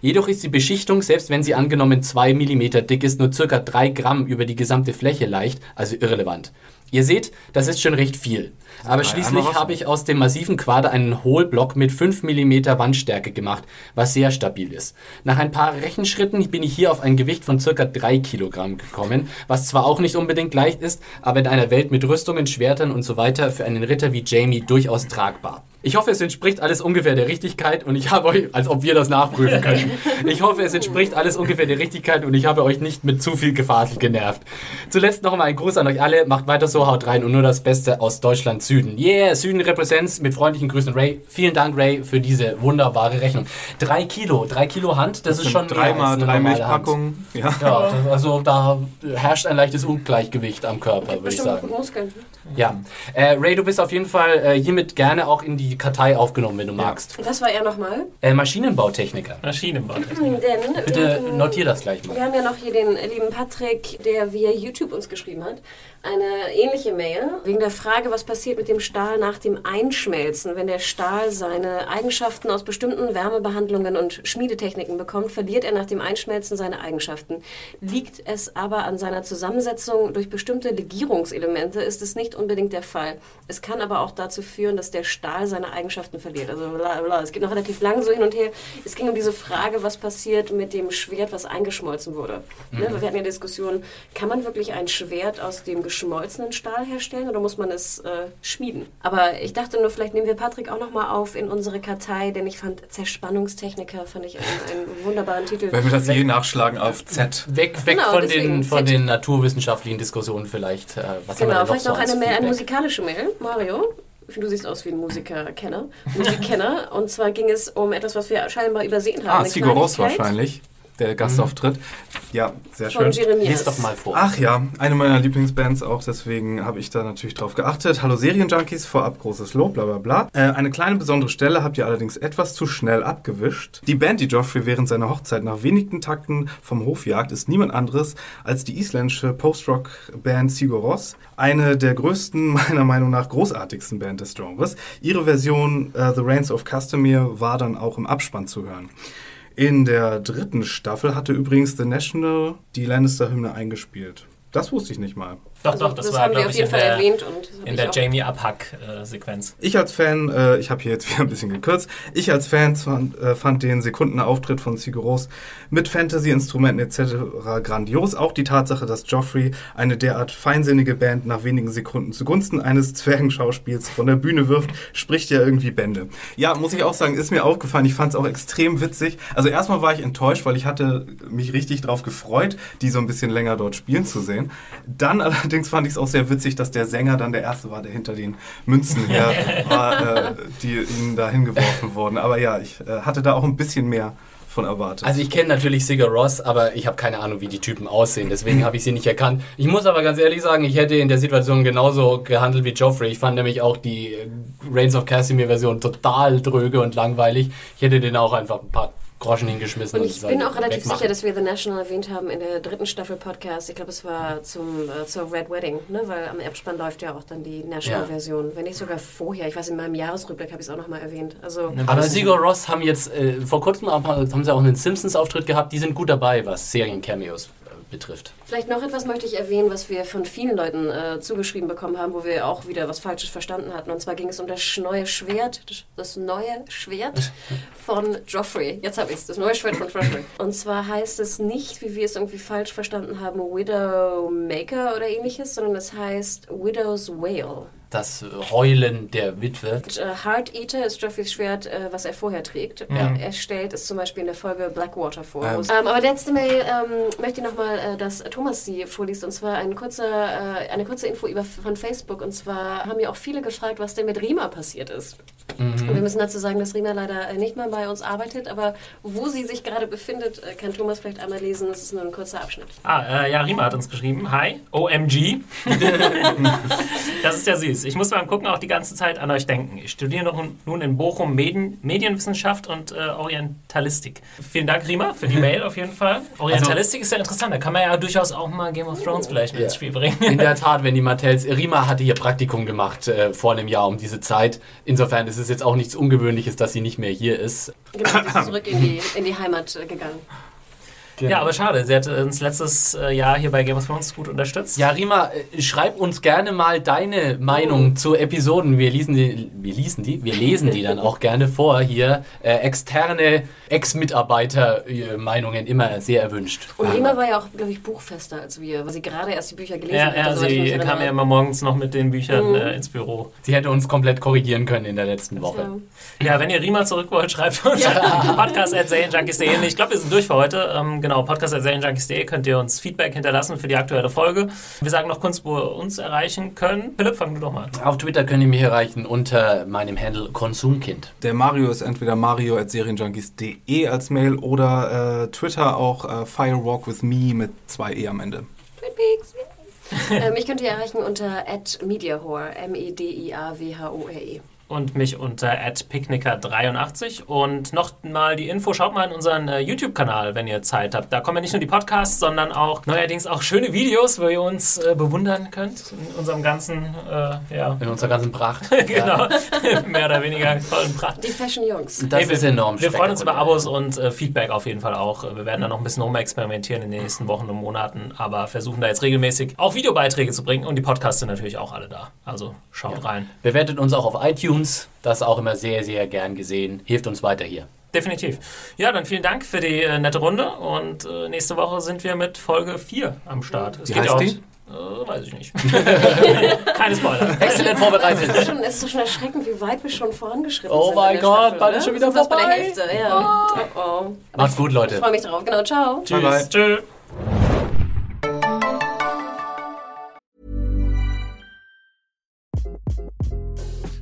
Jedoch ist die Beschichtung, selbst wenn sie angenommen 2 mm dick ist, nur ca. 3 Gramm über die gesamte Fläche leicht, also irrelevant. Ihr seht, das ist schon recht viel. Aber schließlich habe ich aus dem massiven Quader einen Hohlblock mit 5 mm Wandstärke gemacht, was sehr stabil ist. Nach ein paar Rechenschritten bin ich hier auf ein Gewicht von ca. 3 Kilogramm gekommen, was zwar auch nicht unbedingt leicht ist, aber in einer Welt mit Rüstungen, Schwertern und so weiter für einen Ritter wie Jamie durchaus tragbar. Ich hoffe, es entspricht alles ungefähr der Richtigkeit und ich habe euch, als ob wir das nachprüfen können. Ich hoffe, es entspricht alles ungefähr der Richtigkeit und ich habe euch nicht mit zu viel Gefasel genervt. Zuletzt noch einmal ein Gruß an euch alle. Macht weiter so, haut rein und nur das Beste aus Deutschland Süden. Yeah, Süden Represents mit freundlichen Grüßen Ray. Vielen Dank, Ray, für diese wunderbare Rechnung. Drei Kilo, drei Kilo Hand, das, ist schon dreimal drei normale Milchpackungen. Ja. Ja, das, also da herrscht ein leichtes Ungleichgewicht am Körper, würde ich sagen. Muskeln. Ja, äh, Ray, du bist auf jeden Fall äh, hiermit gerne auch in die Kartei aufgenommen, wenn du magst. Das war er nochmal. Äh, Maschinenbautechniker. Maschinenbautechnik. Denn wir Bitte notier das gleich mal. Wir haben ja noch hier den lieben Patrick, der via YouTube uns geschrieben hat. Eine ähnliche Mail wegen der Frage, was passiert mit dem Stahl nach dem Einschmelzen. Wenn der Stahl seine Eigenschaften aus bestimmten Wärmebehandlungen und Schmiedetechniken bekommt, verliert er nach dem Einschmelzen seine Eigenschaften. Liegt es aber an seiner Zusammensetzung durch bestimmte Legierungselemente, ist es nicht unbedingt der Fall. Es kann aber auch dazu führen, dass der Stahl seine Eigenschaften verliert. Also bla bla. Es geht noch relativ lang so hin und her. Es ging um diese Frage, was passiert mit dem Schwert, was eingeschmolzen wurde. Ne? Wir hatten ja Diskussion, kann man wirklich ein Schwert aus dem geschmolzenen Stahl herstellen oder muss man es äh, schmieden? Aber ich dachte nur, vielleicht nehmen wir Patrick auch nochmal auf in unsere Kartei, denn ich fand Zerspannungstechniker, fand ich einen, einen wunderbaren Titel. Wenn wir das je nachschlagen auf Z. Weg, weg Genau, von, den, von fett. den naturwissenschaftlichen Diskussionen vielleicht. Äh, was haben wir Genau, noch vielleicht so noch eine, Mail, eine musikalische Mail, Mario. Du siehst aus wie ein Musikerkenner. Musikkenner. Und zwar ging es um etwas, was wir scheinbar übersehen haben. Ah, Sigur Ross Kleinigkeit wahrscheinlich, der Gastauftritt. Ja, sehr Von schön. Jeremias. Lies doch mal vor. Ach ja, eine meiner Lieblingsbands auch, deswegen habe ich da natürlich drauf geachtet. Hallo Serienjunkies, vorab großes Lob, bla bla bla. Äh, eine kleine besondere Stelle habt ihr allerdings etwas zu schnell abgewischt. Die Band, die Joffrey während seiner Hochzeit nach wenigen Takten vom Hof jagt, ist niemand anderes als die isländische Post-Rock-Band Sigur Rós. Eine der größten, meiner Meinung nach großartigsten Band des Genres. Ihre Version äh, The Reigns of Castamere war dann auch im Abspann zu hören. In der dritten Staffel hatte übrigens The National die Lannister-Hymne eingespielt. Das wusste ich nicht mal. Doch, Also, doch, das, das war, haben wir glaube auf ich, jeden in Fall der, in ich der Jamie Abhack-Sequenz. Ich als Fan, äh, ich habe hier jetzt wieder ein bisschen gekürzt, ich als Fan fand, äh, fand den Sekundenauftritt von Sigur Rós mit Fantasy-Instrumenten etc. grandios. Auch die Tatsache, dass Joffrey eine derart feinsinnige Band nach wenigen Sekunden zugunsten eines Zwergenschauspiels von der Bühne wirft, spricht ja irgendwie Bände. Ja, muss ich auch sagen, ist mir aufgefallen. Ich fand es auch extrem witzig. Also erstmal war ich enttäuscht, weil ich hatte mich richtig drauf gefreut, die so ein bisschen länger dort spielen zu sehen. Dann allerdings fand ich es auch sehr witzig, dass der Sänger dann der Erste war, der hinter den Münzen her war, äh, die ihnen da hingeworfen wurden. Aber ja, ich äh, hatte da auch ein bisschen mehr von erwartet. Also ich kenne natürlich Sigur Ross, aber ich habe keine Ahnung, wie die Typen aussehen. Deswegen habe ich sie nicht erkannt. Ich muss aber ganz ehrlich sagen, ich hätte in der Situation genauso gehandelt wie Joffrey. Ich fand nämlich auch die äh, Reigns of Casimir Version total dröge und langweilig. Ich hätte den auch einfach ein paar Groschen hingeschmissen. Und ich bin auch relativ wegmachen. sicher, dass wir The National erwähnt haben in der dritten Staffel Podcast. Ich glaube, es war zum, äh, zur Red Wedding, ne? weil am Abspann läuft ja auch dann die National-Version. Wenn nicht sogar vorher. Ich weiß, in meinem Jahresrückblick habe ich es auch nochmal erwähnt. Also, Aber Sigur Ross haben jetzt, äh, vor kurzem haben sie auch einen Simpsons-Auftritt gehabt. Die sind gut dabei, was Serien-Cameos betrifft. Vielleicht noch etwas möchte ich erwähnen, was wir von vielen Leuten äh, zugeschrieben bekommen haben, wo wir auch wieder was Falsches verstanden hatten. Und zwar ging es um das neue Schwert, das neue Schwert von Joffrey. Jetzt habe ich es, das neue Schwert von Joffrey. Und zwar heißt es nicht, wie wir es irgendwie falsch verstanden haben, Widowmaker oder ähnliches, sondern es heißt Widow's Wail. Das Heulen der Witwe. Und, äh, Heart Eater ist Joffreys Schwert, äh, was er vorher trägt. Er, er stellt es zum Beispiel in der Folge Blackwater vor. Ähm. Ähm, aber letzte Mail ähm, möchte ich nochmal, äh, dass Thomas sie vorliest. Und zwar ein kurzer, äh, eine kurze Info über, von Facebook. Und zwar haben ja auch viele gefragt, was denn mit Rima passiert ist. Und wir müssen dazu sagen, dass Rima leider äh, nicht mehr bei uns arbeitet. Aber wo sie sich gerade befindet, äh, kann Thomas vielleicht einmal lesen. Das ist nur ein kurzer Abschnitt. Ah, äh, ja, Rima hat uns geschrieben. Hi, OMG. das ist ja süß. Ich muss beim Gucken auch die ganze Zeit an euch denken. Ich studiere noch nun in Bochum Medien, Medienwissenschaft und äh, Orientalistik. Vielen Dank, Rima, für die Mail auf jeden Fall. Orientalistik ist ja interessant. Da kann man ja durchaus auch mal Game of Thrones vielleicht mit ins Spiel bringen. In der Tat, wenn die Martells. Rima hatte hier Praktikum gemacht äh, vor einem Jahr um diese Zeit. Insofern ist es jetzt auch nichts Ungewöhnliches, dass sie nicht mehr hier ist. Genau, sie ist zurück in die, in die Heimat äh, gegangen. Ja, aber schade. Sie hat uns letztes äh, Jahr hier bei Game of Thrones gut unterstützt. Ja, Rima, äh, schreib uns gerne mal deine Meinung zu Episoden. Wir lesen die, wir lesen die, wir lesen die dann auch gerne vor hier. Äh, externe Ex-Mitarbeiter-Meinungen immer sehr erwünscht. Und Rima war ja auch, glaube ich, buchfester als wir, weil sie gerade erst die Bücher gelesen Ja, hat. ja ich sie kam ja immer morgens noch mit den Büchern Mhm. äh, ins Büro. Sie hätte uns komplett korrigieren können in der letzten Woche. Ja. Ja, wenn ihr Rima zurück wollt, schreibt uns podcast at. Ich glaube, wir sind durch für heute. Ähm, genau, podcast at serienjunkies.de könnt ihr uns Feedback hinterlassen für die aktuelle Folge. Wir sagen noch kurz, wo ihr uns erreichen können. Philipp, fang du doch mal an. Auf Twitter könnt ihr mich erreichen unter meinem Handle Konsumkind. Der Mario ist entweder mario.serienjunkies.de als Mail oder äh, Twitter auch äh, Firewalk with me mit zwei E am Ende. Twin Peaks. ähm, ich könnt ihr erreichen unter @mediahore, M Und mich unter @picknicker83 und noch mal die Info, schaut mal in unseren äh, YouTube-Kanal, wenn ihr Zeit habt. Da kommen ja nicht nur die Podcasts, sondern auch neuerdings auch schöne Videos, wo ihr uns äh, bewundern könnt in unserem ganzen, äh, ja, In unserer ganzen Pracht. genau, mehr oder weniger tollen Pracht. Die Fashion-Jungs. Das Nee, ist wir, enorm Wir freuen uns über. Abos und äh, Feedback auf jeden Fall auch. Wir werden da noch ein bisschen rumexperimentieren in den nächsten Wochen und Monaten, aber versuchen da jetzt regelmäßig auch Videobeiträge zu bringen und die Podcasts sind natürlich auch alle da. Also schaut rein. Bewertet uns auch auf iTunes. Das ist auch immer sehr, sehr gern gesehen. Hilft uns weiter hier. Definitiv. Ja, dann vielen Dank für die äh, nette Runde und äh, nächste Woche sind wir mit Folge 4 am Start. Es Wie geht heißt ja auch- die? Äh, weiß ich nicht. Keine Spoiler. Exzellent vorbereitet. Es ist, schon, es ist schon erschreckend, wie weit wir schon vorangeschritten Oh sind. mein in der Gott, Staffel, bald ne? ist schon wieder fast bei der vorbei. Hälfte, ja. Oh, oh. Macht's gut, Ich Leute. freue mich drauf. Genau, ciao. Bye, bye. Tschüss. Tschüss.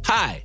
Hi,